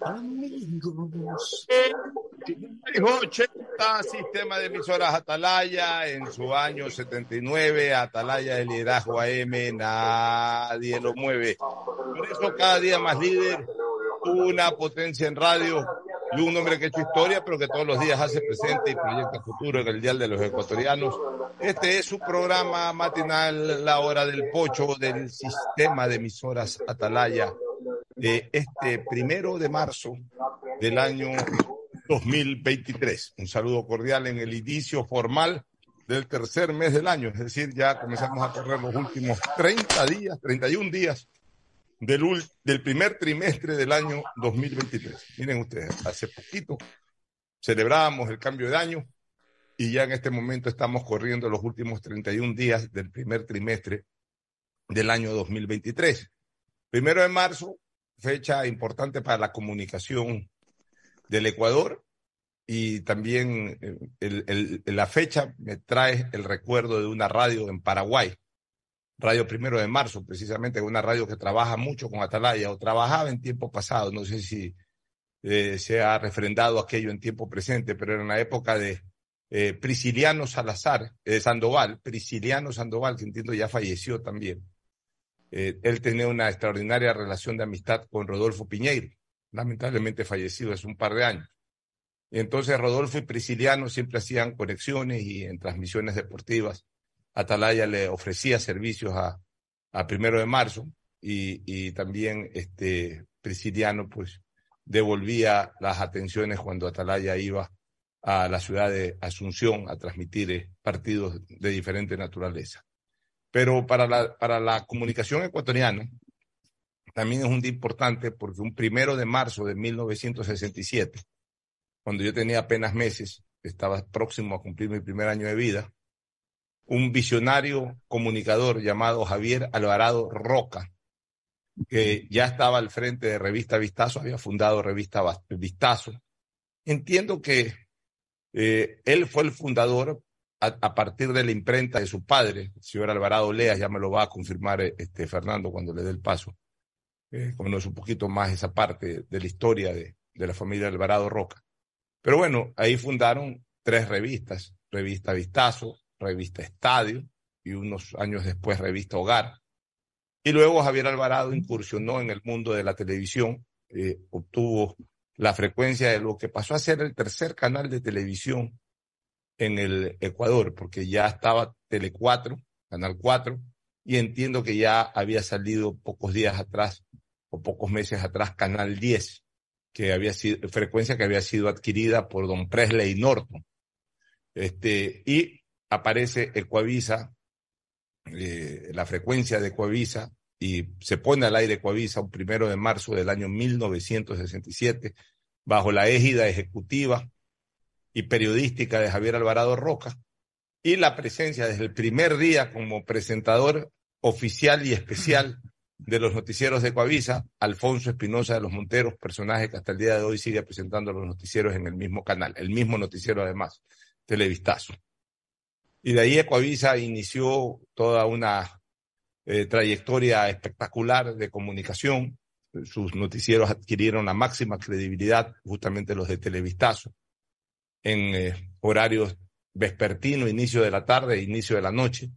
Amigos. 80, sistema de emisoras Atalaya, en su año 79, Atalaya de liderazgo AM, nadie lo mueve. Por eso cada día más líder, una potencia en radio y un hombre que ha hecho historia, pero que todos los días hace presente y proyecta futuro en el Dial de los Ecuatorianos. Este es su programa matinal, La Hora del Pocho, del sistema de emisoras Atalaya, de este primero de marzo del año 2023. Un saludo cordial en el inicio formal del tercer mes del año, es decir, ya comenzamos a correr los últimos 30 días, 31 días del, del primer trimestre del año 2023. Miren ustedes, hace poquito celebrábamos el cambio de año y ya en este momento estamos corriendo los últimos 31 días del primer trimestre del año 2023. Primero de marzo, fecha importante para la comunicación del Ecuador y también eh, la fecha me trae el recuerdo de una radio en Paraguay Radio Primero de Marzo, precisamente, una radio que trabaja mucho con Atalaya o trabajaba en tiempo pasado, no sé si eh, se ha refrendado aquello en tiempo presente, pero en la época de eh, Prisciliano Salazar, de Sandoval, Prisciliano Sandoval, que entiendo ya falleció también. Eh, él tenía una extraordinaria relación de amistad con Rodolfo Piñeiro, lamentablemente fallecido hace un par de años. Y entonces Rodolfo y Prisciliano siempre hacían conexiones y en transmisiones deportivas Atalaya le ofrecía servicios a, a primero de marzo y, y también este Presidiano pues devolvía las atenciones cuando Atalaya iba a la ciudad de Asunción a transmitir eh, partidos de diferente naturaleza. Pero para la, para la comunicación ecuatoriana también es un día importante porque un primero de marzo de 1967, cuando yo tenía apenas meses, estaba próximo a cumplir mi primer año de vida, un visionario comunicador llamado Javier Alvarado Roca, que ya estaba al frente de Revista Vistazo, había fundado Revista Vistazo. Entiendo que eh, él fue el fundador a, partir de la imprenta de su padre, el señor Alvarado Leas, ya me lo va a confirmar este, Fernando cuando le dé el paso. Eh, conoce un poquito más esa parte de la historia de, de la familia Alvarado Roca. Pero bueno, ahí fundaron tres revistas, Revista Vistazo, revista Estadio y unos años después revista Hogar. Y luego Javier Alvarado incursionó en el mundo de la televisión, eh, obtuvo la frecuencia de lo que pasó a ser el tercer canal de televisión en el Ecuador, porque ya estaba Tele 4, Canal 4, y entiendo que ya había salido pocos días atrás o pocos meses atrás Canal 10, que había sido, frecuencia que había sido adquirida por don Presley Norton. Este, y aparece Ecuavisa, eh, la frecuencia de Ecuavisa, y se pone al aire Ecuavisa un primero de marzo del año 1967, bajo la égida ejecutiva y periodística de Javier Alvarado Roca, y la presencia desde el primer día como presentador oficial y especial de los noticieros de Ecuavisa, Alfonso Espinosa de los Monteros, personaje que hasta el día de hoy sigue presentando los noticieros en el mismo canal, el mismo noticiero además, Televistazo. Y de ahí Ecuavisa inició toda una eh, trayectoria espectacular de comunicación. Sus noticieros adquirieron la máxima credibilidad, justamente los de Televistazo, en eh, horarios vespertino, inicio de la tarde, inicio de la noche.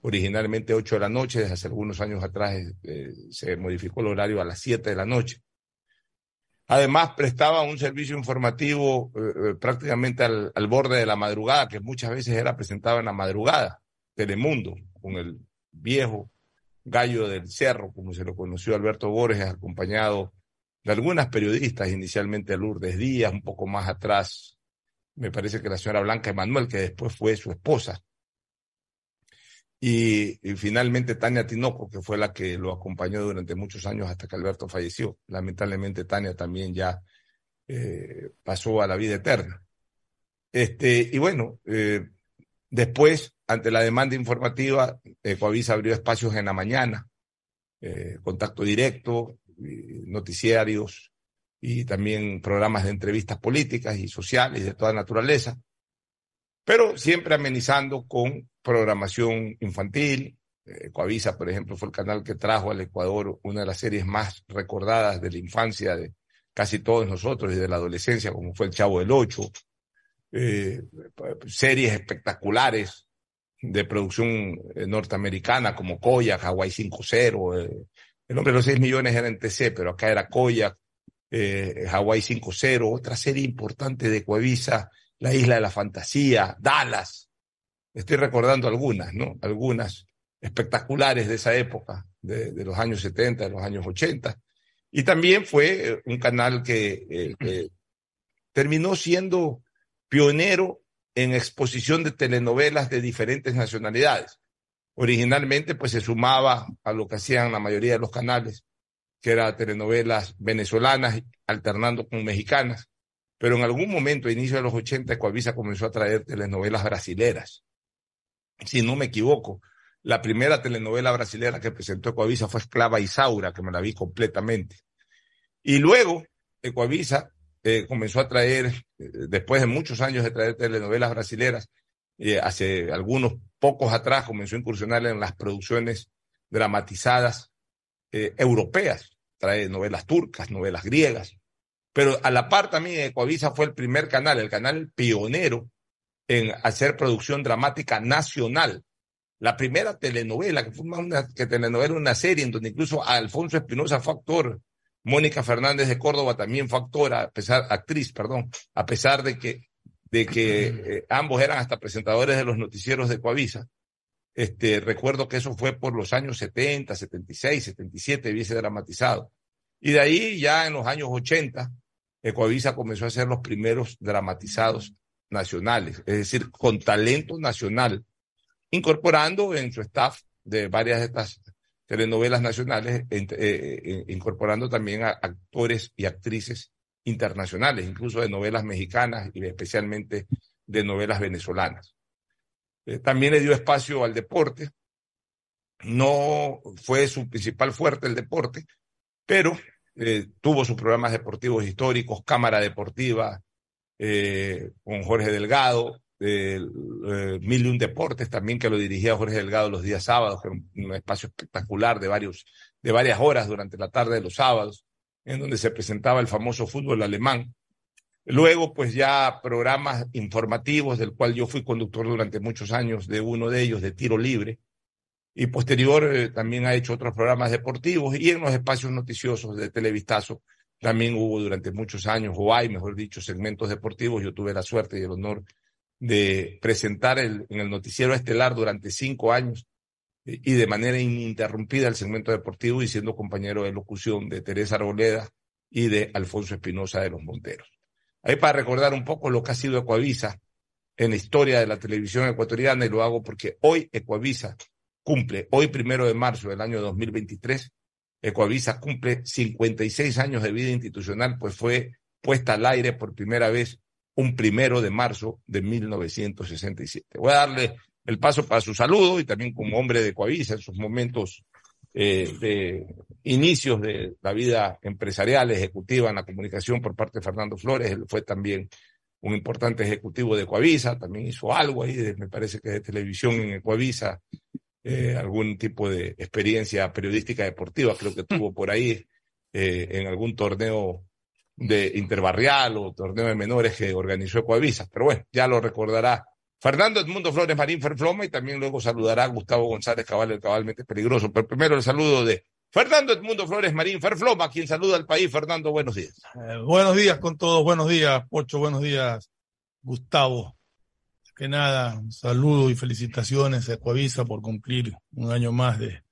Originalmente 8 de la noche, desde hace algunos años atrás eh, se modificó el horario a las 7 de la noche. Además, prestaba un servicio informativo eh, eh, prácticamente al, al, borde de la madrugada, que muchas veces era presentado en la madrugada, Telemundo, con el viejo gallo del cerro, como se lo conoció Alberto Borges, acompañado de algunas periodistas, inicialmente Lourdes Díaz, un poco más atrás, me parece que la señora Blanca Emanuel, que después fue su esposa. Y, finalmente Tania Tinoco, que fue la que lo acompañó durante muchos años hasta que Alberto falleció. Lamentablemente Tania también ya eh, pasó a la vida eterna. Este, y bueno, eh, después, ante la demanda informativa, Coavisa abrió espacios en la mañana, eh, contacto directo, noticiarios y también programas de entrevistas políticas y sociales de toda naturaleza pero siempre amenizando con programación infantil. Eh, Coavisa, por ejemplo, fue el canal que trajo al Ecuador una de las series más recordadas de la infancia de, casi todos nosotros desde la adolescencia, como fue El Chavo del Ocho, eh, series espectaculares de producción eh, norteamericana como Koyak, Hawaii 5-0, eh, el hombre de los 6 millones era en TC, pero acá era Koyak, eh, Hawaii 5-0, otra serie importante de Coavisa, La Isla de la Fantasía, Dallas. Estoy recordando algunas, ¿no? Algunas espectaculares de esa época, de, de los años 70, de los años 80. Y también fue eh, un canal que, eh, que terminó siendo pionero en exposición de telenovelas de diferentes nacionalidades. Originalmente, pues se sumaba a lo que hacían la mayoría de los canales, que eran telenovelas venezolanas alternando con mexicanas. Pero en algún momento, a inicio de los 80, Coavisa comenzó a traer telenovelas brasileras. Si no me equivoco, la primera telenovela brasilera que presentó Coavisa fue Esclava Isaura, que me la vi completamente. Y luego, Ecoavisa eh, comenzó a traer, eh, después de muchos años de traer telenovelas brasileras, eh, hace algunos pocos atrás comenzó a incursionar en las producciones dramatizadas eh, europeas, trae novelas turcas, novelas griegas, pero a la par también Ecoavisa fue el primer canal, el canal pionero en hacer producción dramática nacional. La primera telenovela, que fue una que telenovela, una serie en donde incluso Alfonso Espinosa fue actor, Mónica Fernández de Córdoba también fue actora, a pesar, actriz, perdón, a pesar de que, de que eh, ambos eran hasta presentadores de los noticieros de Coavisa. Este, recuerdo que eso fue por los años 70, 76, 77, hubiese dramatizado. Y de ahí ya en los años 80, Ecoavisa comenzó a hacer los primeros dramatizados nacionales, es decir, con talento nacional, incorporando en su staff de varias de estas telenovelas nacionales, eh, eh, incorporando también a actores y actrices internacionales, incluso de novelas mexicanas y especialmente de novelas venezolanas. Eh, también le dio espacio al deporte. No fue su principal fuerte el deporte, pero eh, tuvo sus programas deportivos históricos, Cámara Deportiva, eh, con Jorge Delgado, eh, Mil Deportes también, que lo dirigía Jorge Delgado los días sábados, que era un, un, espacio espectacular de, varios, de varias horas durante la tarde de los sábados, en donde se presentaba el famoso fútbol alemán. Luego, pues ya programas informativos, del cual yo fui conductor durante muchos años, de uno de ellos, de tiro libre. Y posterior eh, también ha hecho otros programas deportivos y en los espacios noticiosos de Televistazo también hubo durante muchos años, o hay, mejor dicho, segmentos deportivos. Yo tuve la suerte y el honor de presentar el, en el noticiero estelar durante cinco años y de manera ininterrumpida el segmento deportivo y siendo compañero de locución de Teresa Arboleda y de Alfonso Espinosa de los Monteros. Ahí para recordar un poco lo que ha sido Ecuavisa en la historia de la televisión ecuatoriana y lo hago porque hoy Ecuavisa cumple, hoy primero de marzo del año 2023, Ecuavisa cumple 56 años de vida institucional, pues fue puesta al aire por primera vez un primero de marzo de 1967. Voy a darle el paso para su saludo y también como hombre de Ecuavisa en sus momentos eh, de inicios de la vida empresarial, ejecutiva en la comunicación por parte de Fernando Flores. Él fue también un importante ejecutivo de Coavisa, también hizo algo ahí, me parece que de televisión en Coavisa, eh, algún tipo de experiencia periodística deportiva, creo que tuvo por ahí eh, en algún torneo de interbarrial o torneo de menores que organizó Coavisa. Pero bueno, ya lo recordará Fernando Edmundo Flores Marín Ferfloma y también luego saludará a Gustavo González Cabal, el cabalmente peligroso. Pero primero el saludo de Fernando Edmundo Flores Marín Ferfloma, quien saluda al país. Fernando, buenos días. Eh, buenos días con todos, buenos días, Pocho, buenos días, Gustavo. Que nada, un saludo y felicitaciones a Ecuavisa por cumplir un año más de,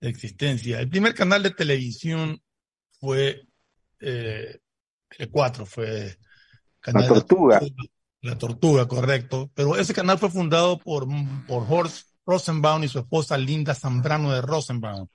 de existencia. El primer canal de televisión fue eh, el 4, fue Canal La Tortuga. De, la Tortuga, correcto. Pero ese canal fue fundado por, por Horst Rosenbaum y su esposa Linda Zambrano de Rosenbaum.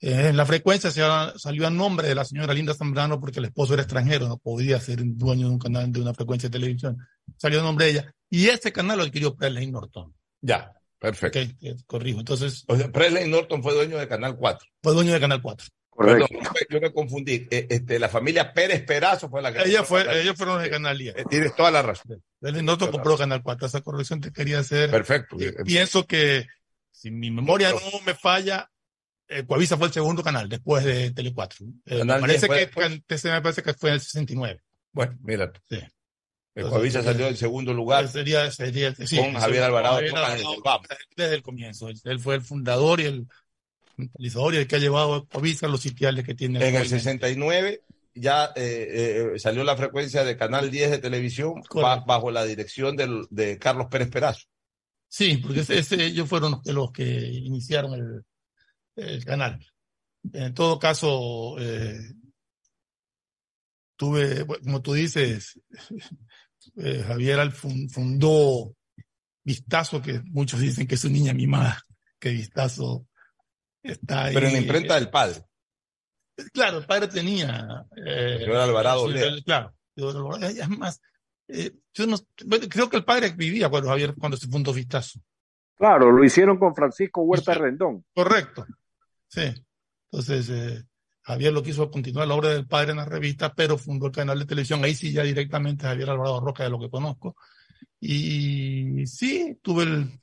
Eh, en la frecuencia se salió a nombre de la señora Linda Zambrano porque el esposo era extranjero, no podía ser dueño de un canal de una frecuencia de televisión. Salió a nombre de ella. Y ese canal lo adquirió Presley Norton. Ya, perfecto. Okay, corrijo. Entonces. O sea, Presley Norton fue dueño de Canal 4. Fue dueño de Canal 4. Perdón, yo me confundí. Este, la familia Pérez Perazo fue la que. Ella fue, ellos fueron de Canal 10. Eh, tienes toda la razón. Presley Norton compró Canal 4. Esa corrección te quería hacer. Perfecto. Y pienso que, si mi memoria no me falla, eh, Coavisa fue el segundo canal después de Tele 4. Eh, me, parece que, me parece que fue el 69. Bueno, mira. Sí. El Coavisa salió en segundo lugar. Sería, sería sí, con Javier Alvarado, desde, el comienzo. Él fue el fundador y el y el que ha llevado a Coavisa a los sitiales que tiene. En el 69 ya eh, eh, salió la frecuencia de Canal 10 de televisión bajo la dirección del, de Carlos Pérez Perazo. Sí, porque ellos fueron los que iniciaron el, el canal. En todo caso, eh, tuve, como tú dices, eh, Javier fundó Vistazo, que muchos dicen que es su niña mimada, que Vistazo está ahí. Pero en la imprenta del padre. Claro, el padre tenía. Eh, Alvarado. claro, es más, eh, yo no, creo que el padre vivía cuando Javier, cuando se fundó Vistazo. Claro, lo hicieron con Francisco Huerta Rendón. Correcto. Sí. Entonces, eh, Javier lo quiso continuar la obra del padre en la revista, pero fundó el canal de televisión. Ahí sí, ya directamente Javier Alvarado Roca, de lo que conozco. Y sí, tuve el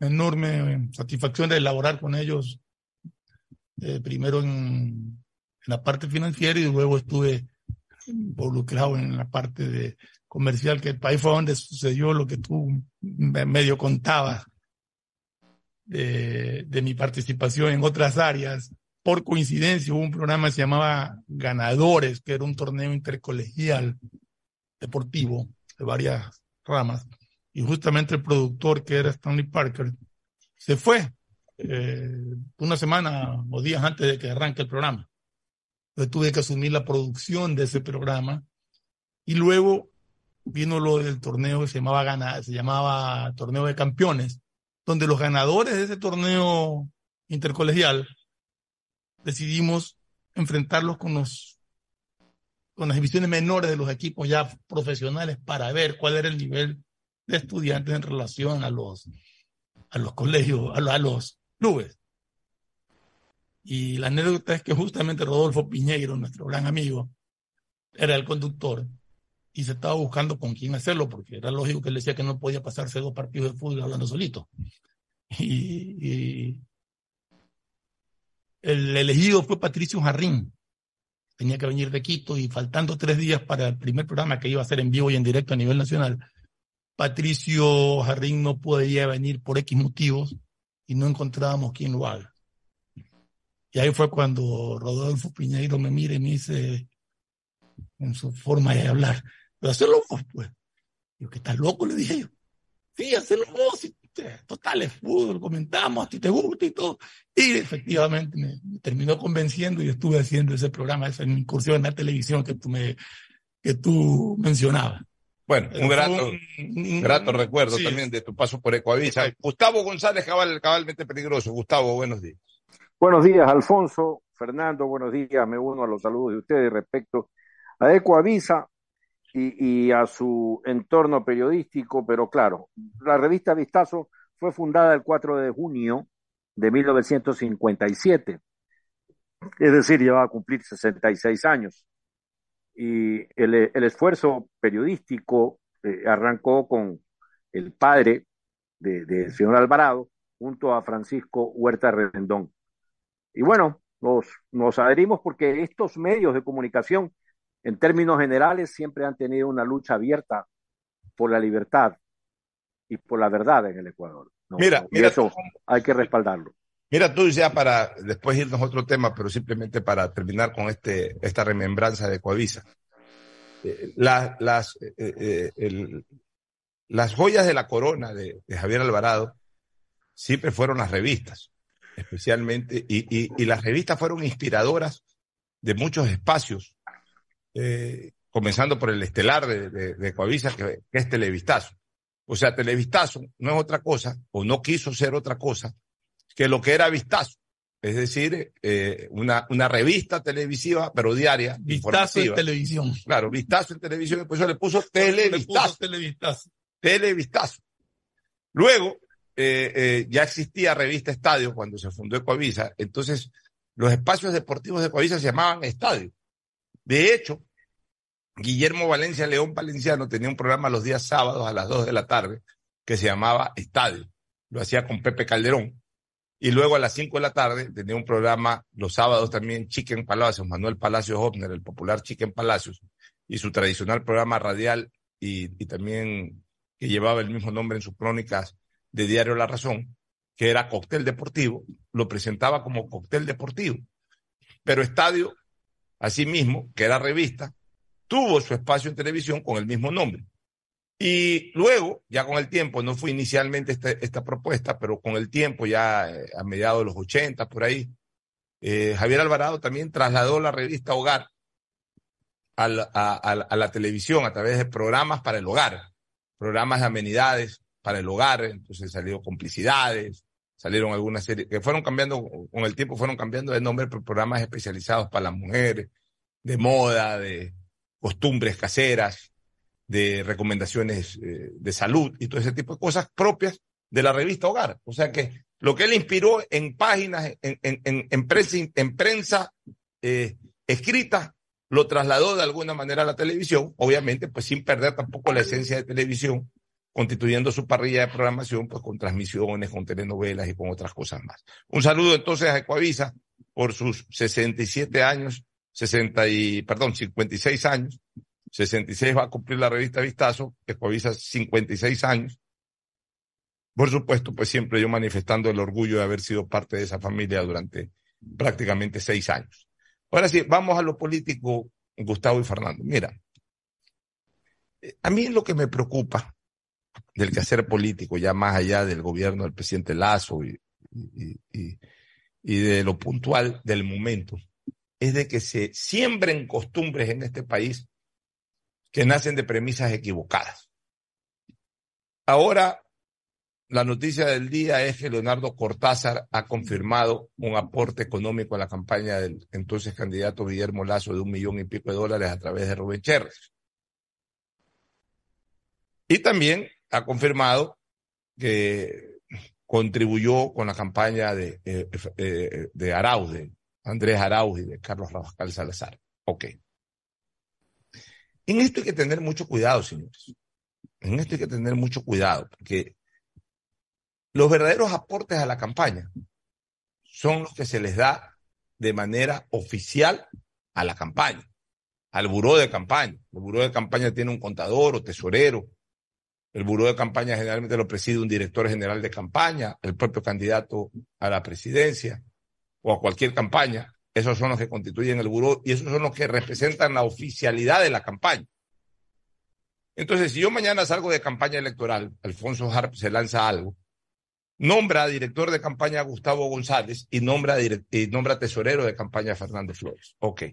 enorme satisfacción de elaborar con ellos, eh, primero en, la parte financiera y luego estuve involucrado en la parte de comercial, que el país fue donde sucedió lo que tú medio contabas de, mi participación en otras áreas. Por coincidencia hubo un programa que se llamaba Ganadores, que era un torneo intercolegial deportivo de varias ramas. Y justamente el productor, que era Stanley Parker, se fue eh, una semana o días antes de que arranque el programa. Entonces tuve que asumir la producción de ese programa. Y luego vino lo del torneo que se llamaba, se llamaba Torneo de Campeones, donde los ganadores de ese torneo intercolegial decidimos enfrentarlos con los con las divisiones menores de los equipos ya profesionales para ver cuál era el nivel de estudiantes en relación a los a los colegios, a los, clubes. Y la anécdota es que justamente Rodolfo Piñeiro, nuestro gran amigo, era el conductor y se estaba buscando con quién hacerlo, porque era lógico que él decía que no podía pasarse dos partidos de fútbol hablando solito. Y, el elegido fue Patricio Jarrín. Tenía que venir de Quito y faltando tres días para el primer programa que iba a ser en vivo y en directo a nivel nacional, Patricio Jarrín no podía venir por X motivos y no encontrábamos quién lo haga. Y ahí fue cuando Rodolfo Piñeiro me mira y me dice, en su forma de hablar, pero hacerlo vos, pues. Yo, que estás loco, le dije yo. Sí, hacerlo vos. Total, es fútbol, comentamos, a ti te gusta y todo. Y efectivamente me, terminó convenciendo y estuve haciendo ese programa, esa incursión en la televisión que tú, me, que tú mencionabas. Bueno, un grato, un, grato recuerdo también de tu paso por Ecoavisa. Gustavo González, cabal, cabalmente peligroso. Gustavo, buenos días. Buenos días, Alfonso. Fernando, buenos días. Me uno a los saludos de ustedes respecto a Ecoavisa y, a su entorno periodístico, pero claro, la revista Vistazo fue fundada el 4 de junio de 1957, es decir, lleva a cumplir 66 años. Y el, esfuerzo periodístico eh, arrancó con el padre del de señor Alvarado junto a Francisco Huerta Redendón. Y bueno, nos, nos adherimos porque estos medios de comunicación en términos generales, siempre han tenido una lucha abierta por la libertad y por la verdad en el Ecuador. Mira, y eso hay que respaldarlo. Mira, tú ya para después irnos a otro tema, pero simplemente para terminar con este, esta remembranza de Coavisa. Eh, las, eh, eh, las joyas de la corona de, Javier Alvarado siempre fueron las revistas, especialmente, y, y las revistas fueron inspiradoras de muchos espacios eh, comenzando por el estelar de, de, Coavisa, que, es Televistazo. O sea, Televistazo no es otra cosa, o no quiso ser otra cosa, que lo que era Vistazo. Es decir, eh, una, una revista televisiva, pero diaria. Vistazo en televisión. Claro, Vistazo en televisión, después eso le puso Televistazo. televistazo. Televistazo. Luego, eh, ya existía Revista Estadio cuando se fundó Coavisa, entonces los espacios deportivos de Coavisa se llamaban Estadio. De hecho, Guillermo Valencia León Valenciano tenía un programa los días sábados a las 2 de la tarde que se llamaba Estadio. Lo hacía con Pepe Calderón. Y luego a las 5 de la tarde tenía un programa los sábados también, Chicken Palacios, Manuel Palacios Hopner, el popular Chicken Palacios, y su tradicional programa radial y, y también que llevaba el mismo nombre en sus crónicas de Diario La Razón, que era Cóctel Deportivo, lo presentaba como Cóctel Deportivo. Pero Estadio, asimismo, que era revista, tuvo su espacio en televisión con el mismo nombre. Y luego, ya con el tiempo, no fue inicialmente esta, esta propuesta, pero con el tiempo, ya eh, a mediados de los 80, por ahí, eh, Javier Alvarado también trasladó la revista Hogar a la, a, televisión a través de programas para el hogar, programas de amenidades para el hogar, entonces salió complicidades, salieron algunas series que fueron cambiando, con el tiempo fueron cambiando de nombre por programas especializados para las mujeres, de moda, de costumbres caseras, de recomendaciones eh, de salud y todo ese tipo de cosas propias de la revista Hogar. O sea que lo que él inspiró en páginas, en, en, en prensa, en prensa eh, escrita, lo trasladó de alguna manera a la televisión, obviamente, pues sin perder tampoco la esencia de televisión, constituyendo su parrilla de programación, pues con transmisiones, con telenovelas y con otras cosas más. Un saludo entonces a Ecoavisa por sus 67 años, 60 y, perdón, 56 años, 66 va a cumplir la revista Vistazo, Ecoavisa 56 años. Por supuesto, pues siempre yo manifestando el orgullo de haber sido parte de esa familia durante prácticamente seis años. Ahora sí, vamos a lo político, Gustavo y Fernando. Mira, a mí lo que me preocupa del quehacer político, ya más allá del gobierno del presidente Lazo y, y, y, y de lo puntual del momento, es de que se siembren costumbres en este país que nacen de premisas equivocadas. Ahora, la noticia del día es que Leonardo Cortázar ha confirmado un aporte económico a la campaña del entonces candidato Guillermo Lazo de un millón y pico de dólares a través de Rubén Cherres. Y también ha confirmado que contribuyó con la campaña de, eh, eh, de Arauz, de Andrés Arauz y de Carlos Rabascal Salazar. Ok. En esto hay que tener mucho cuidado, señores. En esto hay que tener mucho cuidado, porque los verdaderos aportes a la campaña son los que se les da de manera oficial a la campaña, al buró de campaña. El buró de campaña tiene un contador o tesorero. El buró de campaña generalmente lo preside un director general de campaña, el propio candidato a la presidencia o a cualquier campaña. Esos son los que constituyen el buró y esos son los que representan la oficialidad de la campaña. Entonces, si yo mañana salgo de campaña electoral, Alfonso Harp se lanza algo, nombra director de campaña a Gustavo González y nombra, y nombra tesorero de campaña a Fernando Flores. Ok.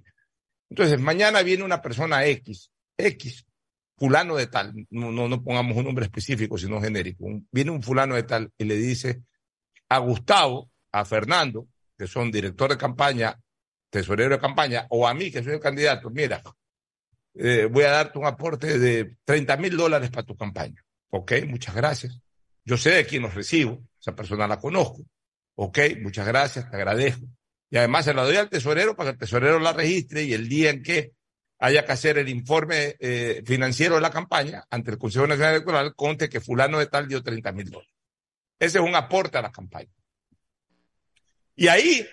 Entonces, mañana viene una persona X, X, fulano de tal, no, no, no pongamos un nombre específico, sino genérico. viene un fulano de tal y le dice a Gustavo, a Fernando, que son director de campaña tesorero de campaña, o a mí, que soy el candidato, mira, eh, voy a darte un aporte de 30 mil dólares para tu campaña. Ok, muchas gracias. Yo sé de quién los recibo, esa persona la conozco. Ok, muchas gracias, te agradezco. Y además se la doy al tesorero para que el tesorero la registre y el día en que haya que hacer el informe eh, financiero de la campaña ante el Consejo Nacional Electoral, conte que fulano de tal dio 30 mil dólares. Ese es un aporte a la campaña. Y ahí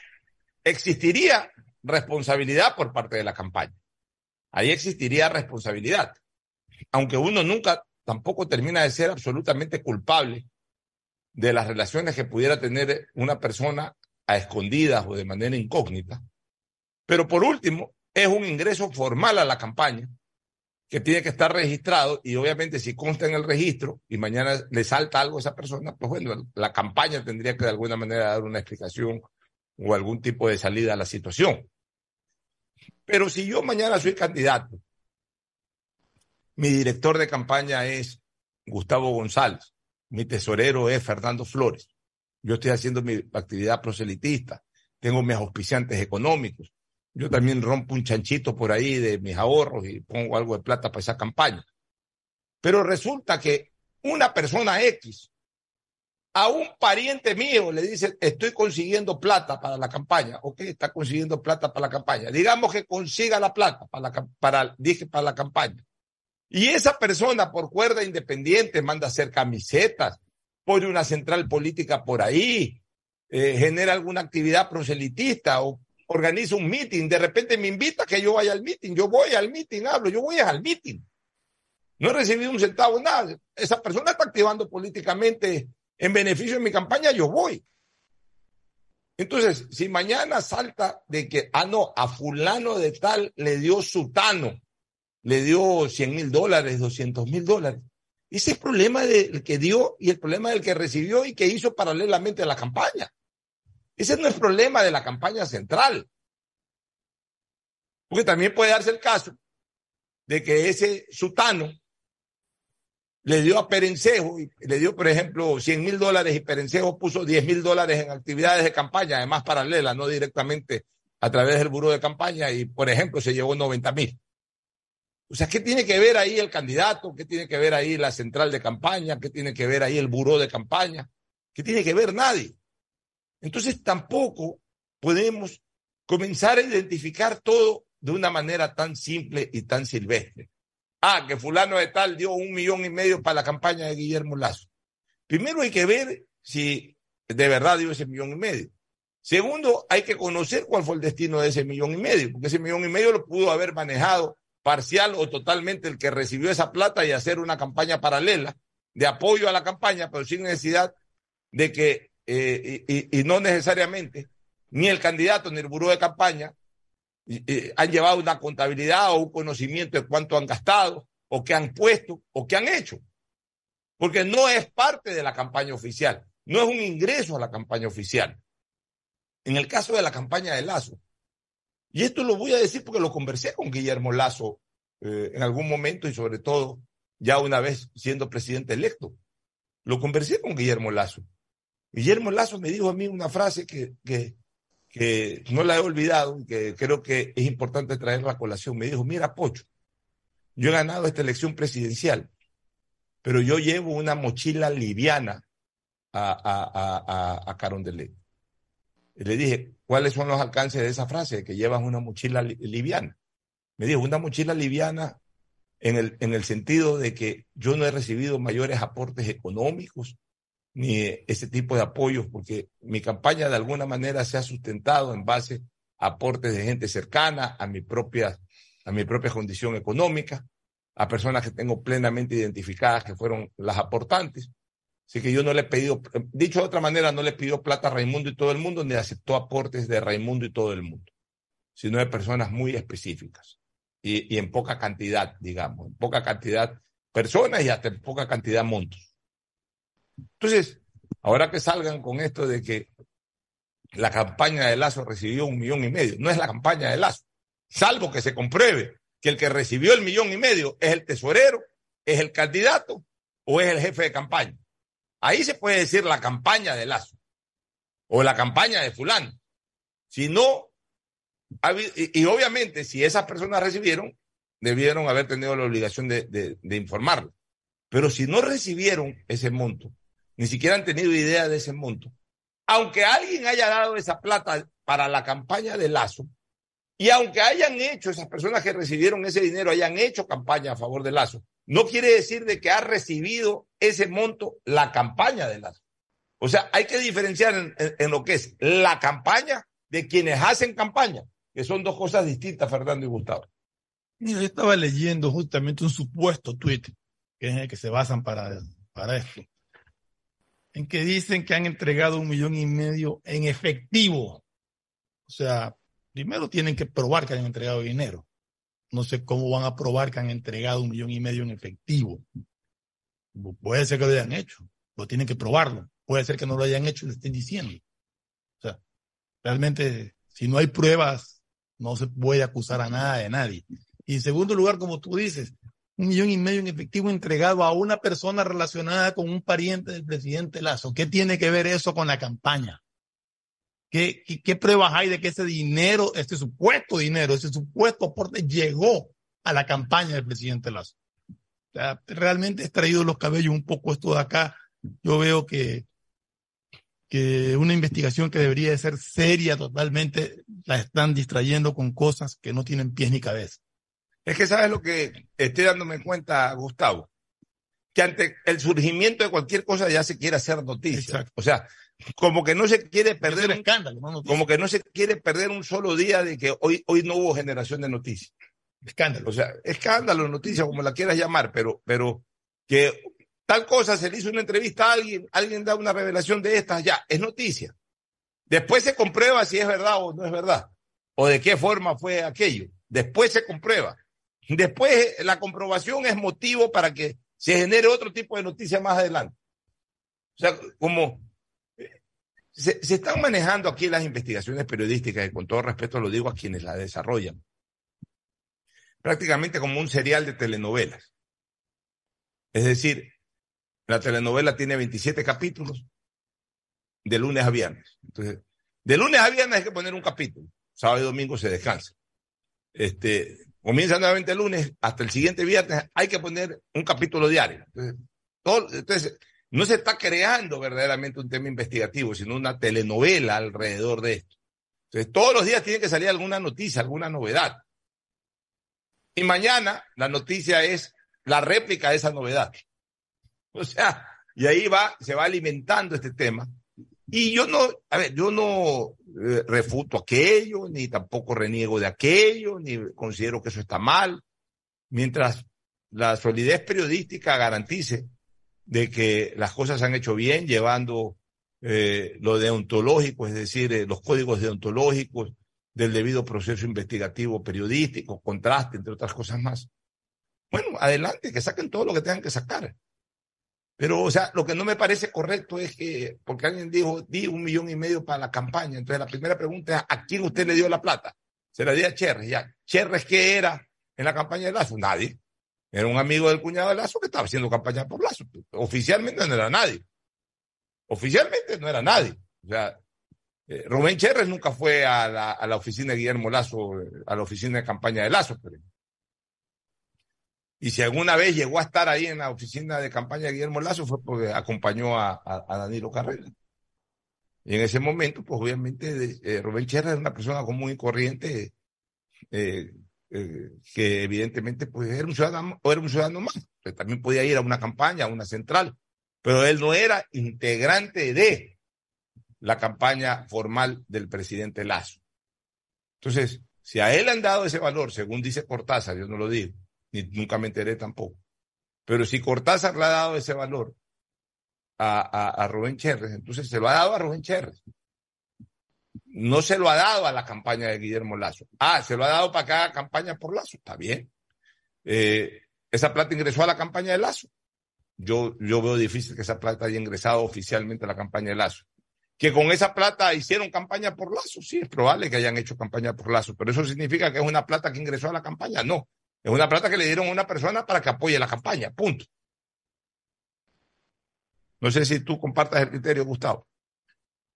existiría responsabilidad por parte de la campaña. Ahí existiría responsabilidad. Aunque uno nunca tampoco termina de ser absolutamente culpable de las relaciones que pudiera tener una persona a escondidas o de manera incógnita. Pero por último, es un ingreso formal a la campaña que tiene que estar registrado y obviamente si consta en el registro y mañana le salta algo a esa persona, pues bueno, la campaña tendría que de alguna manera dar una explicación o algún tipo de salida a la situación. Pero si yo mañana soy candidato, mi director de campaña es Gustavo González, mi tesorero es Fernando Flores, yo estoy haciendo mi actividad proselitista, tengo mis auspiciantes económicos, yo también rompo un chanchito por ahí de mis ahorros y pongo algo de plata para esa campaña. Pero resulta que una persona X a un pariente mío le dice, estoy consiguiendo plata para la campaña. Ok, está consiguiendo plata para la campaña. Digamos que consiga la plata para la, para, dije, para la campaña. Y esa persona por cuerda independiente manda hacer camisetas, pone una central política por ahí, eh, genera alguna actividad proselitista o organiza un meeting, de repente me invita que yo vaya al meeting, yo voy al meeting, hablo, yo voy al meeting. No he recibido un centavo, nada. Esa persona está activando políticamente en beneficio de mi campaña, yo voy. Entonces, si mañana salta de que, ah, no, a fulano de tal le dio sutano, le dio 100 mil dólares, 200 mil dólares. Ese es el problema del que dio y el problema del que recibió y que hizo paralelamente a la campaña. Ese no es el problema de la campaña central. Porque también puede darse el caso de que ese sutano le dio a Perencejo, le dio, por ejemplo, 100 mil dólares y Perencejo puso 10 mil dólares en actividades de campaña, además paralelas, no directamente a través del buró de campaña, y, por ejemplo, se llevó 90 mil. O sea, ¿qué tiene que ver ahí el candidato? ¿Qué tiene que ver ahí la central de campaña? ¿Qué tiene que ver ahí el buró de campaña? ¿Qué tiene que ver nadie? Entonces tampoco podemos comenzar a identificar todo de una manera tan simple y tan silvestre. Ah, que fulano de tal dio un millón y medio para la campaña de Guillermo Lazo. Primero hay que ver si de verdad dio ese millón y medio. Segundo, hay que conocer cuál fue el destino de ese millón y medio, porque ese millón y medio lo pudo haber manejado parcial o totalmente el que recibió esa plata y hacer una campaña paralela de apoyo a la campaña, pero sin necesidad de que, eh, y, y, no necesariamente, ni el candidato ni el buró de campaña han llevado una contabilidad o un conocimiento de cuánto han gastado o qué han puesto o qué han hecho. Porque no es parte de la campaña oficial, no es un ingreso a la campaña oficial. En el caso de la campaña de Lazo, y esto lo voy a decir porque lo conversé con Guillermo Lazo eh, en algún momento y sobre todo ya una vez siendo presidente electo. Lo conversé con Guillermo Lazo. Guillermo Lazo me dijo a mí una frase que, que, que no la he olvidado y que creo que es importante traerla a colación. Me dijo, mira, Pocho, yo he ganado esta elección presidencial, pero yo llevo una mochila liviana a, a, a, a Carondelet. Le dije, ¿cuáles son los alcances de esa frase, que llevas una mochila liviana? Me dijo, una mochila liviana en el, en el sentido de que yo no he recibido mayores aportes económicos, ni ese tipo de apoyos, porque mi campaña de alguna manera se ha sustentado en base a aportes de gente cercana a mi propia, a mi propia condición económica, a personas que tengo plenamente identificadas que fueron las aportantes. Así que yo no le he pedido, dicho de otra manera, no le pidió plata a Raimundo y todo el mundo, ni aceptó aportes de Raimundo y todo el mundo, sino de personas muy específicas y, y en poca cantidad, digamos, en poca cantidad personas y hasta en poca cantidad montos. Entonces, ahora que salgan con esto de que la campaña de Lazo recibió un millón y medio, no es la campaña de Lazo, salvo que se compruebe que el que recibió el millón y medio es el tesorero, es el candidato o es el jefe de campaña. Ahí se puede decir la campaña de Lazo o la campaña de fulano. Si no, y, obviamente si esas personas recibieron, debieron haber tenido la obligación de, de, de informarlo. Pero si no recibieron ese monto, ni siquiera han tenido idea de ese monto. Aunque alguien haya dado esa plata para la campaña de Lazo, y aunque hayan hecho, esas personas que recibieron ese dinero, hayan hecho campaña a favor de Lazo, no quiere decir de que ha recibido ese monto la campaña de Lazo. O sea, hay que diferenciar en, lo que es la campaña de quienes hacen campaña, que son dos cosas distintas, Fernando y Gustavo. Mira, yo estaba leyendo justamente un supuesto tuit, que es en el que se basan para, para esto que dicen que han entregado un millón y medio en efectivo. O sea, primero tienen que probar que han entregado dinero. No sé cómo van a probar que han entregado un millón y medio en efectivo. Puede ser que lo hayan hecho, pero tienen que probarlo. Puede ser que no lo hayan hecho y lo estén diciendo. O sea, realmente, si no hay pruebas, no se puede acusar a nada de nadie. Y en segundo lugar, como tú dices, un millón y medio en efectivo entregado a una persona relacionada con un pariente del presidente Lazo. ¿Qué tiene que ver eso con la campaña? ¿Qué, qué, pruebas hay de que ese dinero, este supuesto dinero, ese supuesto aporte llegó a la campaña del presidente Lazo? O sea, realmente he traído los cabellos un poco esto de acá. Yo veo que, que una investigación que debería de ser seria totalmente la están distrayendo con cosas que no tienen pies ni cabeza. Es que sabes lo que estoy dándome cuenta, Gustavo, que ante el surgimiento de cualquier cosa ya se quiere hacer noticia. Exacto. O sea, como que no se quiere perder un un- escándalo, no noticia. como que no se quiere perder un solo día de que hoy, hoy no hubo generación de noticias. escándalo. O sea, escándalo, noticia, como la quieras llamar, pero, pero que tal cosa se le hizo una entrevista a alguien, alguien da una revelación de estas, ya, es noticia. Después se comprueba si es verdad o no es verdad, o de qué forma fue aquello. Después se comprueba. Después la comprobación es motivo para que se genere otro tipo de noticia más adelante. O sea, como eh, se, están manejando aquí las investigaciones periodísticas, y con todo respeto lo digo a quienes las desarrollan, prácticamente como un serial de telenovelas. Es decir, la telenovela tiene 27 capítulos de lunes a viernes. Entonces, de lunes a viernes hay que poner un capítulo. Sábado y domingo se descansa. Este, comienza nuevamente el lunes hasta el siguiente viernes hay que poner un capítulo diario. Entonces, no se está creando verdaderamente un tema investigativo, sino una telenovela alrededor de esto. Entonces, todos los días tiene que salir alguna noticia, alguna novedad. Y mañana la noticia es la réplica de esa novedad. O sea, y ahí va, se va alimentando este tema. Y yo no, a ver, yo no eh, refuto aquello, ni tampoco reniego de aquello, ni considero que eso está mal, mientras la solidez periodística garantice de que las cosas se han hecho bien, llevando eh, lo deontológico, es decir, eh, los códigos deontológicos del debido proceso investigativo periodístico, contraste, entre otras cosas más. Bueno, adelante, que saquen todo lo que tengan que sacar. Pero, o sea, lo que no me parece correcto es que, porque alguien dijo, di un millón y medio para la campaña. Entonces, la primera pregunta es, ¿a quién usted le dio la plata? Se la dio a Cherres, ya. ¿Cherres qué era en la campaña de Lazo? Nadie. Era un amigo del cuñado de Lazo que estaba haciendo campaña por Lazo. Oficialmente no era nadie. Oficialmente no era nadie. O sea, eh, Rubén Cherres nunca fue a la, a la oficina de Guillermo Lazo, eh, a la oficina de campaña de Lazo. Pero... Y si alguna vez llegó a estar ahí en la oficina de campaña de Guillermo Lazo fue porque acompañó a, Danilo Carrera. Y en ese momento, pues obviamente eh, Rubén Cherres era una persona común y corriente eh, eh, que evidentemente pues era un ciudadano, o era un ciudadano más. También podía ir a una campaña, a una central, pero él no era integrante de la campaña formal del presidente Lazo. Entonces, si a él han dado ese valor, según dice Cortázar, yo no lo digo, ni nunca me enteré tampoco, pero si Cortázar le ha dado ese valor a, a, Rubén Cherres, entonces se lo ha dado a Rubén Cherres. No se lo ha dado a la campaña de Guillermo Lazo. Ah, se lo ha dado para cada campaña por Lazo, está bien. Eh, esa plata ingresó a la campaña de Lazo. Yo, yo veo difícil que esa plata haya ingresado oficialmente a la campaña de Lazo que con esa plata hicieron campaña por Lazo. Sí, es probable que hayan hecho campaña por Lazo, pero eso significa que es una plata que ingresó a la campaña. No, es una plata que le dieron a una persona para que apoye la campaña, punto. No sé si tú compartas el criterio, Gustavo.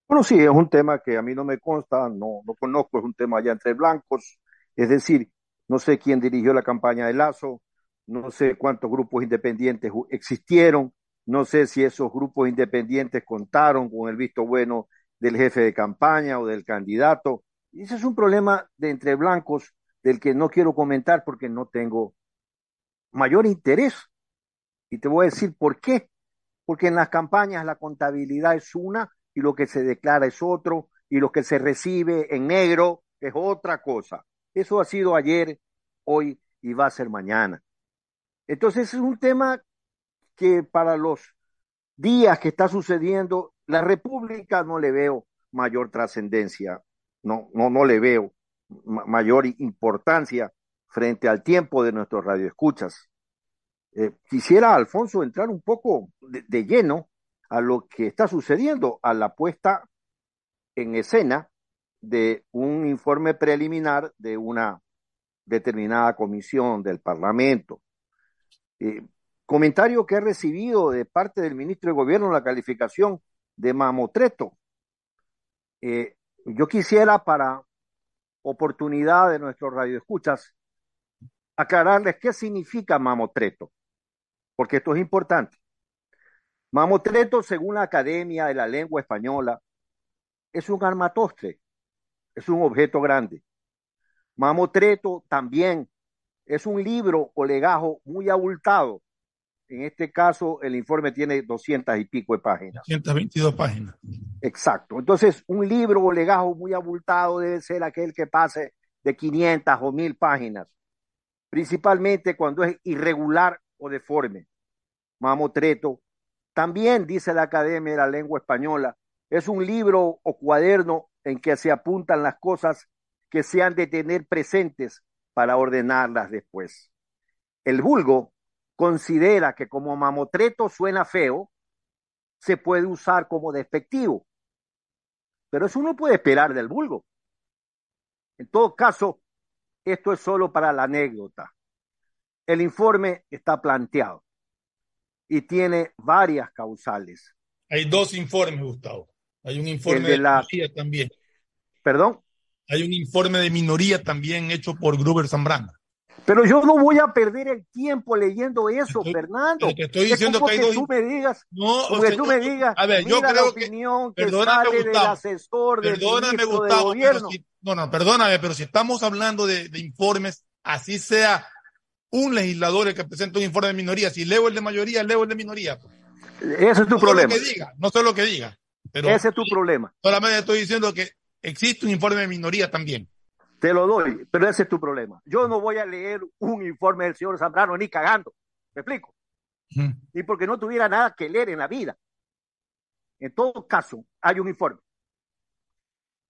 Bueno, sí, es un tema que a mí no me consta, no, no conozco, es un tema ya entre blancos, es decir, no sé quién dirigió la campaña de Lazo, no sé cuántos grupos independientes existieron, no sé si esos grupos independientes contaron con el visto bueno del jefe de campaña o del candidato. Ese es un problema de entre blancos del que no quiero comentar porque no tengo mayor interés. Y te voy a decir por qué. Porque en las campañas la contabilidad es una y lo que se declara es otro y lo que se recibe en negro es otra cosa. Eso ha sido ayer, hoy y va a ser mañana. Entonces es un tema que para los días que está sucediendo, la República no le veo mayor trascendencia, no, no, no le veo mayor importancia frente al tiempo de nuestros radioescuchas. Eh, quisiera, Alfonso, entrar un poco de, lleno a lo que está sucediendo, a la puesta en escena de un informe preliminar de una determinada comisión del Parlamento. Eh, comentario que he recibido de parte del ministro de Gobierno, la calificación de mamotreto. Eh, yo quisiera, para oportunidad de nuestros radioescuchas, aclararles qué significa mamotreto, porque esto es importante. Mamotreto, según la Academia de la Lengua Española, es un armatostre, es un objeto grande. Mamotreto también es un libro o legajo muy abultado. En este caso, el informe tiene doscientas y pico de páginas. 222 páginas. Exacto. Entonces, un libro o legajo muy abultado debe ser aquel que pase de 500 o 1000 páginas, principalmente cuando es irregular o deforme. Mamotreto, también dice la Academia de la Lengua Española, es un libro o cuaderno en que se apuntan las cosas que se han de tener presentes para ordenarlas después. El vulgo considera que como mamotreto suena feo, se puede usar como despectivo. Pero eso uno puede esperar del vulgo. En todo caso, esto es solo para la anécdota. El informe está planteado y tiene varias causales. Hay dos informes, Gustavo. Hay un informe de, la... minoría también. ¿Perdón? Hay un informe de minoría también hecho por Gruber Zambrana. Pero yo no voy a perder el tiempo leyendo eso, Fernando. Te estoy diciendo que, hay tú me digas, no, o sea, tú me digas, a ver, yo creo la opinión que, perdóname, sale Gustavo, del asesor del perdóname, Gustavo, de gobierno. Si, no, no, perdóname, pero si estamos hablando de, de, informes, así sea un legislador el que presenta un informe de minoría, si leo el de mayoría, leo el de minoría. Ese es tu no problema. Sé lo que diga, no sé lo que diga. Pero Ese es tu problema. Solamente estoy diciendo que existe un informe de minoría también. Te lo doy, pero ese es tu problema. Yo no voy a leer un informe del señor Zambrano ni cagando. ¿Me explico? Ni porque no tuviera nada que leer en la vida. En todo caso, hay un informe.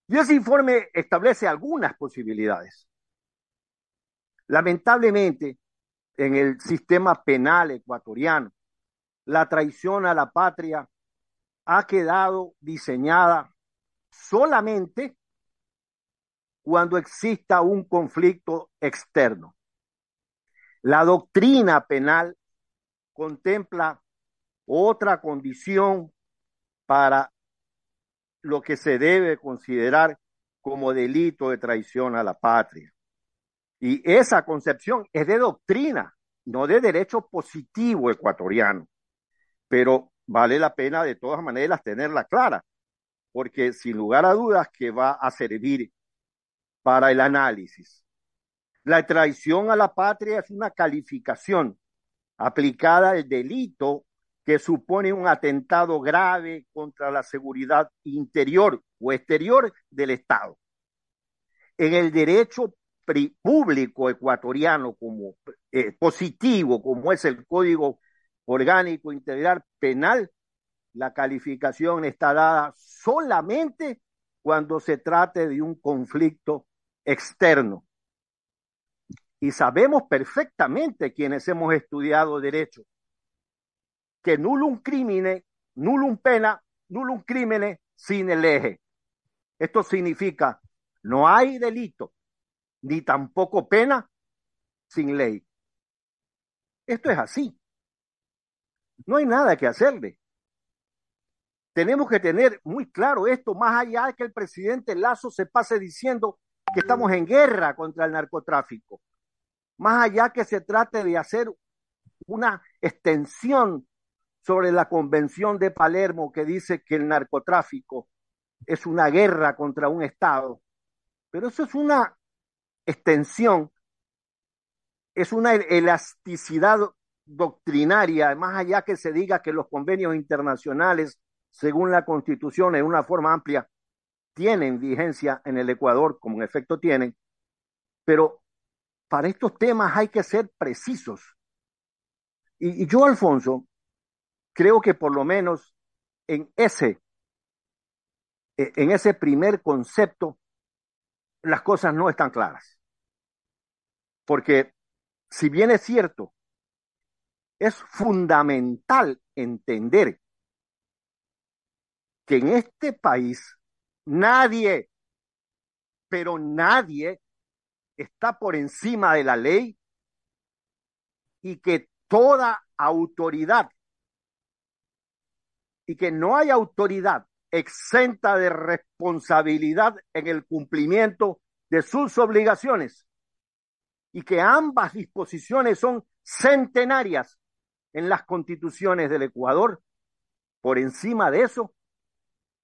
Y ese informe establece algunas posibilidades. Lamentablemente, en el sistema penal ecuatoriano, la traición a la patria ha quedado diseñada solamente cuando exista un conflicto externo. La doctrina penal contempla otra condición para lo que se debe considerar como delito de traición a la patria. Y esa concepción es de doctrina, no de derecho positivo ecuatoriano. Pero vale la pena de todas maneras tenerla clara, porque sin lugar a dudas que va a servir para el análisis. La traición a la patria es una calificación aplicada al delito que supone un atentado grave contra la seguridad interior o exterior del Estado. En el derecho público ecuatoriano como eh, positivo, como es el Código Orgánico Integral Penal, la calificación está dada solamente cuando se trate de un conflicto externo. Y sabemos perfectamente quienes hemos estudiado derecho que nullum crimine, nullum pena, nullum crimine sin el eje. Esto significa no hay delito ni tampoco pena sin ley. Esto es así. No hay nada que hacerle. Tenemos que tener muy claro esto, más allá de que el presidente Lazo se pase diciendo que estamos en guerra contra el narcotráfico, más allá que se trate de hacer una extensión sobre la Convención de Palermo que dice que el narcotráfico es una guerra contra un Estado, pero eso es una extensión, es una elasticidad doctrinaria, más allá que se diga que los convenios internacionales, según la Constitución, en una forma amplia, tienen vigencia en el Ecuador, como en efecto tienen, pero para estos temas hay que ser precisos. Y, y yo, Alfonso, creo que por lo menos en ese, e, en ese primer concepto, las cosas no están claras. Porque si bien es cierto, es fundamental entender que en este país Nadie, pero nadie está por encima de la ley y que toda autoridad y que no hay autoridad exenta de responsabilidad en el cumplimiento de sus obligaciones y que ambas disposiciones son centenarias en las constituciones del Ecuador. Por encima de eso,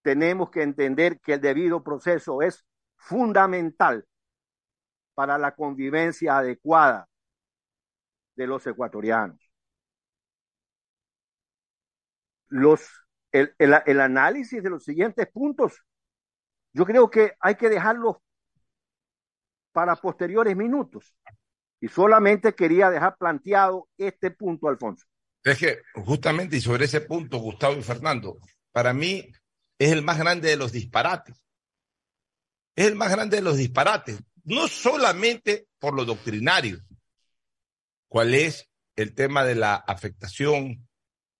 tenemos que entender que el debido proceso es fundamental para la convivencia adecuada de los ecuatorianos. Los el, el, análisis de los siguientes puntos, yo creo que hay que dejarlos para posteriores minutos. Y solamente quería dejar planteado este punto, Alfonso. Es que justamente y sobre ese punto, Gustavo y Fernando, para mí es el más grande de los disparates. Es el más grande de los disparates, no solamente por lo doctrinario, cuál es el tema de la afectación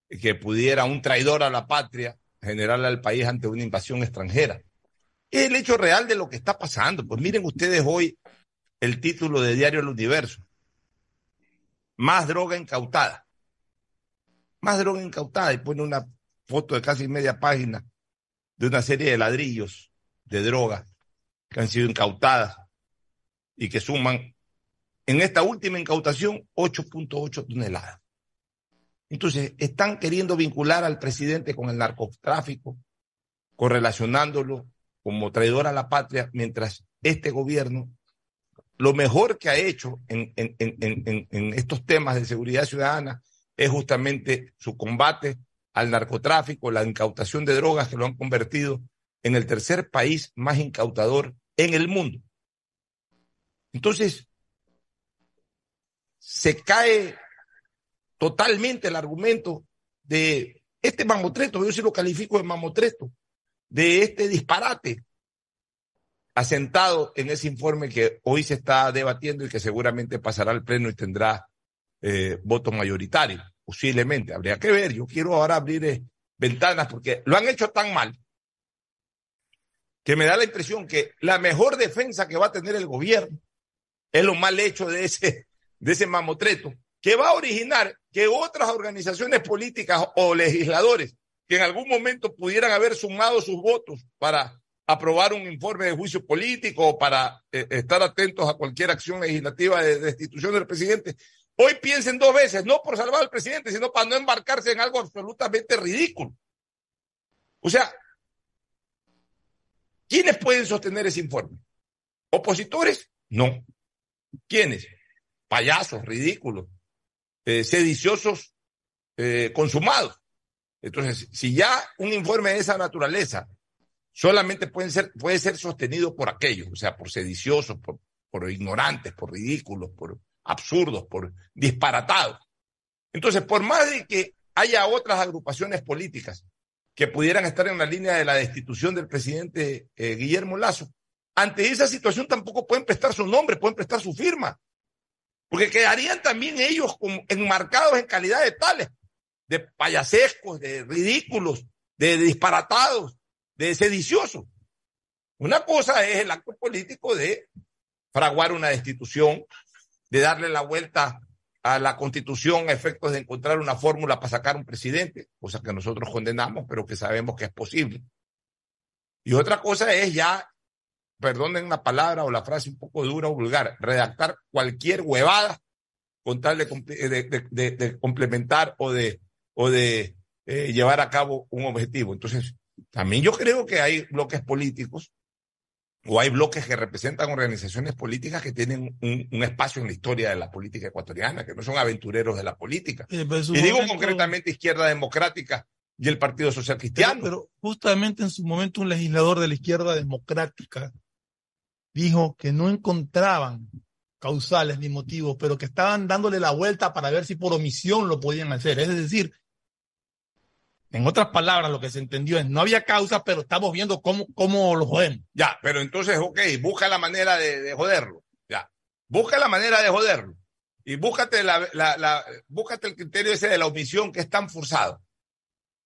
que pudiera un traidor a la patria generarle al país ante una invasión extranjera. Es el hecho real de lo que está pasando. Pues miren ustedes hoy el título de Diario El Universo. Más droga incautada. Más droga incautada. Y pone una foto de casi media página de una serie de ladrillos de droga que han sido incautadas y que suman en esta última incautación 8.8 toneladas. Entonces, están queriendo vincular al presidente con el narcotráfico, correlacionándolo como traidor a la patria, mientras este gobierno lo mejor que ha hecho en, en, estos temas de seguridad ciudadana es justamente su combate al narcotráfico, la incautación de drogas que lo han convertido en el tercer país más incautador en el mundo. Entonces, se cae totalmente el argumento de este mamotreto, yo sí lo califico de mamotreto, de este disparate asentado en ese informe que hoy se está debatiendo y que seguramente pasará al Pleno y tendrá eh, voto mayoritario, posiblemente. Habría que ver. Yo quiero ahora abrir eh, ventanas porque lo han hecho tan mal que me da la impresión que la mejor defensa que va a tener el gobierno es lo mal hecho de ese, de ese mamotreto, que va a originar que otras organizaciones políticas o legisladores que en algún momento pudieran haber sumado sus votos para aprobar un informe de juicio político o para eh, estar atentos a cualquier acción legislativa de destitución del presidente, hoy piensen dos veces, no por salvar al presidente, sino para no embarcarse en algo absolutamente ridículo. O sea, ¿quiénes pueden sostener ese informe? ¿Opositores? No. ¿Quiénes? Payasos, ridículos, eh, sediciosos eh, consumados. Entonces, si ya un informe de esa naturaleza solamente pueden ser, puede ser sostenido por aquellos, o sea, por sediciosos, por, por ignorantes, por ridículos, por absurdos, por disparatados. Entonces, por más de que haya otras agrupaciones políticas que pudieran estar en la línea de la destitución del presidente eh, Guillermo Lazo, ante esa situación tampoco pueden prestar su nombre, pueden prestar su firma, porque quedarían también ellos como enmarcados en calidad de tales, de payasescos, de ridículos, de disparatados, de sedicioso. Una cosa es el acto político de fraguar una destitución, de darle la vuelta a la constitución a efectos de encontrar una fórmula para sacar un presidente, cosa que nosotros condenamos, pero que sabemos que es posible. Y otra cosa es ya, perdonen la palabra o la frase un poco dura o vulgar, redactar cualquier huevada con tal de, de, complementar o de, o de eh, llevar a cabo un objetivo. Entonces, también yo creo que hay bloques políticos o hay bloques que representan organizaciones políticas que tienen un, espacio en la historia de la política ecuatoriana, que no son aventureros de la política. y digo concretamente Izquierda Democrática y el Partido Social Cristiano. Pero, justamente en su momento un legislador de la Izquierda Democrática dijo que no encontraban causales ni motivos, pero que estaban dándole la vuelta para ver si por omisión lo podían hacer. Es decir, en otras palabras, lo que se entendió es no había causa, pero estamos viendo cómo, cómo lo jodemos. Ya, pero entonces, ok, busca la manera de, joderlo. Ya. Busca la manera de joderlo. Y búscate, la, la, la, búscate el criterio ese de la omisión que es tan forzado.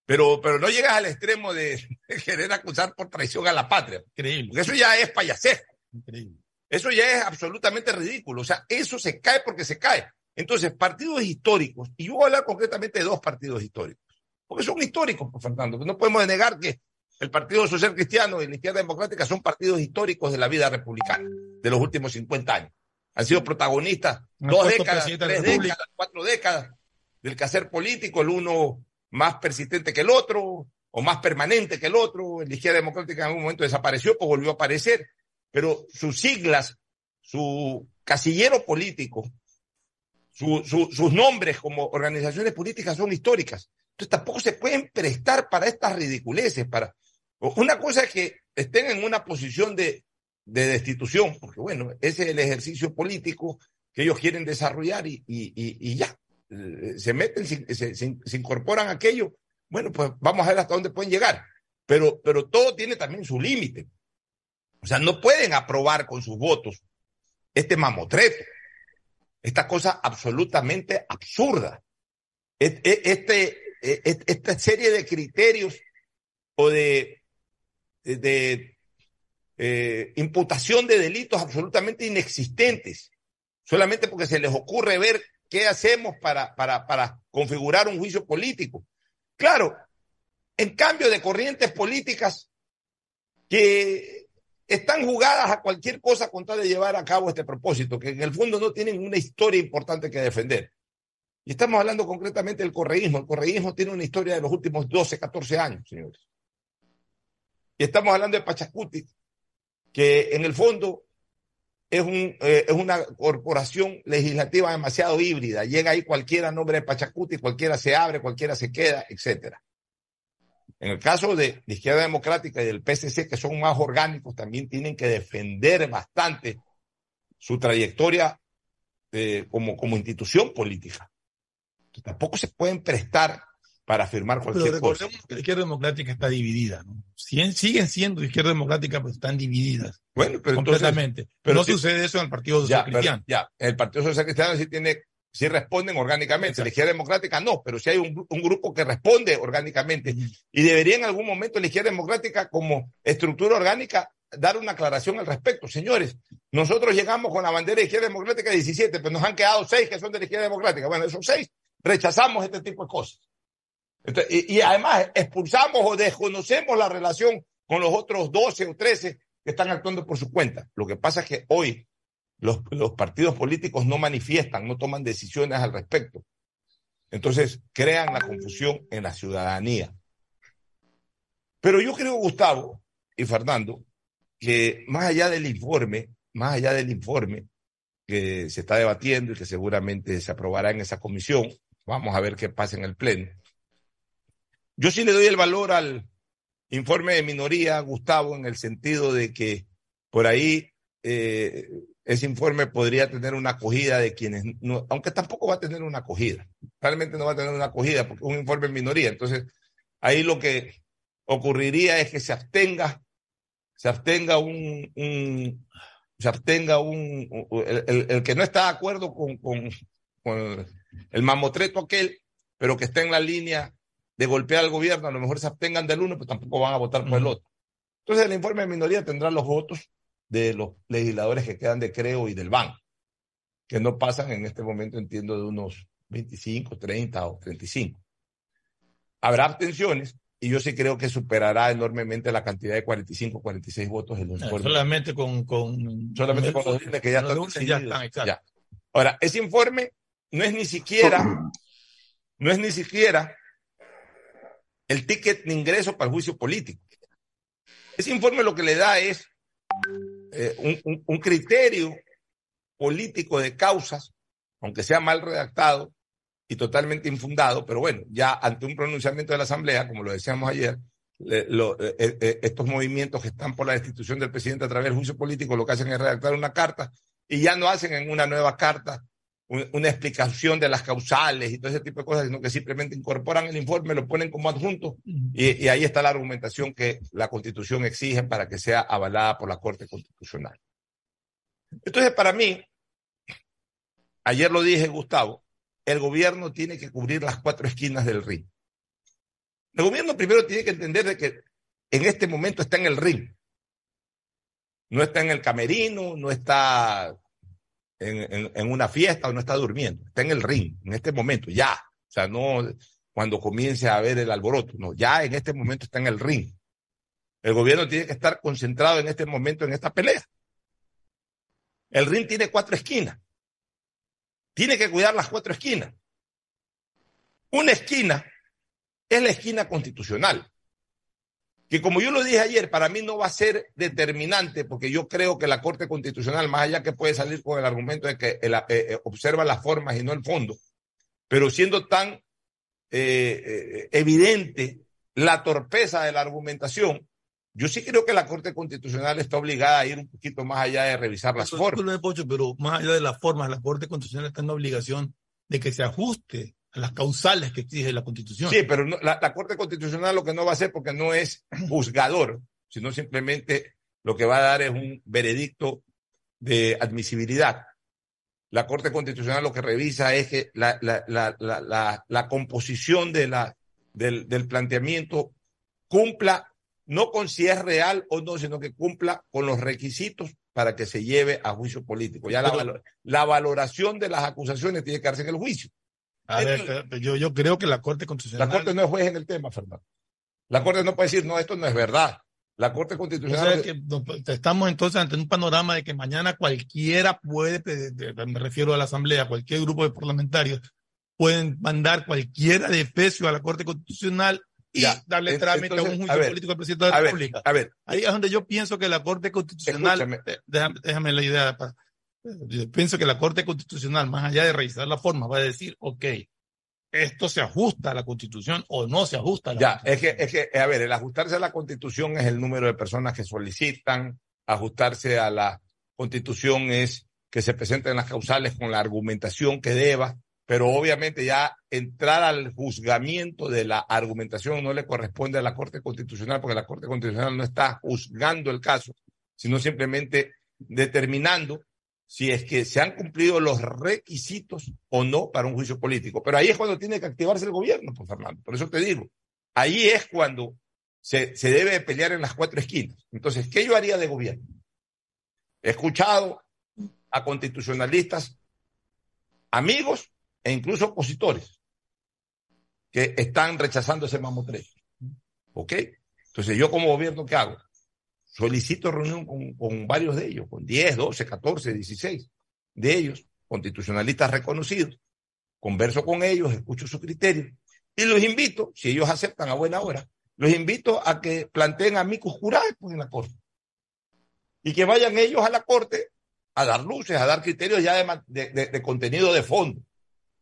Pero, pero no llegas al extremo de, querer acusar por traición a la patria. Increíble. Porque eso ya es payasesco. Increíble. Eso ya es absolutamente ridículo. O sea, eso se cae porque se cae. Entonces, partidos históricos, y yo voy a hablar concretamente de dos partidos históricos porque son históricos, por Fernando. No podemos negar que el Partido Social Cristiano y la Izquierda Democrática son partidos históricos de la vida republicana de los últimos 50 años. Han sido protagonistas dos décadas, tres décadas, cuatro décadas del quehacer político, el uno más persistente que el otro, o más permanente que el otro. La Izquierda Democrática en algún momento desapareció, pues volvió a aparecer. Pero sus siglas, su casillero político, sus nombres como organizaciones políticas son históricas. Entonces tampoco se pueden prestar para estas ridiculeces. Para... Una cosa es que estén en una posición de, de destitución, porque bueno, ese es el ejercicio político que ellos quieren desarrollar y, ya. Eh, se meten, se, se, se, incorporan a aquello. Bueno, pues vamos a ver hasta dónde pueden llegar. Pero, pero todo tiene también su límite. O sea, no pueden aprobar con sus votos este mamotreto, esta cosa absolutamente absurda, este, este, esta serie de criterios o de, de, eh, imputación de delitos absolutamente inexistentes, solamente porque se les ocurre ver qué hacemos para, para, para configurar un juicio político. Claro, en cambio de corrientes políticas que están jugadas a cualquier cosa con tal de llevar a cabo este propósito, que en el fondo no tienen una historia importante que defender. Y estamos hablando concretamente del correísmo. El correísmo tiene una historia de los últimos 12, 14 años, señores. Y estamos hablando de Pachacuti, que en el fondo eh, es una corporación legislativa demasiado híbrida. Llega ahí cualquiera nombre de Pachacuti, cualquiera se abre, cualquiera se queda, etcétera. En el caso de la izquierda democrática y del PSC, que son más orgánicos, también tienen que defender bastante su trayectoria eh, como institución política. Tampoco se pueden prestar para afirmar cualquier pero cosa. Que la izquierda democrática está dividida, ¿no? Siguen, siendo izquierda democrática, pero están divididas. Bueno, pero completamente. pero no sucede eso en el Partido Social Cristiano. ya, el Partido Social Cristiano sí tiene si responden orgánicamente. La izquierda democrática no, pero si hay un, grupo que responde orgánicamente. Y debería en algún momento la izquierda democrática, como estructura orgánica, dar una aclaración al respecto. Señores, nosotros llegamos con la bandera de izquierda democrática 17, pero nos han quedado seis que son de la izquierda democrática. Bueno, esos seis rechazamos este tipo de cosas. y, además expulsamos o desconocemos la relación con los otros 12 o 13 que están actuando por su cuenta. Lo que pasa es que hoy los, los partidos políticos no manifiestan, no toman decisiones al respecto. Entonces crean la confusión en la ciudadanía. Pero yo creo, Gustavo y Fernando, que más allá del informe, más allá del informe que se está debatiendo y que seguramente se aprobará en esa comisión, vamos a ver qué pasa en el Pleno. Yo sí le doy el valor al informe de minoría, Gustavo, en el sentido de que por ahí eh, ese informe podría tener una acogida de quienes, no, aunque tampoco va a tener una acogida, realmente no va a tener una acogida porque es un informe en minoría. Entonces, ahí lo que ocurriría es que se abstenga, se abstenga un, se abstenga un, el, el, que no está de acuerdo con, con, con el mamotreto aquel, pero que está en la línea de golpear al gobierno, a lo mejor se abstengan del uno, pero tampoco van a votar por el otro. Entonces, el informe de minoría tendrá los votos de los legisladores que quedan de Creo y del BAN, que no pasan en este momento, entiendo, de unos 25, 30 o 35. Habrá abstenciones y yo sí creo que superará enormemente la cantidad de 45, 46 votos en informe. Solamente con, con, solamente con los que ya están, ya están Ahora, ese informe no es ni siquiera, no es ni siquiera el ticket de ingreso para el juicio político. Ese informe lo que le da es eh, un, criterio político de causas, aunque sea mal redactado y totalmente infundado, pero bueno, ya ante un pronunciamiento de la Asamblea, como lo decíamos ayer, eh, eh, estos movimientos que están por la destitución del presidente a través del juicio político lo que hacen es redactar una carta y ya no hacen en una nueva carta una explicación de las causales y todo ese tipo de cosas, sino que simplemente incorporan el informe, lo ponen como adjunto y, ahí está la argumentación que la Constitución exige para que sea avalada por la Corte Constitucional. Entonces, para mí, ayer lo dije, Gustavo, el gobierno tiene que cubrir las cuatro esquinas del ring. El gobierno primero tiene que entender de que en este momento está en el ring. No está en el camerino, no está en, una fiesta o no está durmiendo, está en el ring en este momento, ya. O sea, no cuando comience a ver el alboroto, no, ya en este momento está en el ring. El gobierno tiene que estar concentrado en este momento en esta pelea. El ring tiene cuatro esquinas. Tiene que cuidar las cuatro esquinas. Una esquina es la esquina constitucional que como yo lo dije ayer, para mí no va a ser determinante, porque yo creo que la Corte Constitucional, más allá que puede salir con el argumento de que eh, eh, observa las formas y no el fondo, pero siendo tan eh, evidente la torpeza de la argumentación, yo sí creo que la Corte Constitucional está obligada a ir un poquito más allá de revisar las formas. pero más allá de las formas, la Corte Constitucional está en la obligación de que se ajuste a las causales que exige la Constitución. Sí, pero la, la, Corte Constitucional lo que no va a hacer porque no es juzgador, sino simplemente lo que va a dar es un veredicto de admisibilidad. La Corte Constitucional lo que revisa es que la, la, la, la composición de la, del, del planteamiento cumpla no con si es real o no, sino que cumpla con los requisitos para que se lleve a juicio político. Ya la, la valoración de las acusaciones tiene que darse en el juicio. A ver, yo, yo creo que la Corte Constitucional. La Corte no es juez en el tema, Fernando. La Corte no puede decir, no, esto no es verdad. La Corte Constitucional. O sea, que estamos entonces ante un panorama de que mañana cualquiera puede, me refiero a la Asamblea, cualquier grupo de parlamentarios, pueden mandar cualquiera de pecio a la Corte Constitucional y darle trámite a un juicio político al presidente de la República. a ver. Ahí es donde yo pienso que la Corte Constitucional, déjame, déjame, la idea, yo pienso que la Corte Constitucional, más allá de revisar la forma, va a decir, ok, esto se ajusta a la Constitución o no se ajusta a la ya, es que, es que, a ver, el ajustarse a la Constitución es el número de personas que solicitan, ajustarse a la Constitución es que se presenten las causales con la argumentación que deba, pero obviamente ya entrar al juzgamiento de la argumentación no le corresponde a la Corte Constitucional, porque la Corte Constitucional no está juzgando el caso, sino simplemente determinando si es que se han cumplido los requisitos o no para un juicio político. Pero ahí es cuando tiene que activarse el gobierno, pues Fernando. Por eso te digo, ahí es cuando se, se debe pelear en las cuatro esquinas. Entonces, ¿qué yo haría de gobierno? He escuchado a constitucionalistas, amigos e incluso opositores que están rechazando ese mamotrecho. ¿Ok? Entonces, yo como gobierno, ¿qué hago? Solicito reunión con, con, varios de ellos, con 10, 12, 14, 16 de ellos, constitucionalistas reconocidos. Converso con ellos, escucho su criterio y los invito, si ellos aceptan a buena hora, los invito a que planteen amigos jurados pues, en la Corte. Y que vayan ellos a la Corte a dar luces, a dar criterios ya de, de contenido de fondo.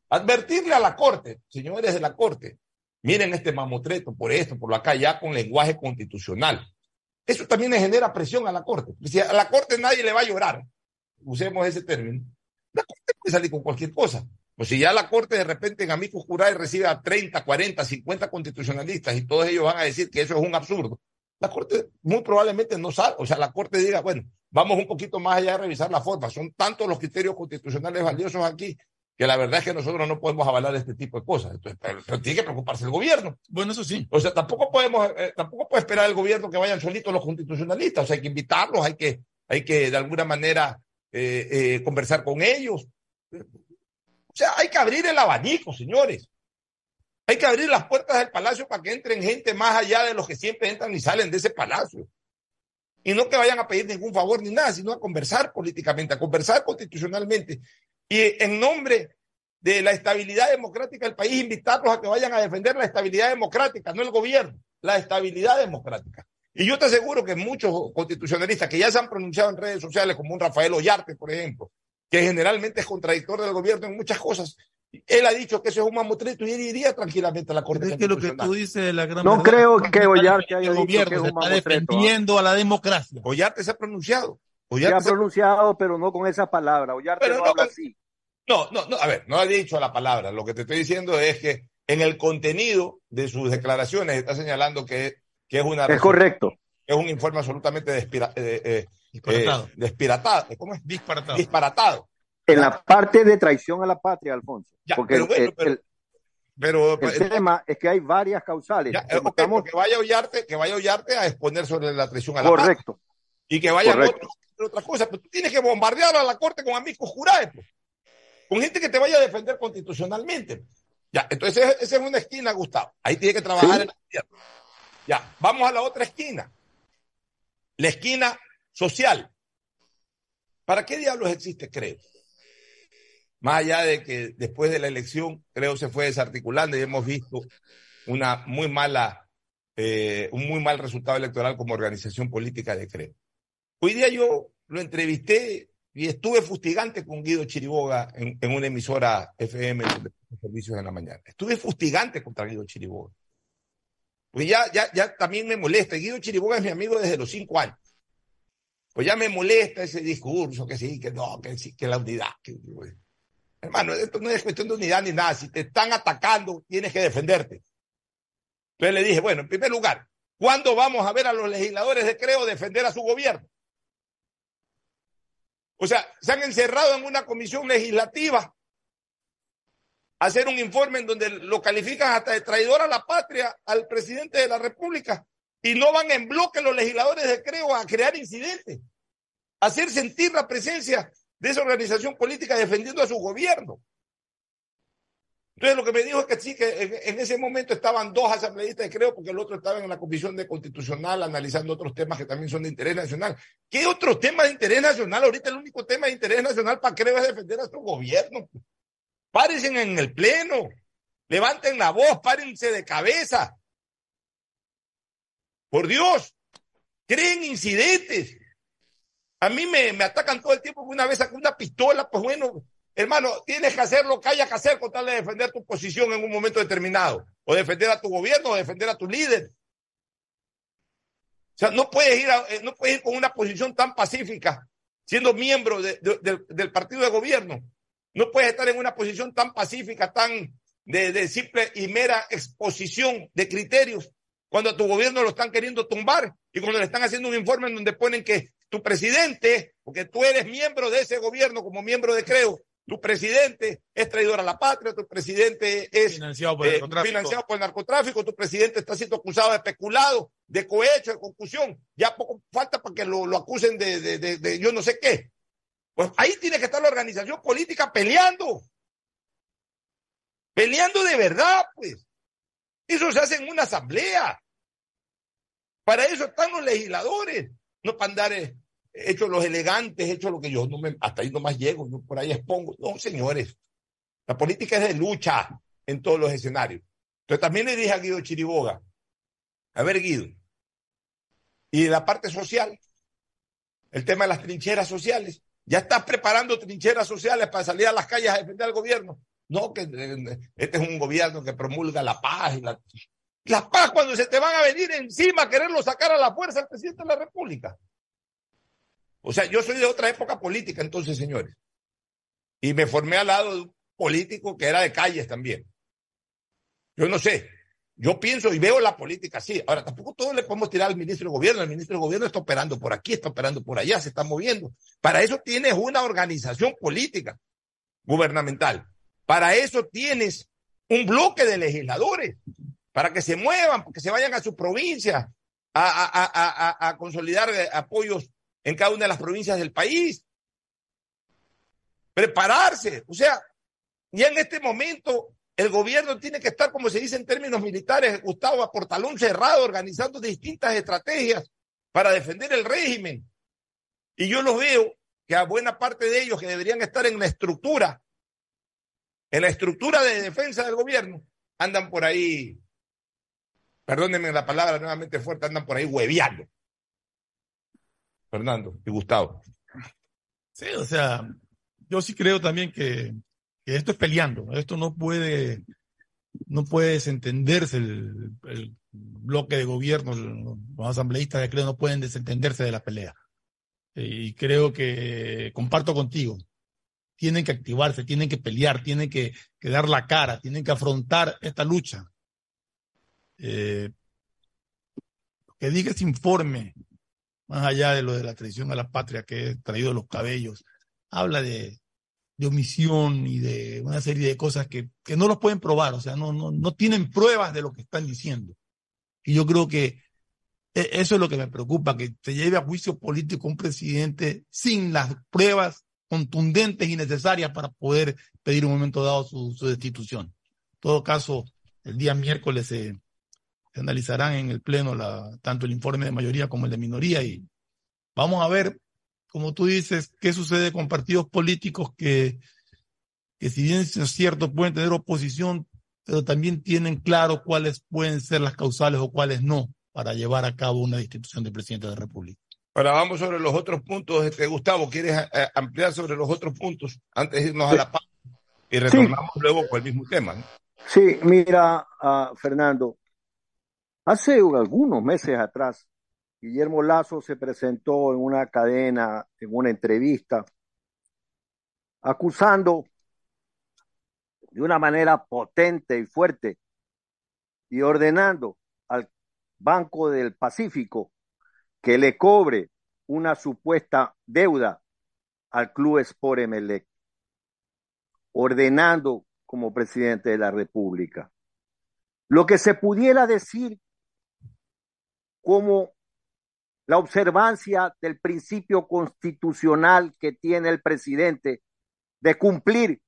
Advertirle a la Corte, señores de la Corte, miren este mamotreto por esto, por lo acá, ya con lenguaje constitucional. Eso también le genera presión a la Corte. Si a la Corte nadie le va a llorar, usemos ese término, la Corte puede salir con cualquier cosa. Pues si ya la Corte de repente en amigos jurados recibe a 30, 40, 50 constitucionalistas y todos ellos van a decir que eso es un absurdo, la Corte muy probablemente no sabe, o sea, la Corte diga, bueno, vamos un poquito más allá de revisar la forma. Son tantos los criterios constitucionales valiosos aquí que la verdad es que nosotros no podemos avalar este tipo de cosas. Entonces, pero, tiene que preocuparse el gobierno. Bueno, eso sí. O sea, tampoco podemos, eh, tampoco puede esperar el gobierno que vayan solitos los constitucionalistas. O sea, hay que invitarlos, hay que, hay que de alguna manera eh, eh, conversar con ellos. O sea, hay que abrir el abanico, señores. Hay que abrir las puertas del palacio para que entren gente más allá de los que siempre entran y salen de ese palacio. Y no que vayan a pedir ningún favor ni nada, sino a conversar políticamente, a conversar constitucionalmente y en nombre de la estabilidad democrática del país, invitarlos a que vayan a defender la estabilidad democrática, no el gobierno, la estabilidad democrática. Y yo te aseguro que muchos constitucionalistas que ya se han pronunciado en redes sociales, como un Rafael Ollarte, por ejemplo, que generalmente es contradictor del gobierno en muchas cosas, él ha dicho que eso es un mamotreto y él iría tranquilamente a la Corte. Es que lo que tú dices de la gran No creo que Ollarte haya el dicho gobierno que es un se está. ¿ah? defendiendo a la democracia. Ollarte se ha pronunciado. Se Ollarte ha se- pronunciado, pero no con esa palabra. Ollarte Pero no no habla con- así. No, no, no, a ver, no ha dicho la palabra. Lo que te estoy diciendo es que en el contenido de sus declaraciones está señalando que, que es una Es correcto. es un informe absolutamente despira- eh, eh, Disparatado. eh, despiratado. ¿Cómo es? Disparatado. Disparatado. En la parte de traición a la patria, Alfonso. Ya, Porque pero el, pero- el- Pero el tema es que hay varias causales. ya, estamos- que vaya a Ollarte, que vaya a Ollarte a exponer sobre la traición a la patria. correcto. y que otros a hacer otras cosas. Pero tú tienes que bombardear a la corte con amigos jurados, pues. Con gente que te vaya a defender constitucionalmente. Ya, entonces esa- es una esquina, Gustavo. Ahí tiene que trabajar Sí. en la izquierda. Ya, vamos a la otra esquina. La esquina social. ¿Para qué diablos existe Creo? Más allá de que después de la elección, Creo se fue desarticulando y hemos visto una muy mala, eh, un muy mal resultado electoral como organización política de Creo. Hoy día yo lo entrevisté y estuve fustigante con Guido Chiriboga en, una emisora FM de servicios en la mañana. Estuve fustigante contra Guido Chiriboga. Pues ya, ya, ya también me molesta. Guido Chiriboga es mi amigo desde los cinco años. Pues ya me molesta ese discurso, que sí, que no, que sí, que la unidad. Hermano, esto no es cuestión de unidad ni nada. Si te están atacando, tienes que defenderte. Entonces le dije, bueno, en primer lugar, ¿cuándo vamos a ver a los legisladores de Creo defender a su gobierno? O sea, se han encerrado en una comisión legislativa a hacer un informe en donde lo califican hasta de traidor a la patria al presidente de la República y no van en bloque los legisladores de Creo a crear incidentes, a hacer sentir la presencia de esa organización política defendiendo a su gobierno. Entonces lo que me dijo es que sí, que en, ese momento estaban dos asambleístas de Creo, porque el otro estaba en la Comisión de Constitucional analizando otros temas que también son de interés nacional. ¿Qué otros temas de interés nacional? Ahorita el único tema de interés nacional para Creo es defender a su gobierno. Párense en el pleno, levanten la voz, párense de cabeza. Por Dios, creen incidentes. A mí me, me atacan todo el tiempo una vez sacó una pistola, pues bueno, hermano, tienes que hacer lo que haya que hacer con tal de defender tu posición en un momento determinado, o defender a tu gobierno, o defender a tu líder. O sea, no puedes ir, a, eh, no puedes ir con una posición tan pacífica, siendo miembro de, de, de, del partido de gobierno. No puedes estar en una posición tan pacífica, tan de simple y mera exposición de criterios cuando a tu gobierno lo están queriendo tumbar y cuando le están haciendo un informe en donde ponen que tu presidente, porque tú eres miembro de ese gobierno como miembro de Creo, tu presidente es traidor a la patria, tu presidente es financiado por, el, eh, financiado por el narcotráfico, tu presidente está siendo acusado de especulado, de cohecho, de concusión. Ya poco falta para que lo, lo acusen de, de, de, de, yo no sé qué. Pues ahí tiene que estar la organización política peleando. Peleando de verdad, pues. Eso se hace en una asamblea. Para eso están los legisladores, no para andar eh, hechos los elegantes, hechos lo que yo no me, hasta ahí nomás llego, yo por ahí expongo. No, señores, la política es de lucha en todos los escenarios. Entonces también le dije a Guido Chiriboga, a ver Guido, y la parte social, el tema de las trincheras sociales, ya estás preparando trincheras sociales para salir a las calles a defender al gobierno. No, que este es un gobierno que promulga la paz y la... La paz cuando se te van a venir encima a quererlo sacar a la fuerza al presidente de la República. O sea, yo soy de otra época política entonces, señores. Y me formé al lado de un político que era de calles también. Yo no sé. Yo pienso y veo la política así. Ahora, tampoco todos le podemos tirar al ministro de gobierno. El ministro de gobierno está operando por aquí, está operando por allá, se está moviendo. Para eso tienes una organización política gubernamental. Para eso tienes un bloque de legisladores para que se muevan, que se vayan a su provincia a, consolidar apoyos en cada una de las provincias del país. Prepararse. O sea, ya en este momento el gobierno tiene que estar, como se dice en términos militares, Gustavo, a portalón cerrado, organizando distintas estrategias para defender el régimen. Y yo los veo que a buena parte de ellos que deberían estar en la estructura, en la estructura de defensa del gobierno, andan por ahí perdónenme la palabra nuevamente fuerte, andan por ahí hueveando. Fernando y Gustavo. Sí, o sea, yo sí creo también que, esto es peleando. Esto no puede, no puede desentenderse el, bloque de gobierno, los asambleístas creo no pueden desentenderse de la pelea. Y creo que comparto contigo. Tienen que activarse, tienen que pelear, tienen que, que dar la cara, tienen que afrontar esta lucha eh, que diga ese informe, más allá de lo de la tradición a la patria que he traído los cabellos, habla de, de omisión y de una serie de cosas que, que no los pueden probar, o sea, no, no, no tienen pruebas de lo que están diciendo. Y yo creo que e, eso es lo que me preocupa, que se lleve a juicio político un presidente sin las pruebas contundentes y necesarias para poder pedir un momento dado su, su destitución. En todo caso, el día miércoles se, se analizarán en el Pleno la, tanto el informe de mayoría como el de minoría y vamos a ver, como tú dices, qué sucede con partidos políticos que, que si bien es cierto pueden tener oposición, pero también tienen claro cuáles pueden ser las causales o cuáles no para llevar a cabo una destitución del presidente de la República. Ahora vamos sobre los otros puntos. Este, Gustavo, ¿quieres eh, ampliar sobre los otros puntos antes de irnos a la paz? Y retornamos luego con el mismo tema. Sí, mira, uh, Fernando, hace algunos meses atrás, Guillermo Lazo se presentó en una cadena, en una entrevista, acusando de una manera potente y fuerte y ordenando al Banco del Pacífico que le cobre una supuesta deuda al Club Sport Emelec, ordenando como presidente de la República. Lo que se pudiera decir como la observancia del principio constitucional que tiene el presidente de cumplir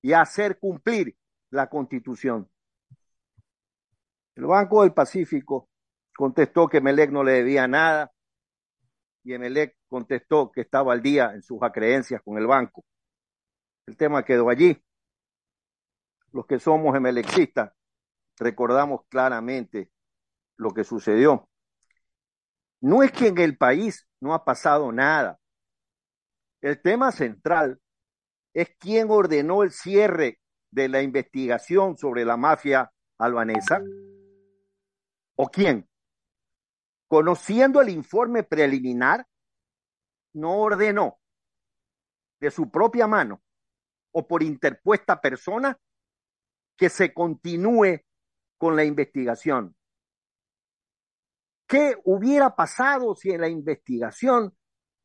y hacer cumplir la constitución. El Banco del Pacífico contestó que Melec no le debía nada y Emelec contestó que estaba al día en sus acreencias con el banco. El tema quedó allí. Los que somos emelexistas recordamos claramente lo que sucedió. No es que en el país no ha pasado nada. El tema central es quién ordenó el cierre de la investigación sobre la mafia albanesa o quién conociendo el informe preliminar, no ordenó de su propia mano o por interpuesta persona que se continúe con la investigación. ¿Qué hubiera pasado si en la investigación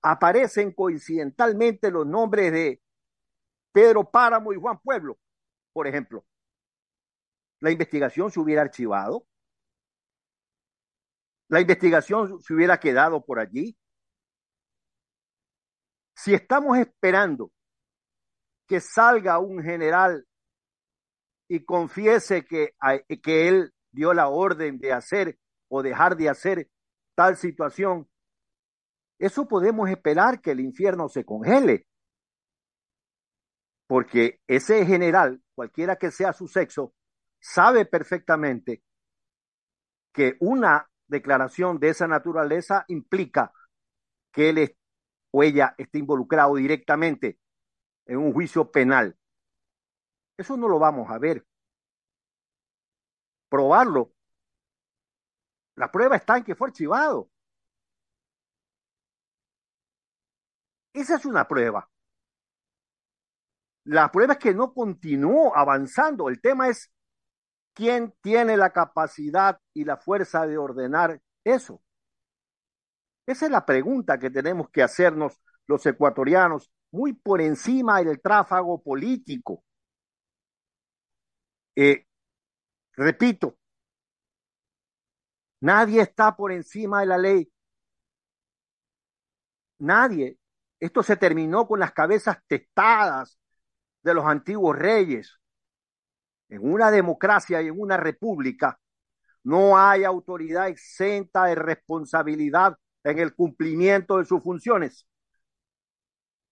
aparecen coincidentalmente los nombres de Pedro Páramo y Juan Pueblo, por ejemplo? ¿La investigación se hubiera archivado? la investigación se hubiera quedado por allí. Si estamos esperando que salga un general y confiese que, que él dio la orden de hacer o dejar de hacer tal situación, eso podemos esperar que el infierno se congele. Porque ese general, cualquiera que sea su sexo, sabe perfectamente que una declaración de esa naturaleza implica que él o ella esté involucrado directamente en un juicio penal. Eso no lo vamos a ver. Probarlo. La prueba está en que fue archivado. Esa es una prueba. La prueba es que no continuó avanzando. El tema es ¿Quién tiene la capacidad y la fuerza de ordenar eso? Esa es la pregunta que tenemos que hacernos los ecuatorianos, muy por encima del tráfago político. Eh, repito, nadie está por encima de la ley. Nadie. Esto se terminó con las cabezas testadas de los antiguos reyes. En una democracia y en una república no hay autoridad exenta de responsabilidad en el cumplimiento de sus funciones.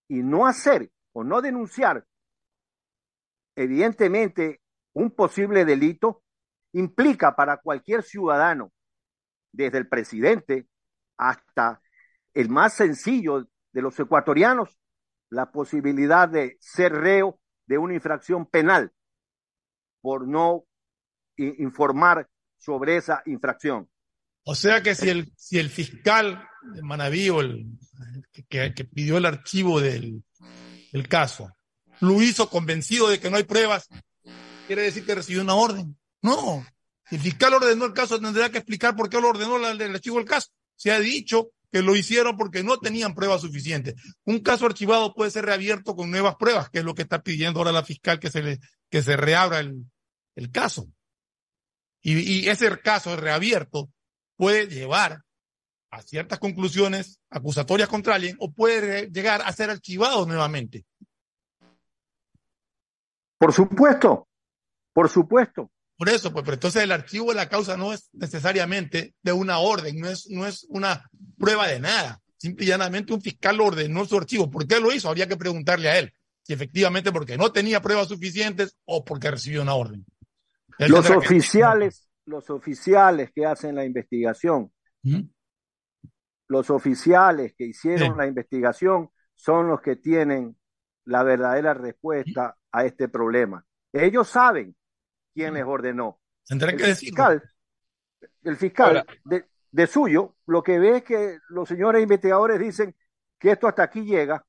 Y no hacer o no denunciar, evidentemente, un posible delito implica para cualquier ciudadano, desde el presidente hasta el más sencillo de los ecuatorianos, la posibilidad de ser reo de una infracción penal por no informar sobre esa infracción. O sea que si el, si el fiscal de Manaví o el, que, pidió el archivo del, del caso lo hizo convencido de que no hay pruebas, quiere decir que recibió una orden. No, el fiscal ordenó el caso, tendrá que explicar por qué lo ordenó el archivo del caso. Se ha dicho que lo hicieron porque no tenían pruebas suficientes. Un caso archivado puede ser reabierto con nuevas pruebas, que es lo que está pidiendo ahora la fiscal que se le, que se reabra el, el caso. Y, ese caso reabierto puede llevar a ciertas conclusiones acusatorias contra alguien o puede llegar a ser archivado nuevamente. Por supuesto, por supuesto. Por eso, pues, pero entonces el archivo de la causa no es necesariamente de una orden, no es, no es una prueba de nada. Simple y llanamente un fiscal ordenó su archivo. ¿Por qué lo hizo? Habría que preguntarle a él si efectivamente porque no tenía pruebas suficientes o porque recibió una orden. Los oficiales, los oficiales que hacen la investigación los oficiales que hicieron la investigación son los que tienen la verdadera respuesta a este problema. Ellos saben quién les ordenó. el fiscal, el fiscal de, de, suyo, lo que ve es que los señores investigadores dicen que esto hasta aquí llega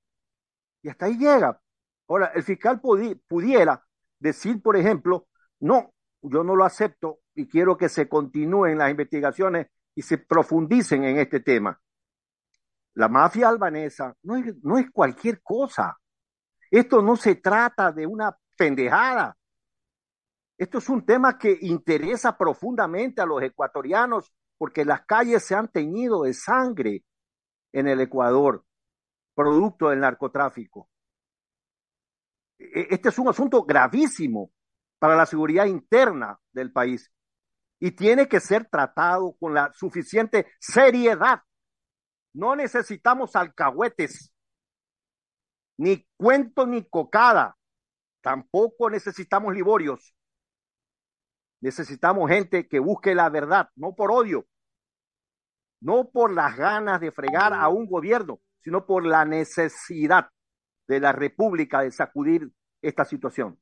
y hasta ahí llega. Ahora, el fiscal pudiera decir, por ejemplo, no, yo no lo acepto y quiero que se continúen las investigaciones y se profundicen en este tema. La mafia albanesa no es, no es cualquier cosa. Esto no se trata de una pendejada. Esto es un tema que interesa profundamente a los ecuatorianos porque las calles se han teñido de sangre en el Ecuador, producto del narcotráfico. E, este es un asunto gravísimo para la seguridad interna del país y tiene que ser tratado con la suficiente seriedad. No necesitamos alcahuetes, ni cuento ni cocada. Tampoco necesitamos liborios. Necesitamos gente que busque la verdad, no por odio, no por las ganas de fregar a un gobierno, sino por la necesidad de la República de sacudir esta situación.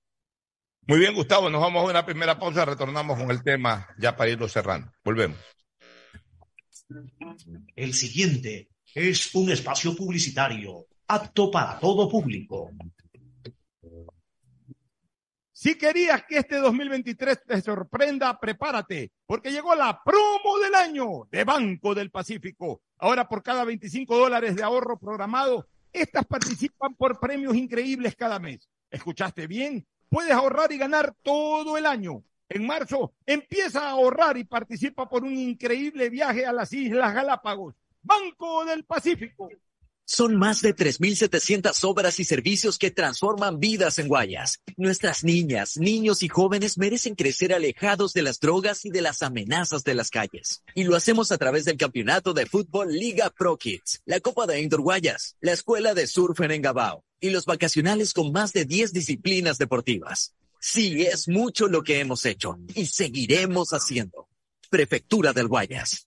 Muy bien, Gustavo, nos vamos a una primera pausa, retornamos con el tema ya para irlo cerrando. Volvemos. El siguiente es un espacio publicitario apto para todo público. Si querías que este 2023 te sorprenda, prepárate, porque llegó la promo del año de Banco del Pacífico. Ahora por cada 25 dólares de ahorro programado, estas participan por premios increíbles cada mes. ¿Escuchaste bien? Puedes ahorrar y ganar todo el año. En marzo empieza a ahorrar y participa por un increíble viaje a las Islas Galápagos. Banco del Pacífico. Son más de 3.700 obras y servicios que transforman vidas en Guayas. Nuestras niñas, niños y jóvenes merecen crecer alejados de las drogas y de las amenazas de las calles. Y lo hacemos a través del campeonato de fútbol Liga Pro Kids, la Copa de Indoor Guayas, la Escuela de Surf en Engabao y los vacacionales con más de 10 disciplinas deportivas. Sí, es mucho lo que hemos hecho y seguiremos haciendo. Prefectura del Guayas.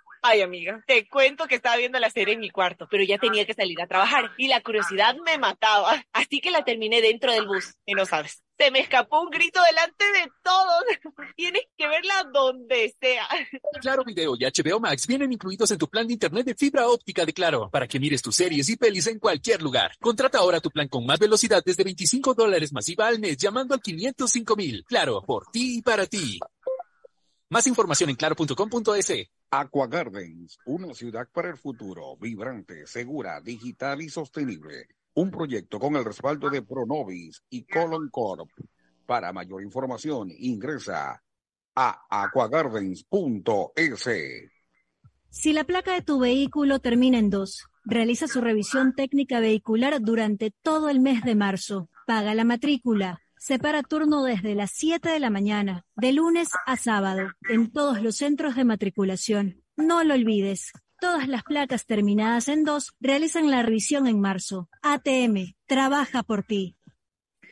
Ay, amiga, te cuento que estaba viendo la serie en mi cuarto, pero ya tenía que salir a trabajar y la curiosidad me mataba. Así que la terminé dentro del bus. Y no sabes, se me escapó un grito delante de todos. Tienes que verla donde sea. Claro Video y HBO Max vienen incluidos en tu plan de internet de fibra óptica de Claro para que mires tus series y pelis en cualquier lugar. Contrata ahora tu plan con más velocidad desde 25 dólares masiva al mes llamando al 505 mil. Claro, por ti y para ti. Más información en claro.com.es. Aqua Gardens, una ciudad para el futuro, vibrante, segura, digital y sostenible. Un proyecto con el respaldo de Pronovis y Colon Corp. Para mayor información, ingresa a aquagardens.es. Si la placa de tu vehículo termina en dos, realiza su revisión técnica vehicular durante todo el mes de marzo. Paga la matrícula Separa turno desde las 7 de la mañana, de lunes a sábado, en todos los centros de matriculación. No lo olvides. Todas las placas terminadas en 2 realizan la revisión en marzo. ATM, trabaja por ti.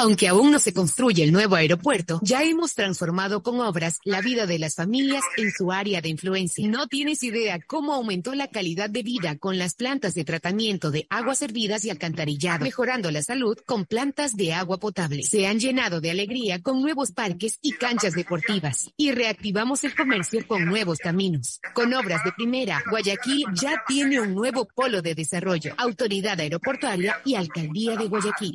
Aunque aún no se construye el nuevo aeropuerto, ya hemos transformado con obras la vida de las familias en su área de influencia. No tienes idea cómo aumentó la calidad de vida con las plantas de tratamiento de aguas servidas y alcantarillado, mejorando la salud con plantas de agua potable. Se han llenado de alegría con nuevos parques y canchas deportivas. Y reactivamos el comercio con nuevos caminos. Con obras de primera, Guayaquil ya tiene un nuevo polo de desarrollo, autoridad aeroportuaria y alcaldía de Guayaquil.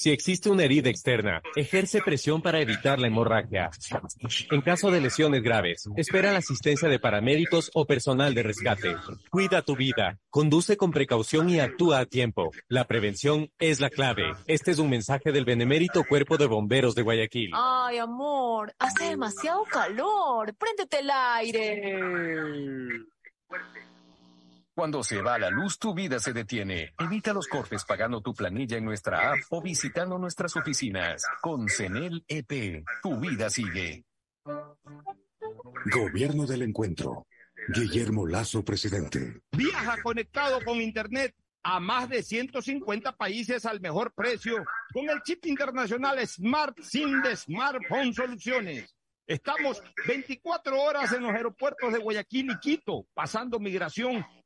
Si existe una herida externa, ejerce presión para evitar la hemorragia. En caso de lesiones graves, espera la asistencia de paramédicos o personal de rescate. Cuida tu vida, conduce con precaución y actúa a tiempo. La prevención es la clave. Este es un mensaje del Benemérito Cuerpo de Bomberos de Guayaquil. Ay, amor, hace demasiado calor. Préndete el aire. Cuando se va la luz, tu vida se detiene. Evita los cortes pagando tu planilla en nuestra app o visitando nuestras oficinas. Con CENEL EP, tu vida sigue. Gobierno del Encuentro. Guillermo Lazo, presidente. Viaja conectado con Internet a más de 150 países al mejor precio con el chip internacional Smart SIM de Smartphone Soluciones. Estamos 24 horas en los aeropuertos de Guayaquil y Quito, pasando migración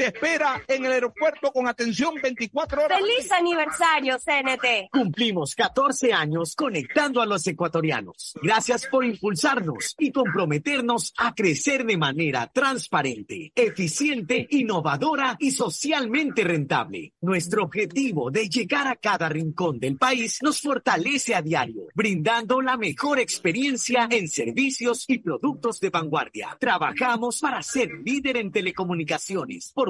te espera en el aeropuerto con atención 24 horas. ¡Feliz aniversario, CNT! Cumplimos 14 años conectando a los ecuatorianos. Gracias por impulsarnos y comprometernos a crecer de manera transparente, eficiente, innovadora y socialmente rentable. Nuestro objetivo de llegar a cada rincón del país nos fortalece a diario, brindando la mejor experiencia en servicios y productos de vanguardia. Trabajamos para ser líder en telecomunicaciones por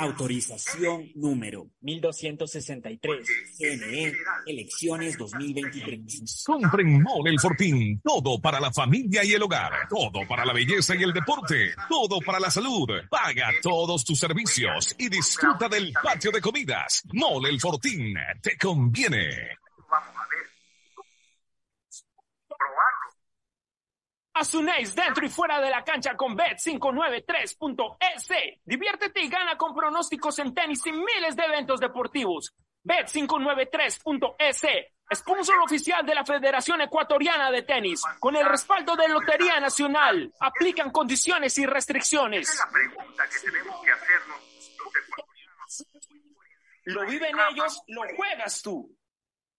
Autorización número 1263. CNE, elecciones 2023. Compren Mole el Fortín. Todo para la familia y el hogar. Todo para la belleza y el deporte. Todo para la salud. Paga todos tus servicios y disfruta del patio de comidas. Mole el Fortín. Te conviene. Asunéis dentro y fuera de la cancha con Bet593.es. Diviértete y gana con pronósticos en tenis y miles de eventos deportivos. Bet593.es, sponsor oficial de la Federación Ecuatoriana de Tenis, con el respaldo de Lotería Nacional. Aplican condiciones y restricciones. la pregunta que tenemos que hacernos los ecuatorianos. Lo viven ellos, lo juegas tú.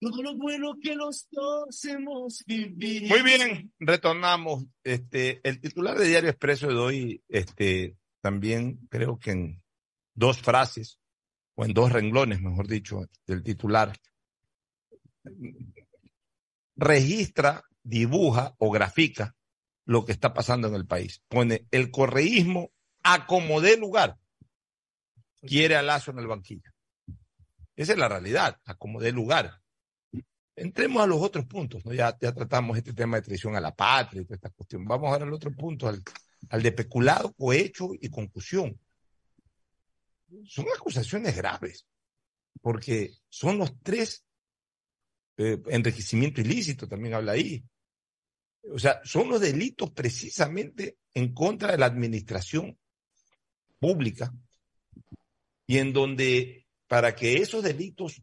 lo bueno que. Muy bien, retornamos. Este, el titular de Diario Expreso de hoy, este, también creo que en dos frases, o en dos renglones, mejor dicho, del titular, registra, dibuja o grafica lo que está pasando en el país. Pone el correísmo acomodé lugar. Quiere a Lazo en el banquillo. Esa es la realidad, acomodé lugar. Entremos a los otros puntos, ¿no? Ya, ya tratamos este tema de traición a la patria y toda esta cuestión. Vamos ahora al otro punto, al, al de peculado, cohecho y concusión. Son acusaciones graves, porque son los tres, eh, enriquecimiento ilícito también habla ahí. O sea, son los delitos precisamente en contra de la administración pública y en donde para que esos delitos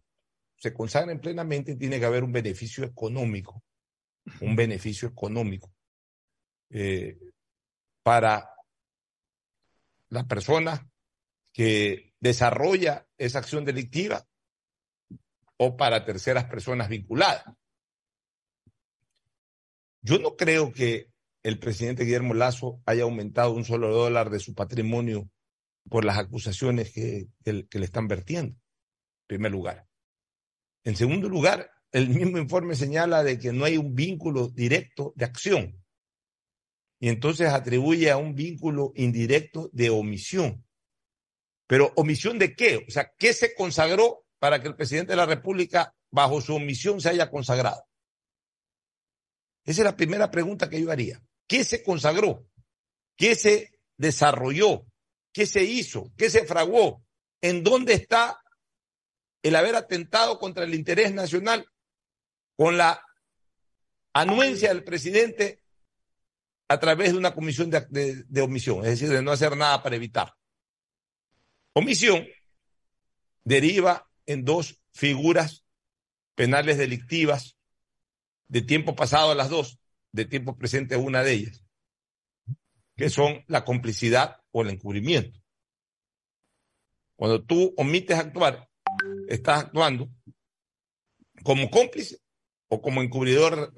se consagren plenamente tiene que haber un beneficio económico, un beneficio económico eh, para la persona que desarrolla esa acción delictiva o para terceras personas vinculadas. Yo no creo que el presidente Guillermo Lazo haya aumentado un solo dólar de su patrimonio por las acusaciones que, que, que le están vertiendo, en primer lugar. En segundo lugar, el mismo informe señala de que no hay un vínculo directo de acción y entonces atribuye a un vínculo indirecto de omisión. Pero omisión de qué? O sea, ¿qué se consagró para que el presidente de la República bajo su omisión se haya consagrado? Esa es la primera pregunta que yo haría. ¿Qué se consagró? ¿Qué se desarrolló? ¿Qué se hizo? ¿Qué se fraguó? ¿En dónde está el haber atentado contra el interés nacional con la anuencia del presidente a través de una comisión de, de, omisión, es decir, de no hacer nada para evitar. Omisión deriva en dos figuras penales delictivas de tiempo pasado a las dos, de tiempo presente una de ellas, que son la complicidad o el encubrimiento. Cuando tú omites actuar, estás actuando como cómplice o como encubridor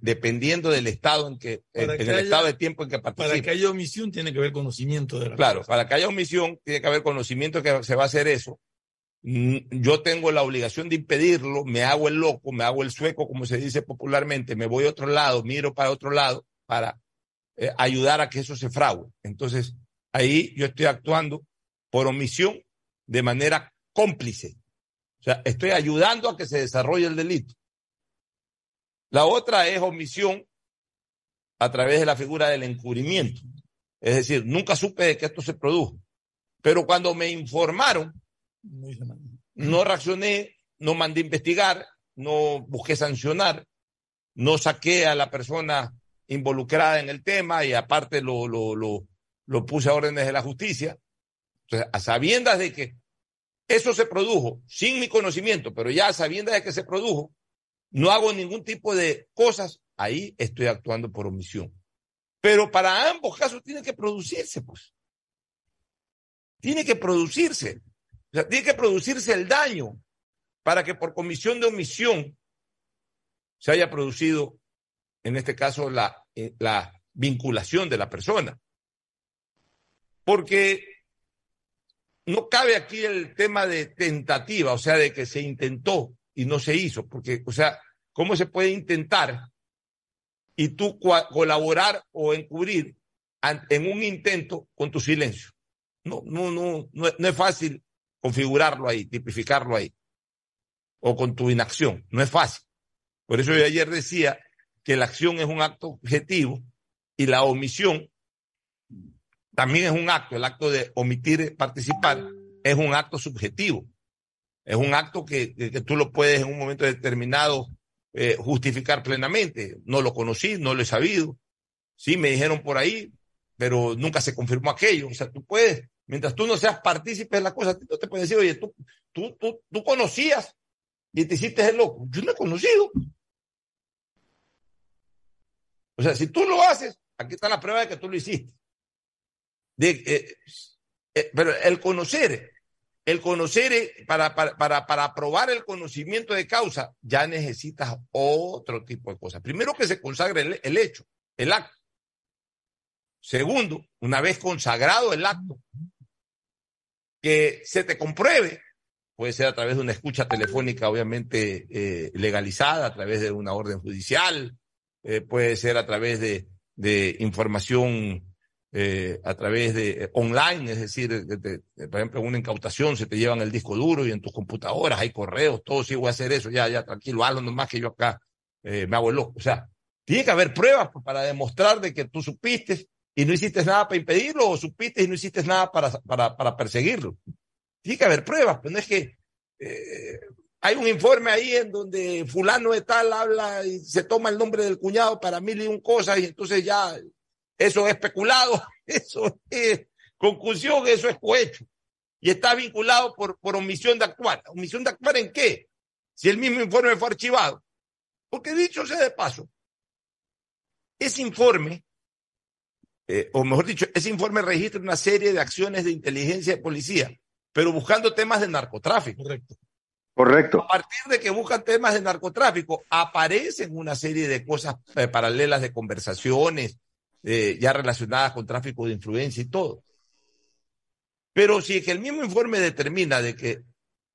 dependiendo del estado en que, en, que el haya, estado de tiempo en que participa. Para que haya omisión tiene que haber conocimiento de la Claro, cosa. para que haya omisión tiene que haber conocimiento que se va a hacer eso mm, yo tengo la obligación de impedirlo, me hago el loco, me hago el sueco, como se dice popularmente, me voy a otro lado, miro para otro lado para eh, ayudar a que eso se frague. Entonces, ahí yo estoy actuando por omisión de manera cómplice. O sea, estoy ayudando a que se desarrolle el delito. La otra es omisión a través de la figura del encubrimiento. Es decir, nunca supe de que esto se produjo. Pero cuando me informaron, no reaccioné, no mandé investigar, no busqué sancionar, no saqué a la persona involucrada en el tema y aparte lo, lo, lo, lo puse a órdenes de la justicia. Entonces, a sabiendas de que eso se produjo sin mi conocimiento, pero ya a sabiendas de que se produjo, no hago ningún tipo de cosas, ahí estoy actuando por omisión. Pero para ambos casos tiene que producirse, pues. Tiene que producirse. O sea, tiene que producirse el daño para que por comisión de omisión se haya producido, en este caso, la, eh, la vinculación de la persona. Porque no cabe aquí el tema de tentativa, o sea, de que se intentó y no se hizo, porque, o sea, ¿cómo se puede intentar y tú colaborar o encubrir en un intento con tu silencio? No, no, no, no, no es fácil configurarlo ahí, tipificarlo ahí, o con tu inacción, no es fácil. Por eso yo ayer decía que la acción es un acto objetivo y la omisión también es un acto, el acto de omitir participar es un acto subjetivo. Es un acto que, tú lo puedes en un momento determinado eh, justificar plenamente. No lo conocí, no lo he sabido. Sí, me dijeron por ahí, pero nunca se confirmó aquello. O sea, tú puedes, mientras tú no seas partícipe de la cosa, tú te puedes decir, oye, tú, tú, tú, tú conocías y te hiciste el loco. Yo no he conocido. O sea, si tú lo haces, aquí está la prueba de que tú lo hiciste. Eh, eh, pero el conocer, el conocer, eh, para, para, para, para probar el conocimiento de causa, ya necesitas otro tipo de cosas. Primero que se consagre el, el hecho, el acto. Segundo, una vez consagrado el acto, que se te compruebe, puede ser a través de una escucha telefónica, obviamente legalizada, a través de una orden judicial, puede ser a través de, de información eh, a través de eh, online, es decir, de, de, de, por ejemplo, una incautación se te llevan el disco duro y en tus computadoras hay correos, todo, sí voy a hacer eso, ya, ya, tranquilo, hazlo nomás que yo acá eh, me hago el loco. O sea, tiene que haber pruebas para demostrar de que tú supiste y no hiciste nada para impedirlo o supiste y no hiciste nada para, para, para perseguirlo. Tiene que haber pruebas, pero no es que eh, hay un informe ahí en donde fulano de tal habla y se toma el nombre del cuñado para mil y un cosas y entonces ya eso es especulado, eso es conclusión, eso es cohecho. Y está vinculado por, por omisión de actuar. ¿Omisión de actuar en qué? Si el mismo informe fue archivado. Porque dicho sea de paso, ese informe, eh, o mejor dicho, ese informe registra una serie de acciones de inteligencia de policía, pero buscando temas de narcotráfico. Correcto. Correcto. A partir de que buscan temas de narcotráfico, aparecen una serie de cosas eh, paralelas de conversaciones, eh, ya relacionadas con tráfico de influencia y todo. Pero si es que el mismo informe determina de que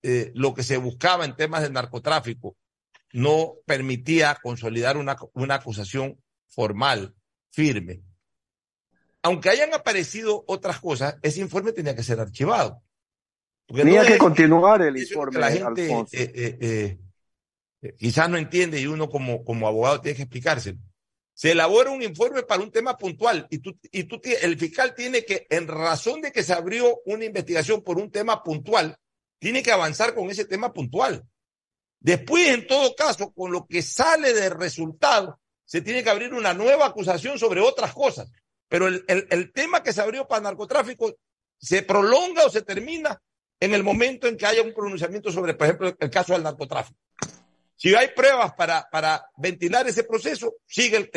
eh, lo que se buscaba en temas de narcotráfico no permitía consolidar una, una acusación formal, firme, aunque hayan aparecido otras cosas, ese informe tenía que ser archivado. Tenía no que es, continuar el informe. La gente eh, eh, eh, quizás no entiende y uno como, como abogado tiene que explicárselo. Se elabora un informe para un tema puntual y, tú, y tú, el fiscal tiene que, en razón de que se abrió una investigación por un tema puntual, tiene que avanzar con ese tema puntual. Después, en todo caso, con lo que sale del resultado, se tiene que abrir una nueva acusación sobre otras cosas. Pero el, el, el tema que se abrió para narcotráfico se prolonga o se termina en el momento en que haya un pronunciamiento sobre, por ejemplo, el caso del narcotráfico. Si hay pruebas para, ventilar ese proceso, sigue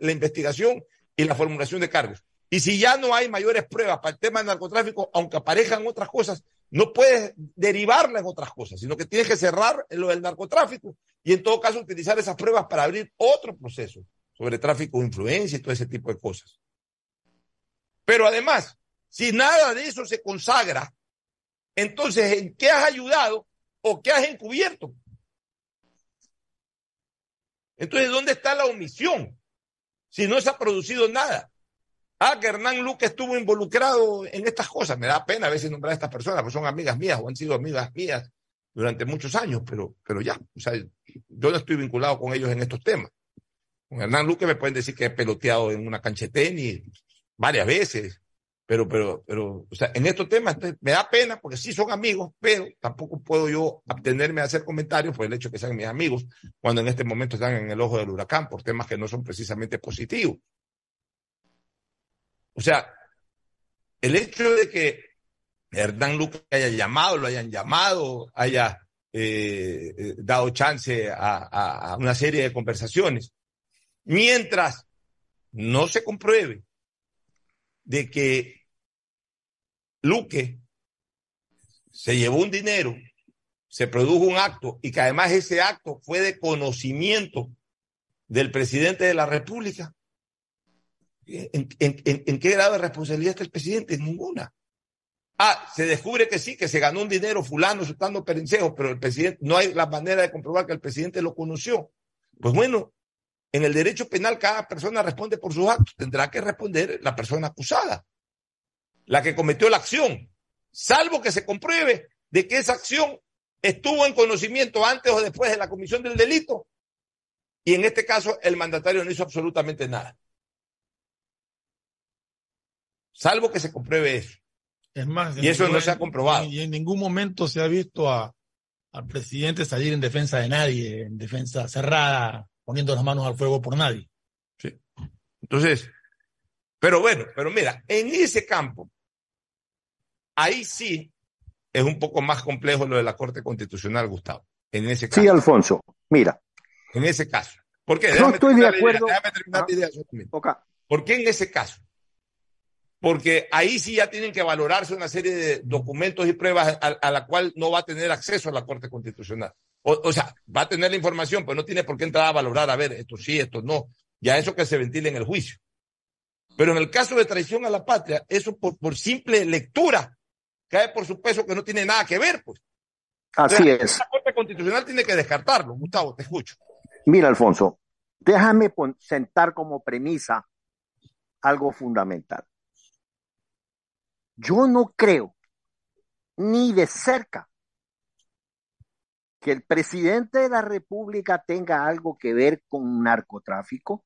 la investigación y la formulación de cargos. Y si ya no hay mayores pruebas para el tema del narcotráfico, aunque aparezcan otras cosas, no puedes derivarla en otras cosas, sino que tienes que cerrar lo del narcotráfico y en todo caso utilizar esas pruebas para abrir otro proceso sobre tráfico de influencia y todo ese tipo de cosas. Pero además, si nada de eso se consagra entonces, ¿en qué has ayudado o qué has encubierto? Entonces, ¿dónde está la omisión? Si no se ha producido nada. Ah, que Hernán Luque estuvo involucrado en estas cosas. Me da pena a veces nombrar a estas personas, porque son amigas mías o han sido amigas mías durante muchos años, pero, pero ya, o sea, yo no estoy vinculado con ellos en estos temas. Con Hernán Luque me pueden decir que he peloteado en una cancha de tenis varias veces, pero, pero, pero, o sea, en estos temas me da pena porque sí son amigos, pero tampoco puedo yo abstenerme de hacer comentarios por el hecho de que sean mis amigos cuando en este momento están en el ojo del huracán por temas que no son precisamente positivos. O sea, el hecho de que Hernán Luque haya llamado, lo hayan llamado, haya eh, eh, dado chance a, a una serie de conversaciones, mientras no se compruebe de que Luque se llevó un dinero, se produjo un acto y que además ese acto fue de conocimiento del presidente de la República. ¿En, qué grado de responsabilidad está el presidente? En ninguna. Ah, se descubre que sí, que se ganó un dinero fulano soltando perencejos, pero el presidente, no hay la manera de comprobar que el presidente lo conoció. Pues bueno, en el derecho penal cada persona responde por sus actos. Tendrá que responder la persona acusada la que cometió la acción, salvo que se compruebe de que esa acción estuvo en conocimiento antes o después de la comisión del delito. Y en este caso el mandatario no hizo absolutamente nada. Salvo que se compruebe eso. Es más, y eso no se ha comprobado. Y en ningún momento se ha visto a, al presidente salir en defensa de nadie, en defensa cerrada, poniendo las manos al fuego por nadie. Sí. Entonces, pero bueno, pero mira, en ese campo, Ahí sí es un poco más complejo lo de la Corte Constitucional, Gustavo. En ese caso. Sí, Alfonso. Mira. En ese caso. ¿Por qué? no estoy de acuerdo. déjame terminar mi idea. ¿Por qué en ese caso? Porque ahí sí ya tienen que valorarse una serie de documentos y pruebas a, la cual no va a tener acceso a la Corte Constitucional. O, o, sea, va a tener la información, pero no tiene por qué entrar a valorar, a ver, esto sí, esto no. Ya eso que se ventile en el juicio. Pero en el caso de traición a la patria, eso por, por simple lectura cae por su peso que no tiene nada que ver, pues. Así es. La Corte Constitucional tiene que descartarlo. Gustavo, te escucho. Mira, Alfonso, déjame sentar como premisa algo fundamental. Yo no creo ni de cerca que el presidente de la República tenga algo que ver con narcotráfico,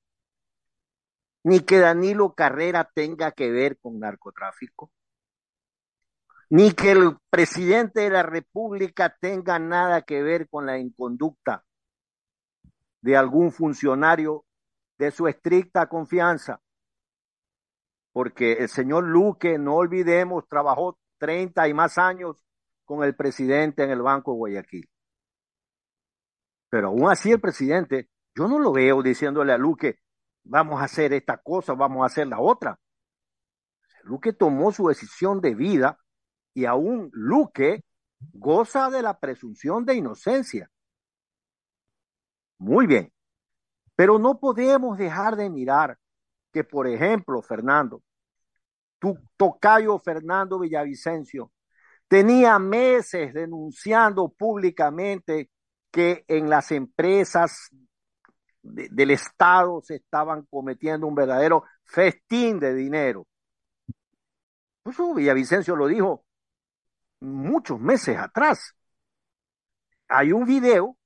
ni que Danilo Carrera tenga que ver con narcotráfico ni que el presidente de la República tenga nada que ver con la inconducta de algún funcionario de su estricta confianza. Porque el señor Luque, no olvidemos, trabajó 30 y más años con el presidente en el Banco de Guayaquil. Pero aún así el presidente, yo no lo veo diciéndole a Luque, vamos a hacer esta cosa, vamos a hacer la otra. Luque tomó su decisión de vida y aún Luque goza de la presunción de inocencia. Muy bien, pero no podemos dejar de mirar que, por ejemplo, Fernando, tu tocayo Fernando Villavicencio, tenía meses denunciando públicamente que en las empresas del Estado se estaban cometiendo un verdadero festín de dinero. Eso Villavicencio lo dijo muchos meses atrás. Hay un video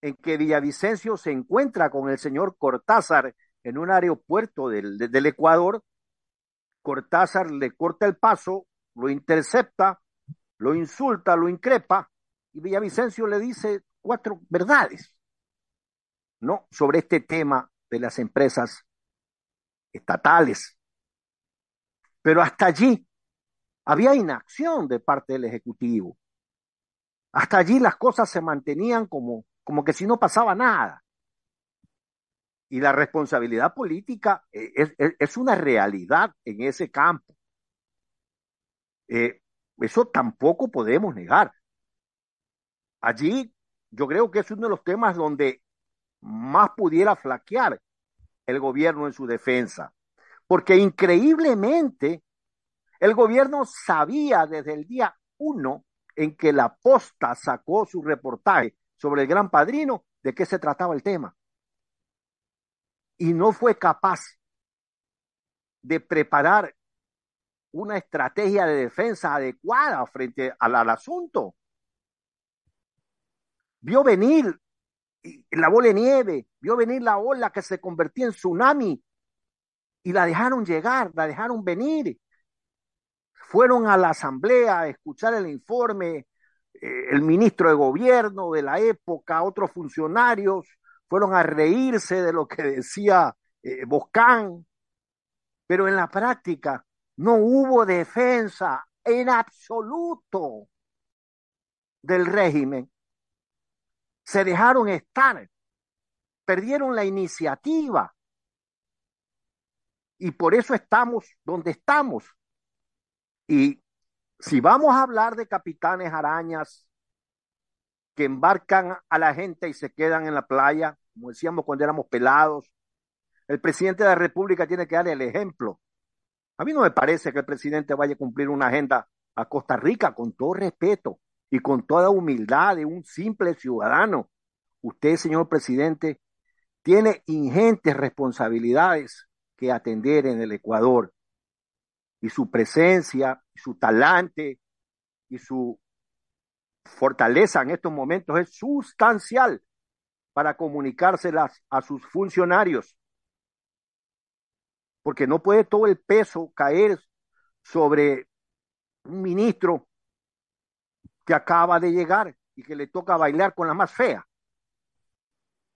en que Villavicencio se encuentra con el señor Cortázar en un aeropuerto del Ecuador. Cortázar le corta el paso, lo intercepta, lo insulta, lo increpa, y Villavicencio le dice cuatro verdades, ¿no? Sobre este tema de las empresas estatales. Pero hasta allí había inacción de parte del Ejecutivo. Hasta allí las cosas se mantenían como, como que si no pasaba nada. Y la responsabilidad política eh, es, una realidad en ese campo. Eh, eso tampoco podemos negar. Allí yo creo que es uno de los temas donde más pudiera flaquear el gobierno en su defensa. Porque increíblemente el gobierno sabía desde el día uno en que la posta sacó su reportaje sobre el gran padrino, de qué se trataba el tema. Y no fue capaz de preparar una estrategia de defensa adecuada frente al, al asunto. Vio venir la bola de nieve, vio venir la ola que se convertía en tsunami y la dejaron llegar, la dejaron venir. Fueron a la asamblea a escuchar el informe, eh, el ministro de gobierno de la época, otros funcionarios, fueron a reírse de lo que decía eh, Boscán, pero en la práctica no hubo defensa en absoluto del régimen. Se dejaron estar, perdieron la iniciativa y por eso estamos donde estamos. Y si vamos a hablar de capitanes arañas que embarcan a la gente y se quedan en la playa, como decíamos cuando éramos pelados, el presidente de la República tiene que darle el ejemplo. A mí no me parece que el presidente vaya a cumplir una agenda a Costa Rica con todo respeto y con toda humildad de un simple ciudadano. Usted, señor presidente, tiene ingentes responsabilidades que atender en el Ecuador. Y su presencia, su talante y su fortaleza en estos momentos es sustancial para comunicárselas a sus funcionarios. Porque no puede todo el peso caer sobre un ministro que acaba de llegar y que le toca bailar con la más fea.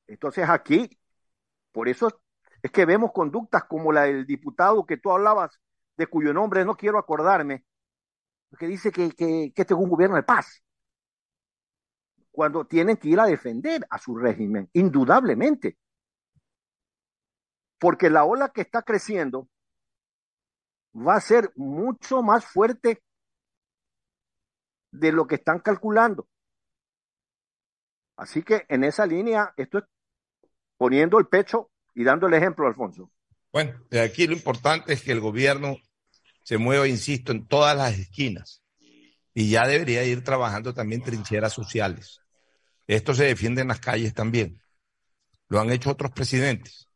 Entonces aquí, por eso es que vemos conductas como la del diputado que tú hablabas, de cuyo nombre no quiero acordarme, que dice que, que, que este es un gobierno de paz, cuando tienen que ir a defender a su régimen, indudablemente. Porque la ola que está creciendo va a ser mucho más fuerte de lo que están calculando. Así que en esa línea, esto es poniendo el pecho y dando el ejemplo, Alfonso. Bueno, de aquí lo importante es que el gobierno se mueva, insisto, en todas las esquinas y ya debería ir trabajando también trincheras sociales. Esto se defiende en las calles también. Lo han hecho otros presidentes.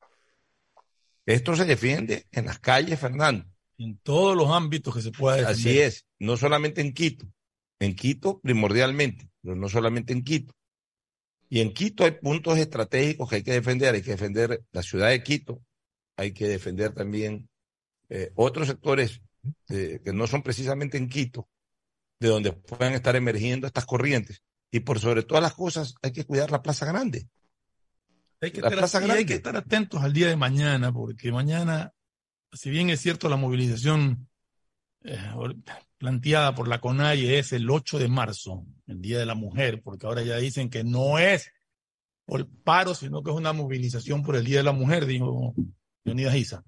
Esto se defiende en las calles, Fernando. En todos los ámbitos que se pueda defender. Así es, no solamente en Quito. En Quito primordialmente, pero no solamente en Quito. Y en Quito hay puntos estratégicos que hay que defender. Hay que defender la ciudad de Quito, hay que defender también eh, otros sectores que no son precisamente en Quito, de donde puedan estar emergiendo estas corrientes. Y por sobre todas las cosas, hay que cuidar la Plaza Grande. Hay que, estar, hay que estar atentos al día de mañana, porque mañana, si bien es cierto la movilización eh, planteada por la CONAIE es el 8 de marzo, el Día de la Mujer, porque ahora ya dicen que no es por paro, sino que es una movilización por el Día de la Mujer, dijo Leonidas Isa.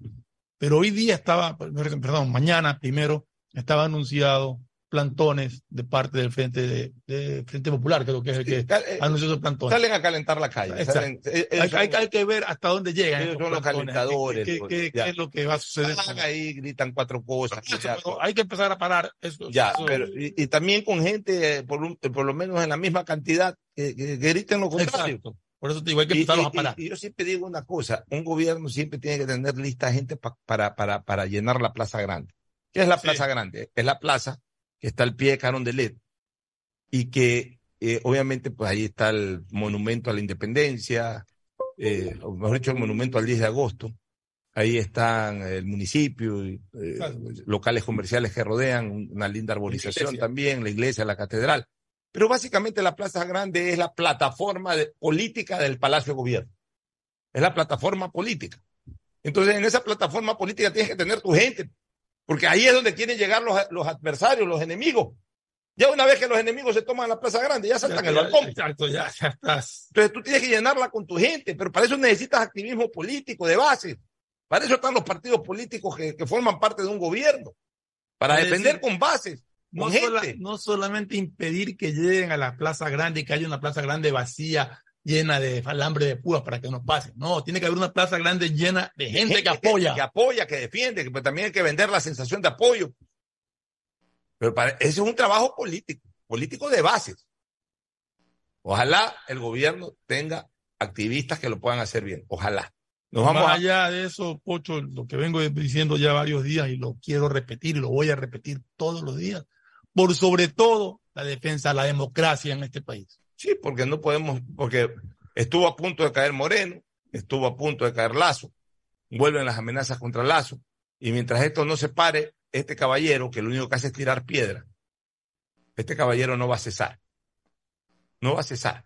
Pero hoy día estaba, perdón, mañana primero estaba anunciado plantones de parte del Frente de, de Frente Popular, creo que es el que eh, anunció esos plantones. Salen a calentar la calle. Salen, hay, hay, hay, que ver hasta dónde llegan. Ellos son los calentadores. ¿Qué, qué, qué, es lo que va a suceder? Ahí, gritan cuatro cosas. Eso, hay que empezar a parar eso. Ya, eso. pero y, y, también con gente, eh, por, un, por lo menos en la misma cantidad, que, que griten lo contrario. Exacto. Por eso te digo, hay que empezarlos a parar. Y, yo siempre digo una cosa, un gobierno siempre tiene que tener lista de gente pa, para, para, para llenar la Plaza Grande. ¿Qué es la Plaza. Grande? Es la plaza que está al pie de Caron de Led y que eh, obviamente pues ahí está el monumento a la independencia, eh, o mejor dicho, el monumento al 10 de agosto. Ahí están el municipio, eh, locales comerciales que rodean, una linda arborización también, la iglesia, la catedral. Pero básicamente la Plaza Grande es la plataforma de, política del Palacio de Gobierno. Es la plataforma política. Entonces, en esa plataforma política tienes que tener tu gente, porque ahí es donde quieren llegar los, los adversarios, los enemigos. Ya una vez que los enemigos se toman la Plaza Grande, ya saltan el balcón. Exacto, ya, ya estás. Entonces tú tienes que llenarla con tu gente, pero para eso necesitas activismo político de base. Para eso están los partidos políticos que, que forman parte de un gobierno. Para defender con bases. No, sola, no, solamente impedir que lleguen a la Plaza Grande y que haya una Plaza Grande vacía, llena de alambre de púas para que no pasen. No, tiene que haber una Plaza Grande llena de gente, gente que apoya. Que, que, apoya, que defiende, que pues también hay que vender la sensación de apoyo. Pero para, ese es un trabajo político. políticos de bases. Ojalá el gobierno tenga activistas que lo puedan hacer bien. Ojalá. Nos vamos Más a- allá de eso, Pocho, lo que vengo diciendo ya varios días y lo quiero repetir y lo voy a repetir todos los días, por sobre todo la defensa de la democracia en este país. Sí, porque no podemos, porque estuvo a punto de caer Moreno, estuvo a punto de caer Lazo, vuelven las amenazas contra Lazo, y mientras esto no se pare, este caballero, que lo único que hace es tirar piedra, este caballero no va a cesar. No va a cesar.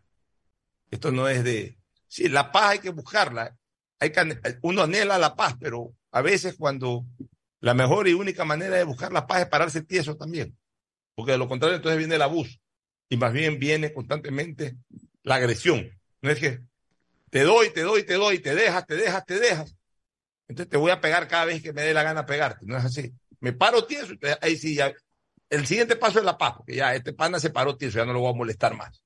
Esto no es de, sí, la paz hay que buscarla, hay que, uno anhela la paz, pero a veces cuando la mejor y única manera de buscar la paz es pararse tieso también, porque de lo contrario entonces viene el abuso y más bien viene constantemente la agresión. No es que te doy, te doy, te doy, te dejas, te dejas, te dejas. Entonces te voy a pegar cada vez que me dé la gana pegarte. No es así. Me paro tieso, ahí sí ya. El siguiente paso es la paz, porque ya este pana se paró tieso, ya no lo voy a molestar más.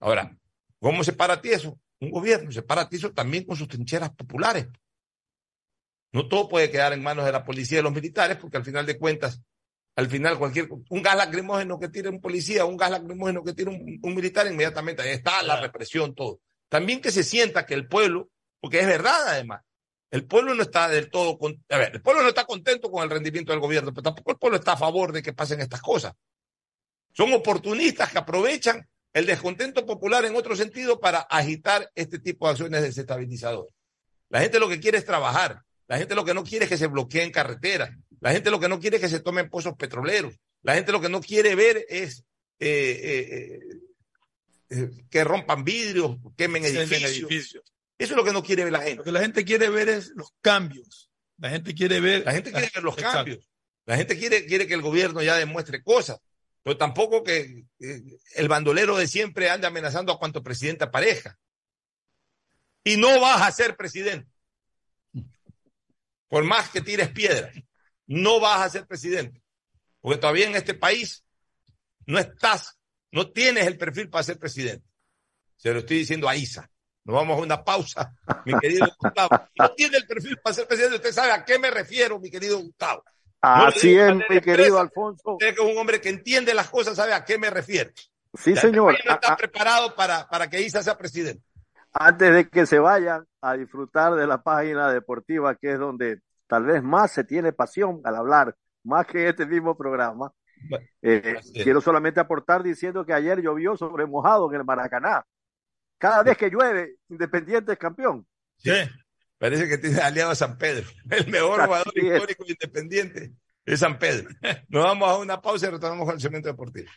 Ahora, ¿cómo se para tieso? Un gobierno se para tieso también con sus trincheras populares. No todo puede quedar en manos de la policía y de los militares, porque al final de cuentas, al final cualquier un gas lacrimógeno que tire un policía, un gas lacrimógeno que tire un, un militar, inmediatamente ahí está la represión, todo. También que se sienta que el pueblo, porque es verdad además, el pueblo no está del todo, con, a ver, el pueblo no está contento con el rendimiento del gobierno, pero tampoco el pueblo está a favor de que pasen estas cosas. Son oportunistas que aprovechan el descontento popular en otro sentido para agitar este tipo de acciones desestabilizadoras. La gente lo que quiere es trabajar. La gente lo que no quiere es que se bloqueen carreteras. La gente lo que no quiere es que se tomen pozos petroleros. La gente lo que no quiere ver es eh, eh, eh, que rompan vidrios, quemen edificios. edificios. Eso es lo que no quiere ver la gente. Lo que la gente quiere ver es los cambios. La gente quiere ver. La gente quiere ver los Exacto. cambios. La gente quiere, quiere que el gobierno ya demuestre cosas. Pero tampoco que el bandolero de siempre ande amenazando a cuanto presidente aparezca. Y no vas a ser presidente. Por más que tires piedras, no vas a ser presidente. Porque todavía en este país no estás, no tienes el perfil para ser presidente. Se lo estoy diciendo a Isa. Nos vamos a una pausa, mi querido Gustavo. No tiene el perfil para ser presidente. Usted sabe a qué me refiero, mi querido Gustavo. No Así es, mi querido. Alfonso. Usted que es un hombre que entiende las cosas, sabe a qué me refiero. Sí, Ya señor. este no está a- preparado para, para que Isa sea presidente. antes de que se vayan a disfrutar de la página deportiva, que es donde tal vez más se tiene pasión al hablar, más que este mismo programa. Eh, quiero solamente aportar diciendo que ayer llovió sobre mojado en el Maracaná. Cada vez que llueve, Independiente es campeón. Sí. Parece que tiene aliado a San Pedro. El mejor jugador histórico independiente es San Pedro. Nos vamos a una pausa y retornamos con el segmento deportivo.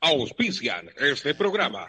Auspician este programa.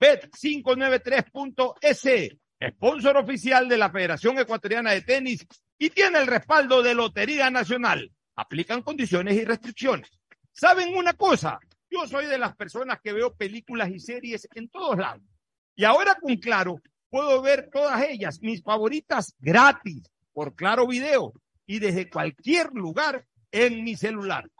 Bet593.es, sponsor oficial de la Federación Ecuatoriana de Tenis y tiene el respaldo de Lotería Nacional. Aplican condiciones y restricciones. ¿Saben una cosa? Yo soy de las personas que veo películas y series en todos lados. Y ahora con Claro puedo ver todas ellas, mis favoritas, gratis, por Claro Video y desde cualquier lugar en mi celular.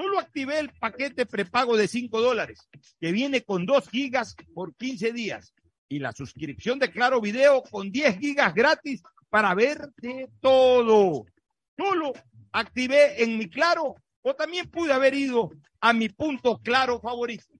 Solo activé el paquete prepago de 5 dólares, que viene con 2 gigas por 15 días. Y la suscripción de Claro Video con 10 gigas gratis para ver de todo. Solo activé en mi Claro o también pude haber ido a mi punto Claro favorito.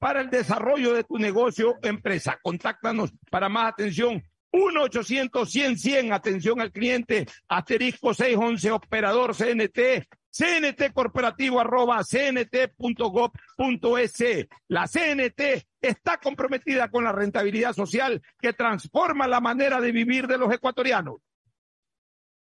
para el desarrollo de tu negocio o empresa. Contáctanos para más atención 1-800-100-100, atención al cliente, asterisco 611, operador CNT, CNT corporativo arroba cnt.gov.es. La CNT está comprometida con la rentabilidad social que transforma la manera de vivir de los ecuatorianos.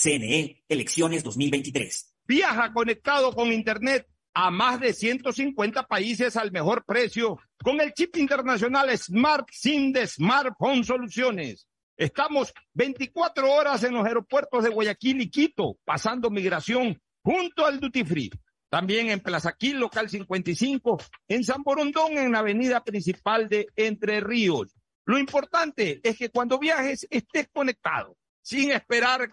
CNE, elecciones 2023. Viaja conectado con Internet a más de 150 países al mejor precio con el chip internacional Smart SIM de Smartphone Soluciones. Estamos 24 horas en los aeropuertos de Guayaquil y Quito, pasando migración junto al Duty Free. También en Plaza Quil, local 55, en San Borondón, en la avenida principal de Entre Ríos. Lo importante es que cuando viajes estés conectado, sin esperar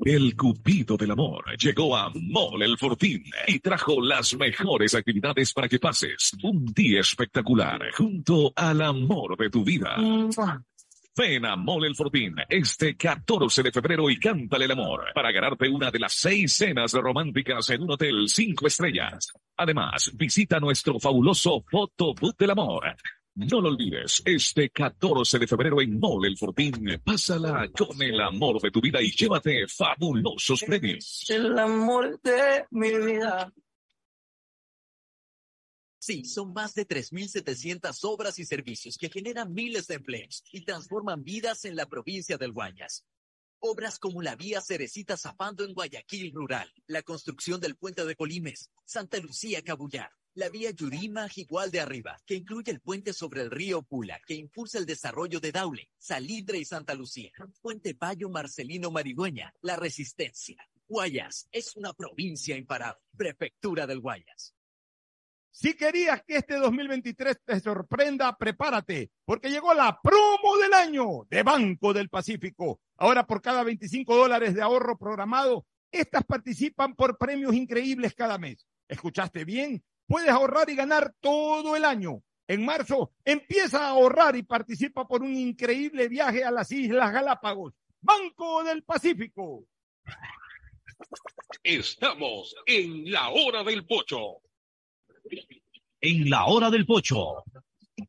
El Cupido del Amor llegó a Mole el Fortín y trajo las mejores actividades para que pases un día espectacular junto al amor de tu vida. Ven a Mole el Fortín este 14 de febrero y cántale el amor para ganarte una de las seis cenas románticas en un hotel cinco estrellas. Además, visita nuestro fabuloso Fotobook del Amor. No lo olvides, este 14 de febrero en Mole el Fortín, pásala con el amor de tu vida y llévate fabulosos premios. El amor de mi vida. Sí, son más de 3.700 obras y servicios que generan miles de empleos y transforman vidas en la provincia del Guayas. Obras como la vía Cerecita Zapando en Guayaquil Rural, la construcción del puente de Colimes, Santa Lucía Cabullar, la vía Yurima Igual de Arriba, que incluye el puente sobre el río Pula, que impulsa el desarrollo de Daule, Salitre y Santa Lucía, Puente Payo Marcelino Marigüeña, La Resistencia. Guayas es una provincia imparable, prefectura del Guayas. Si querías que este 2023 te sorprenda, prepárate, porque llegó la promo del año de Banco del Pacífico. Ahora por cada 25 dólares de ahorro programado, estas participan por premios increíbles cada mes. ¿Escuchaste bien? Puedes ahorrar y ganar todo el año. En marzo, empieza a ahorrar y participa por un increíble viaje a las Islas Galápagos. Banco del Pacífico. Estamos en la hora del pocho. En la hora del pocho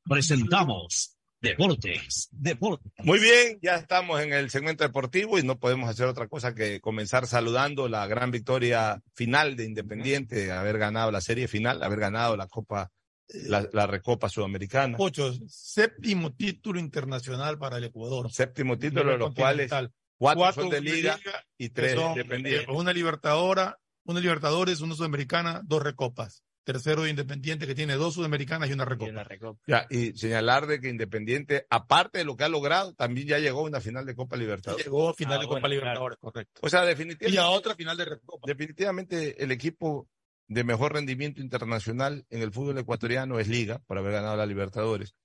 presentamos Deportes, Deportes. Muy bien, ya estamos en el segmento deportivo y no podemos hacer otra cosa que comenzar saludando la gran victoria final de Independiente, haber ganado la serie final, haber ganado la Copa, la, la Recopa Sudamericana. Ocho, séptimo título internacional para el Ecuador. Séptimo título, de los cuales cuatro, son de liga, y tres son, independientes. eh, Una libertadora, una libertadores, una sudamericana, dos recopas. Tercero de Independiente que tiene dos sudamericanas y una recopa. Ya, y señalar de que Independiente, aparte de lo que ha logrado, también ya llegó a una final de Copa Libertadores. Llegó a final Ah, de Copa Libertadores, correcto. O sea, definitivamente. Y a otra final de Recopa. Definitivamente el equipo de mejor rendimiento internacional en el fútbol ecuatoriano es Liga, por haber ganado la Libertadores.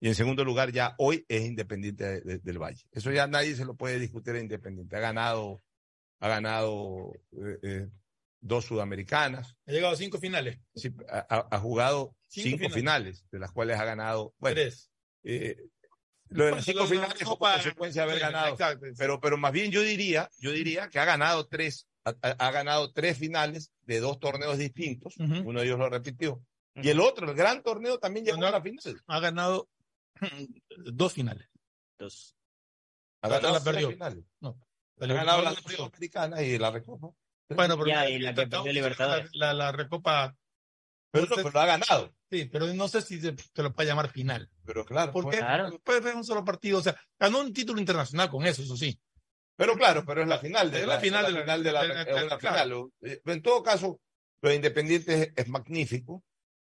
Y en segundo lugar, ya hoy es Independiente de- de- del Valle. Eso ya nadie se lo puede discutir a Independiente. Ha ganado, ha ganado eh, eh, dos sudamericanas. Ha llegado a cinco finales. Sí, ha, jugado Cinco cinco, finales. finales. de las cuales ha ganado. Bueno, Tres. eh, lo de las cinco finales fue Copa- consecuencia de haber sí, ganado. exacto, sí. Pero, pero más bien yo diría, yo diría que ha ganado tres, ha, ganado tres finales de dos torneos distintos. Uno de ellos lo repitió. Y el otro, el gran torneo, también llegó a la final. Ha ganado dos finales. Dos. Ha ganado la perdió. finales. No. Ha ganado las dos sudamericanas y la recopa. Bueno, pero Ya, y la que perdió Libertadores. La, la recopa. Pero, no, pero lo ha ganado. Sí, pero no sé si se, se lo puede llamar final. Pero claro. Porque pues. puede ser un solo partido. O sea, ganó un título internacional con eso, eso sí. Pero claro, pero es la final de Es la final de la- final de la, de la- es una claro. final. Eh, En todo caso, lo de Independiente es, es magnífico.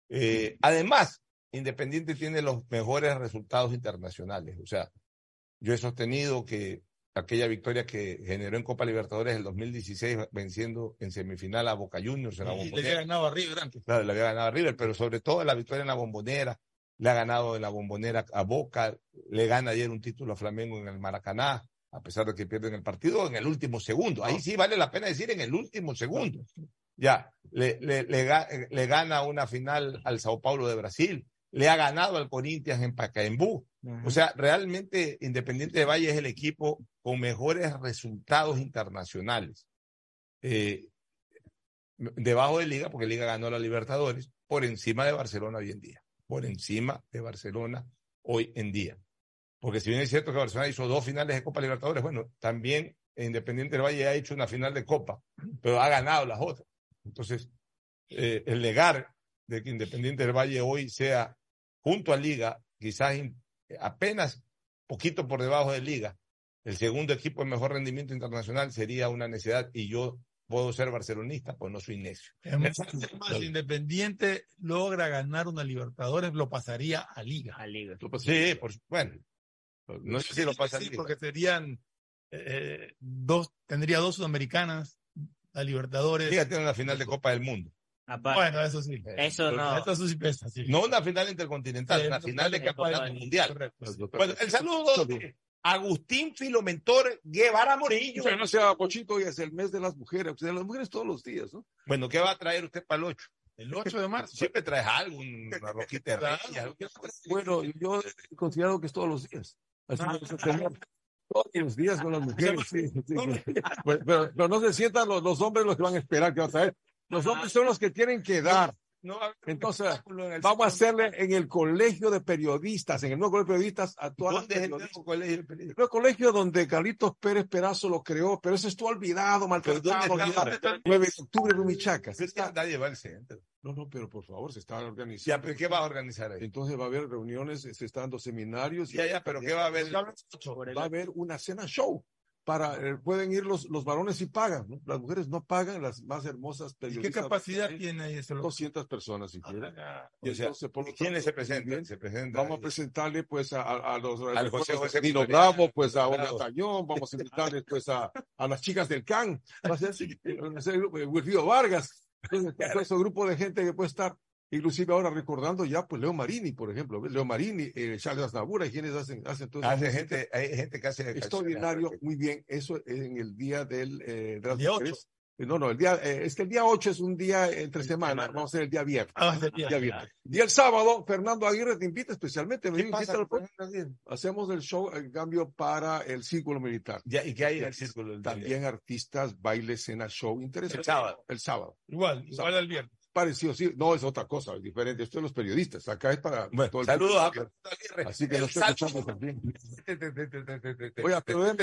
Eh, además, Independiente tiene los mejores resultados internacionales. O sea, yo he sostenido que aquella victoria que generó en Copa Libertadores el 2016, venciendo en semifinal a Boca Juniors en la Y le había Bombonera. ganado a River antes. Claro, le había ganado a River, pero sobre todo la victoria en la Bombonera. Le ha ganado en la Bombonera a Boca, le gana ayer un título a Flamengo en el Maracaná, a pesar de que pierden el partido en el último segundo. Ahí sí vale la pena decir en el último segundo. Ya, le, le, le, le gana una final al Sao Paulo de Brasil, le ha ganado al Corinthians en Pacaembu. O sea, realmente Independiente de Valle es el equipo con mejores resultados internacionales. Eh, debajo de Liga, porque Liga ganó la Libertadores, por encima de Barcelona hoy en día. Por encima de Barcelona hoy en día. Porque si bien es cierto que Barcelona hizo dos finales de Copa Libertadores, bueno, también Independiente del Valle ha hecho una final de Copa, pero ha ganado las otras. Entonces, eh, el legar de que Independiente del Valle hoy sea junto a Liga, quizás apenas poquito por debajo de Liga, el segundo equipo de mejor rendimiento internacional sería una necesidad y yo puedo ser barcelonista, pues no soy necio. Es más, es más, si Independiente logra ganar una Libertadores, lo pasaría a Liga. A Liga. Sí, por, bueno, no sé si lo pasa a Sí, porque serían eh, dos, tendría dos sudamericanas, la Libertadores. Liga tiene una final de Copa del Mundo. Bueno, eso sí. Eso no. Eso sí pesa, sí. No una final intercontinental, Sí, una final de campeonato del mundial. Correcto. Bueno, el saludo Agustín Filomentor Guevara Morillo. Que no sea Pochito, hoy es el mes de las mujeres. De las mujeres todos los días, ¿no? Bueno, ¿qué va a traer usted para el 8? El 8 de marzo. Siempre traes algo, una rojita de reyes, Bueno, yo he considerado que es todos los días. Así Ah. Todos los días con las mujeres. sí, sí, sí. Pero, pero no se sientan los, los hombres los que van a esperar que va a traer. Los hombres son los que tienen que dar. No, Entonces, espectáculo en el vamos a hacerle en el colegio de periodistas, en el nuevo colegio de periodistas, a todas las ¿Dónde es el nuevo colegio de periodistas? El colegio donde Carlitos Pérez Perazo lo creó, pero eso estuvo olvidado, maltratado. ¿dónde está? olvidado. ¿Dónde está? 9 de octubre, Rumichaca. Se Es que está- nadie va al centro. No, no, pero por favor, se está organizando. Ya, pero ¿qué va a organizar ahí? Entonces va a haber reuniones, se están dando seminarios. y- Ya, ya, pero ¿qué va a haber? Va a haber una cena show. Para, eh, pueden ir los, los varones y pagan, ¿no? Las mujeres no pagan, las más hermosas ¿Y qué periodistas. capacidad tiene ahí ese loco? 200 personas, si quieren. Y O sea, entonces, por lo ¿Quiénes tanto, se presentan? bien, Se presentan. Vamos a presentarle pues a, a, a los Al José José Nino. Bravo, pues a Olga. Tañón, vamos a invitarles pues a, a las chicas del CAN, va a ser, va a ser el grupo de Wilfrido Vargas, entonces, todo ese grupo de gente que puede estar, inclusive ahora recordando ya pues Leo Marini, por ejemplo, Leo Marini, eh, Charles Aznavour, quienes hacen, hacen todo eso. Hace gente, hay gente que hace extraordinario, muy bien, eso en el día del eh, de las día mujeres. No, no, el día, eh, es que el día 8 es un día entre semana, vamos a hacer el día viernes. Ah, el día Día viernes. Y el sábado, Fernando Aguirre te invita especialmente. me ¿Qué invita al-? Hacemos el show, en cambio, para el círculo militar. Ya, ¿Y qué hay en el círculo? También artistas, baile, cena, show, interesante. El sábado. El sábado. Igual, igual al viernes. Parecido, sí. No, es otra cosa, es diferente. Esto es los periodistas. Acá es para Bueno, todo el saludos a público. Aguirre. Así que sal- escuchando también. Pero.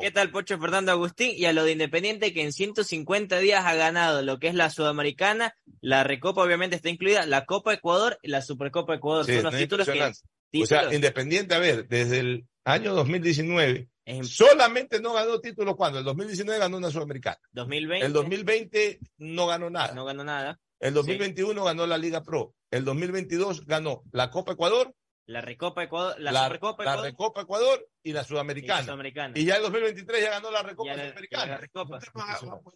¿Qué tal, Pocho Fernando Agustín? Y a lo de Independiente, que en 150 días ha ganado lo que es la Sudamericana, la Recopa obviamente está incluida, la Copa Ecuador y la Supercopa Ecuador. Sí, Son los títulos que... O sea, Independiente, a ver, desde el año 2019, En- solamente no ganó títulos cuando el 2019 ganó una Sudamericana. 2020 El 2020 no ganó nada. no ganó nada. El 2021 ganó la Liga Pro. El 2022 ganó la Copa Ecuador, La Recopa Ecuador, la, la, Supercopa la Ecuador Recopa Ecuador y la y la Sudamericana. Sudamericana. Y ya el 2023 ya ganó la Recopa Ya la- Sudamericana. la Recopa.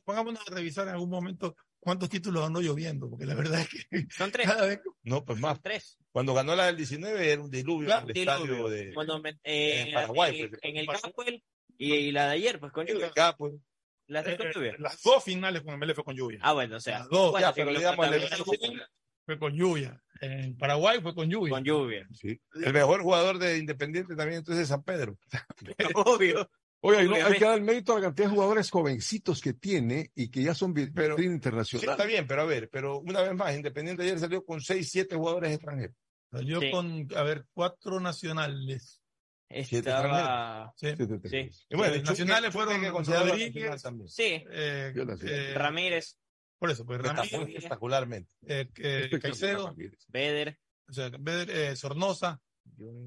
Pongámonos a revisar en algún momento cuántos títulos ando lloviendo, porque la verdad es que Son tres. cada vez No, pues más. Tres. Cuando ganó la del 19 era un diluvio Claro, en el estadio de Cuando me- eh, en en, Paraguay, en- pues. en el Campbell y, y la de ayer, pues con lluvia. acá, pues. Las tres con eh, las dos finales con Melé fue con lluvia. Ah, bueno, o sea. Las dos. bueno, Ya, sí, pero los digamos, el- protagonistas Fue con lluvia. En Paraguay fue con lluvia. con lluvia. Sí. El mejor jugador de Independiente también entonces es San Pedro. Obvio. Oiga, y no, hay que dar el mérito a la cantidad de jugadores jovencitos que tiene y que ya son Pero- vitrina Sí, internacional. está bien, pero a ver, pero una vez más, Independiente ayer salió con 6, 7 jugadores extranjeros. Salió Sí. con, a ver, cuatro nacionales. Estaba. Sí. Sí. Y bueno, Los Chuque- nacionales fueron Rodríguez. también. Sí. Eh, eh, Ramírez, por eso, pues Destacó Ramírez, espectacularmente. eh, eh, Caicedo, Beder. o sea, Beder, eh, Sornosa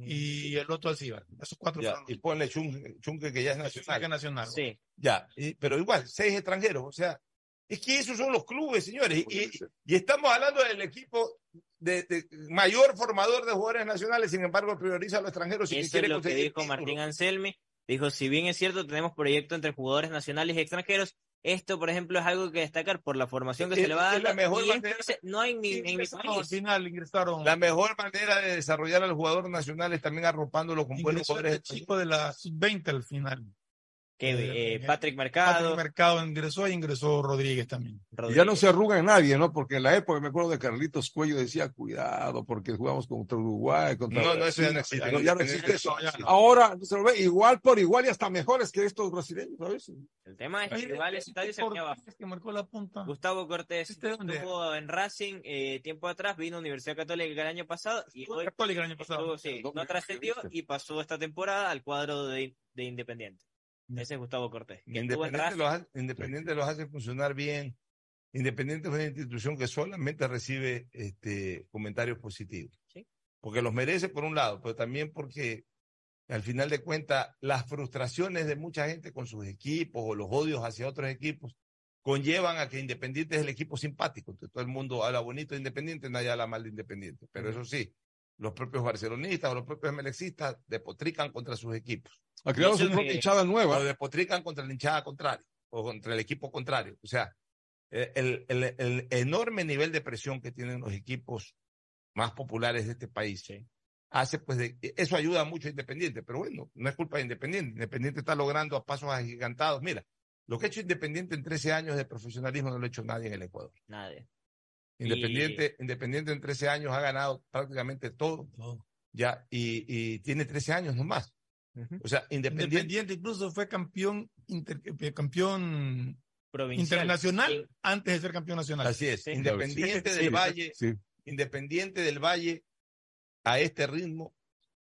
y el otro Alcibar. Esos cuatro Ya, y ponle Chunque, Chunque, que ya es nacional. nacional. nacional. Sí. Ya, y- pero igual, seis extranjeros. O sea, es que esos son los clubes, señores. Y, estamos hablando del equipo de, de mayor formador de jugadores nacionales, sin embargo, prioriza a los extranjeros. y que Eso es lo que dijo. Martín Anselmi. Dijo, si bien es cierto, tenemos proyecto entre jugadores nacionales y extranjeros, esto, por ejemplo, es algo que destacar por la formación que Es- se le va a es la dar. mejor y manera- no hay ni en mi Ingresaron, al país. final ingresaron. La mejor manera de desarrollar al jugador nacional es también arropándolo con buenos jugadores este chico de la sub-20 al final. Que, Eh, Patrick Patrick Mercado. Mercado ingresó y ingresó Rodríguez también. Y ya no se arruga en nadie, ¿no? Porque en la época, me acuerdo de Carlitos Cuello, decía, cuidado, porque jugamos contra Uruguay, contra No, no, eso ya Brasil". no existe. Ya no, ya no existe Eso eso. ya no. Ahora se lo ve igual por igual y hasta mejores que estos brasileños, ¿sabes? El tema es que igual ese estadio se que marcó la punta. Gustavo Cortés ¿Este estuvo en Racing eh, tiempo atrás, vino a Universidad Católica el año pasado y hoy Católica el año pasado. estuvo, sí, no trascendió y pasó esta temporada al cuadro de, de Independiente. Ese es Gustavo Cortés. Independiente los, hace, Independiente los hace funcionar bien. Independiente es una institución que solamente recibe este, comentarios positivos. Sí. Porque los merece por un lado, pero también porque al final de cuentas las frustraciones de mucha gente con sus equipos o los odios hacia otros equipos conllevan a que Independiente es el equipo simpático. Entonces todo el mundo habla bonito de Independiente, nadie habla mal de Independiente. Pero eso sí, los propios barcelonistas o los propios melexistas depotrican contra sus equipos. Ha creado su propia hinchada nueva. O despotrican contra la hinchada contraria o contra el equipo contrario. O sea, eh, el, el, el, enorme nivel de presión que tienen los equipos más populares de este país hace pues de, eso ayuda mucho a Independiente, pero bueno, no es culpa de Independiente. Independiente está logrando a pasos agigantados. Mira, lo que ha hecho Independiente en 13 años de profesionalismo no lo ha hecho nadie en el Ecuador. Nadie. Independiente, Independiente en 13 años ha ganado prácticamente todo. Ya, y, y, tiene 13 años nomás. O sea, Independiente. Independiente incluso fue campeón, inter, eh, campeón internacional antes de ser campeón nacional. Así es. Independiente del Valle, Independiente del Valle, a este ritmo,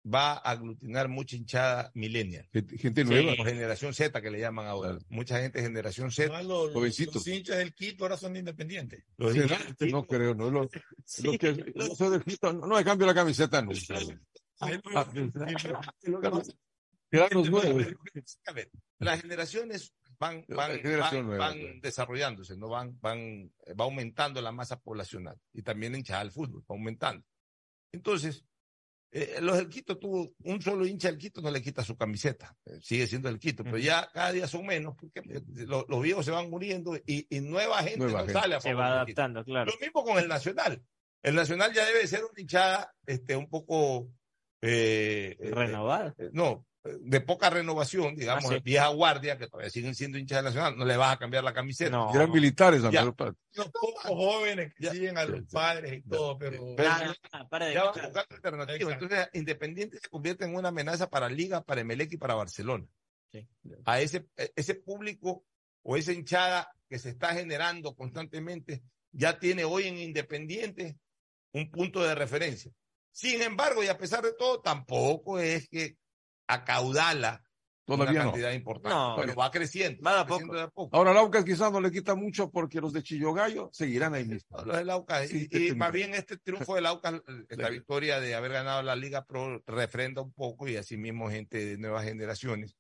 va a aglutinar mucha hinchada millennial. Gente nueva. O generación Z que le llaman ahora. Mucha gente generación Z. los, los, hinchas del Quito ahora son independientes. Los no creo, no. Los, los que no son del Quito, no, no cambio la camiseta no. Las generaciones van, van, van, van desarrollándose, no van, van, va aumentando la masa poblacional y también hinchada al fútbol, va aumentando. Entonces, eh, los del Quito tuvo un solo hincha del Quito no le quita su camiseta, eh, sigue siendo el Quito, pero ya cada día son menos porque eh, los, los viejos se van muriendo y, y nueva gente no sale a Se va adaptando, claro. Lo mismo con el Nacional. El Nacional ya debe ser una hinchada este, un poco eh, renovada. no, de poca renovación, digamos, Ah, sí. vieja guardia, que todavía siguen siendo hinchas del Nacional, no le vas a cambiar la camiseta. No. Eran militares, Ya. Los pocos jóvenes que siguen a los padres y todo, pero. Pero Ah, ah, para de ya van contar. buscando alternativas. Exacto. Entonces, Independiente se convierte en una amenaza para Liga, para Emelec y para Barcelona. Sí. A ese, ese público o esa hinchada que se está generando constantemente ya tiene hoy en Independiente un punto de referencia. Sin embargo, y a pesar de todo, tampoco es que acaudala Todavía una no. cantidad importante, No. pero va creciendo. Va de a creciendo de a poco. Ahora, Laucas quizás no le quita mucho porque los de Chillogallo seguirán ahí mismo. Los del Aucas. Sí, y, y este- más bien este triunfo del Aucas, la Sí. victoria de haber ganado la Liga Pro, refrenda un poco y asimismo gente de nuevas generaciones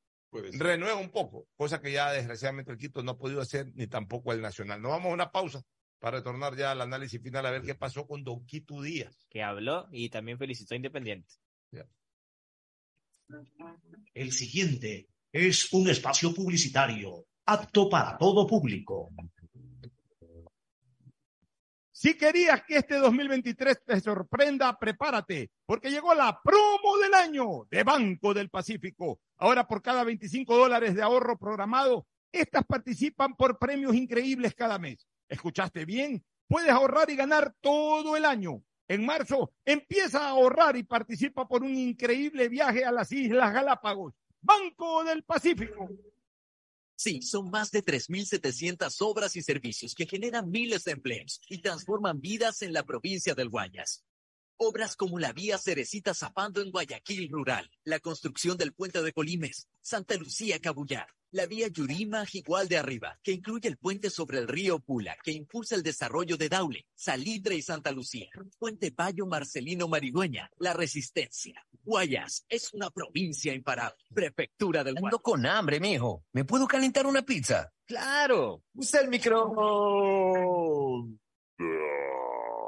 renueva un poco, cosa que ya desgraciadamente el Quito no ha podido hacer ni tampoco el Nacional. Nos vamos a una pausa para retornar ya al análisis final a ver qué pasó con Don Quito Díaz. Que habló y también felicitó a Independiente. El siguiente es un espacio publicitario apto para todo público. Si querías que este 2023 te sorprenda, prepárate, porque llegó la promo del año de Banco del Pacífico. Ahora por cada 25 dólares de ahorro programado, estas participan por premios increíbles cada mes. ¿Escuchaste bien? Puedes ahorrar y ganar todo el año. En marzo, empieza a ahorrar y participa por un increíble viaje a las Islas Galápagos. Banco del Pacífico. Sí, son más de 3.700 obras y servicios que generan miles de empleos y transforman vidas en la provincia del Guayas. Obras como la vía Cerecita Zapando en Guayaquil Rural, la construcción del puente de Colimes, Santa Lucía Cabullar, la vía Yurima Jigual de Arriba, que incluye el puente sobre el río Pula, que impulsa el desarrollo de Daule, Salitre y Santa Lucía, Puente Payo Marcelino Maridueña, La Resistencia. Guayas es una provincia imparable, prefectura del Ando con hambre, mijo. ¿Me puedo calentar una pizza? Claro. Usa el micro.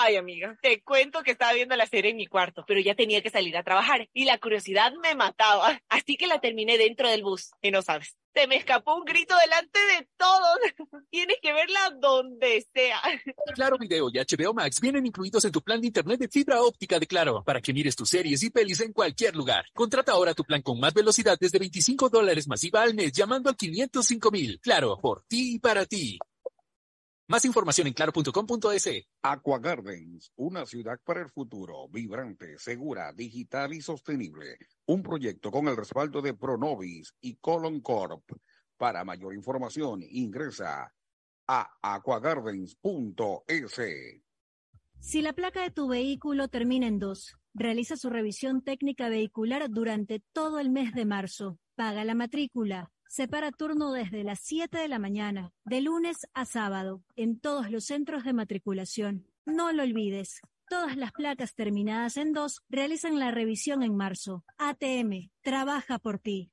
Ay, amiga, te cuento que estaba viendo la serie en mi cuarto, pero ya tenía que salir a trabajar y la curiosidad me mataba. Así que la terminé dentro del bus. Y no sabes, se me escapó un grito delante de todos. Tienes que verla donde sea. Claro Video y HBO Max vienen incluidos en tu plan de internet de fibra óptica de Claro para que mires tus series y pelis en cualquier lugar. Contrata ahora tu plan con más velocidad desde 25 dólares masiva al mes llamando al 505 mil. Claro, por ti y para ti. Más información en claro.com.es. Aqua Gardens, una ciudad para el futuro, vibrante, segura, digital y sostenible. Un proyecto con el respaldo de Pronovis y Colon Corp. Para mayor información, ingresa a aquagardens.es. Si la placa de tu vehículo termina en 2, realiza su revisión técnica vehicular durante todo el mes de marzo. Paga la matrícula. Separa turno desde las 7 de la mañana, de lunes a sábado, en todos los centros de matriculación. No lo olvides. Todas las placas terminadas en 2 realizan la revisión en marzo. ATM, trabaja por ti.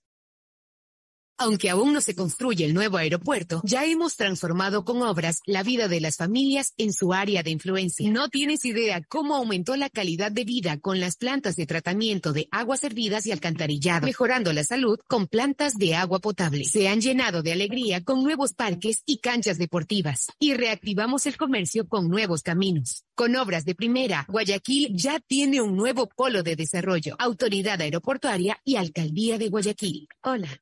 Aunque aún no se construye el nuevo aeropuerto, ya hemos transformado con obras la vida de las familias en su área de influencia. No tienes idea cómo aumentó la calidad de vida con las plantas de tratamiento de aguas servidas y alcantarillado, mejorando la salud con plantas de agua potable. Se han llenado de alegría con nuevos parques y canchas deportivas y reactivamos el comercio con nuevos caminos. Con obras de primera, Guayaquil ya tiene un nuevo polo de desarrollo, autoridad aeroportuaria y alcaldía de Guayaquil. Hola.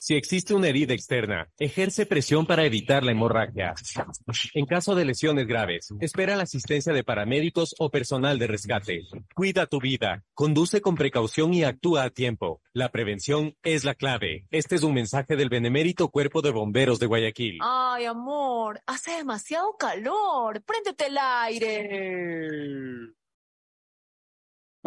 Si existe una herida externa, ejerce presión para evitar la hemorragia. En caso de lesiones graves, espera la asistencia de paramédicos o personal de rescate. Cuida tu vida, conduce con precaución y actúa a tiempo. La prevención es la clave. Este es un mensaje del benemérito Cuerpo de Bomberos de Guayaquil. Ay, amor, hace demasiado calor. Préndete el aire.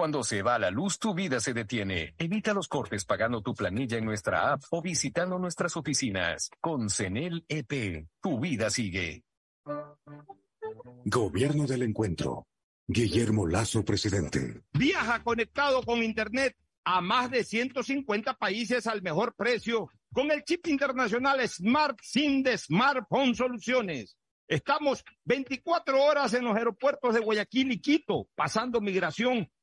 Cuando se va la luz, tu vida se detiene. Evita los cortes pagando tu planilla en nuestra app o visitando nuestras oficinas. Con CENEL EP, tu vida sigue. Gobierno del Encuentro. Guillermo Lazo, presidente. Viaja conectado con Internet a más de 150 países al mejor precio con el chip internacional Smart SIM de Smartphone Soluciones. Estamos 24 horas en los aeropuertos de Guayaquil y Quito, pasando migración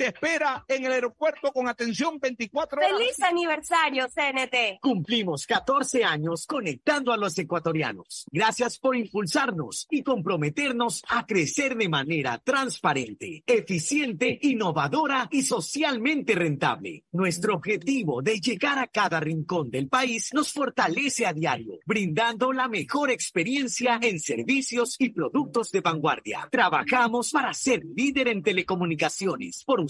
te espera en el aeropuerto con atención 24 horas. ¡Feliz aniversario, CNT! Cumplimos 14 años conectando a los ecuatorianos. Gracias por impulsarnos y comprometernos a crecer de manera transparente, eficiente, innovadora y socialmente rentable. Nuestro objetivo de llegar a cada rincón del país nos fortalece a diario, brindando la mejor experiencia en servicios y productos de vanguardia. Trabajamos para ser líder en telecomunicaciones por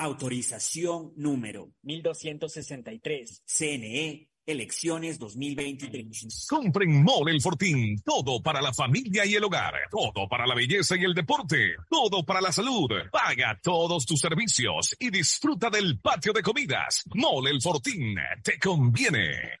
Autorización número 1263. CNE. Elecciones 2023. Compren Mole El Fortín. Todo para la familia y el hogar. Todo para la belleza y el deporte. Todo para la salud. Paga todos tus servicios y disfruta del patio de comidas. Mole El Fortín. Te conviene.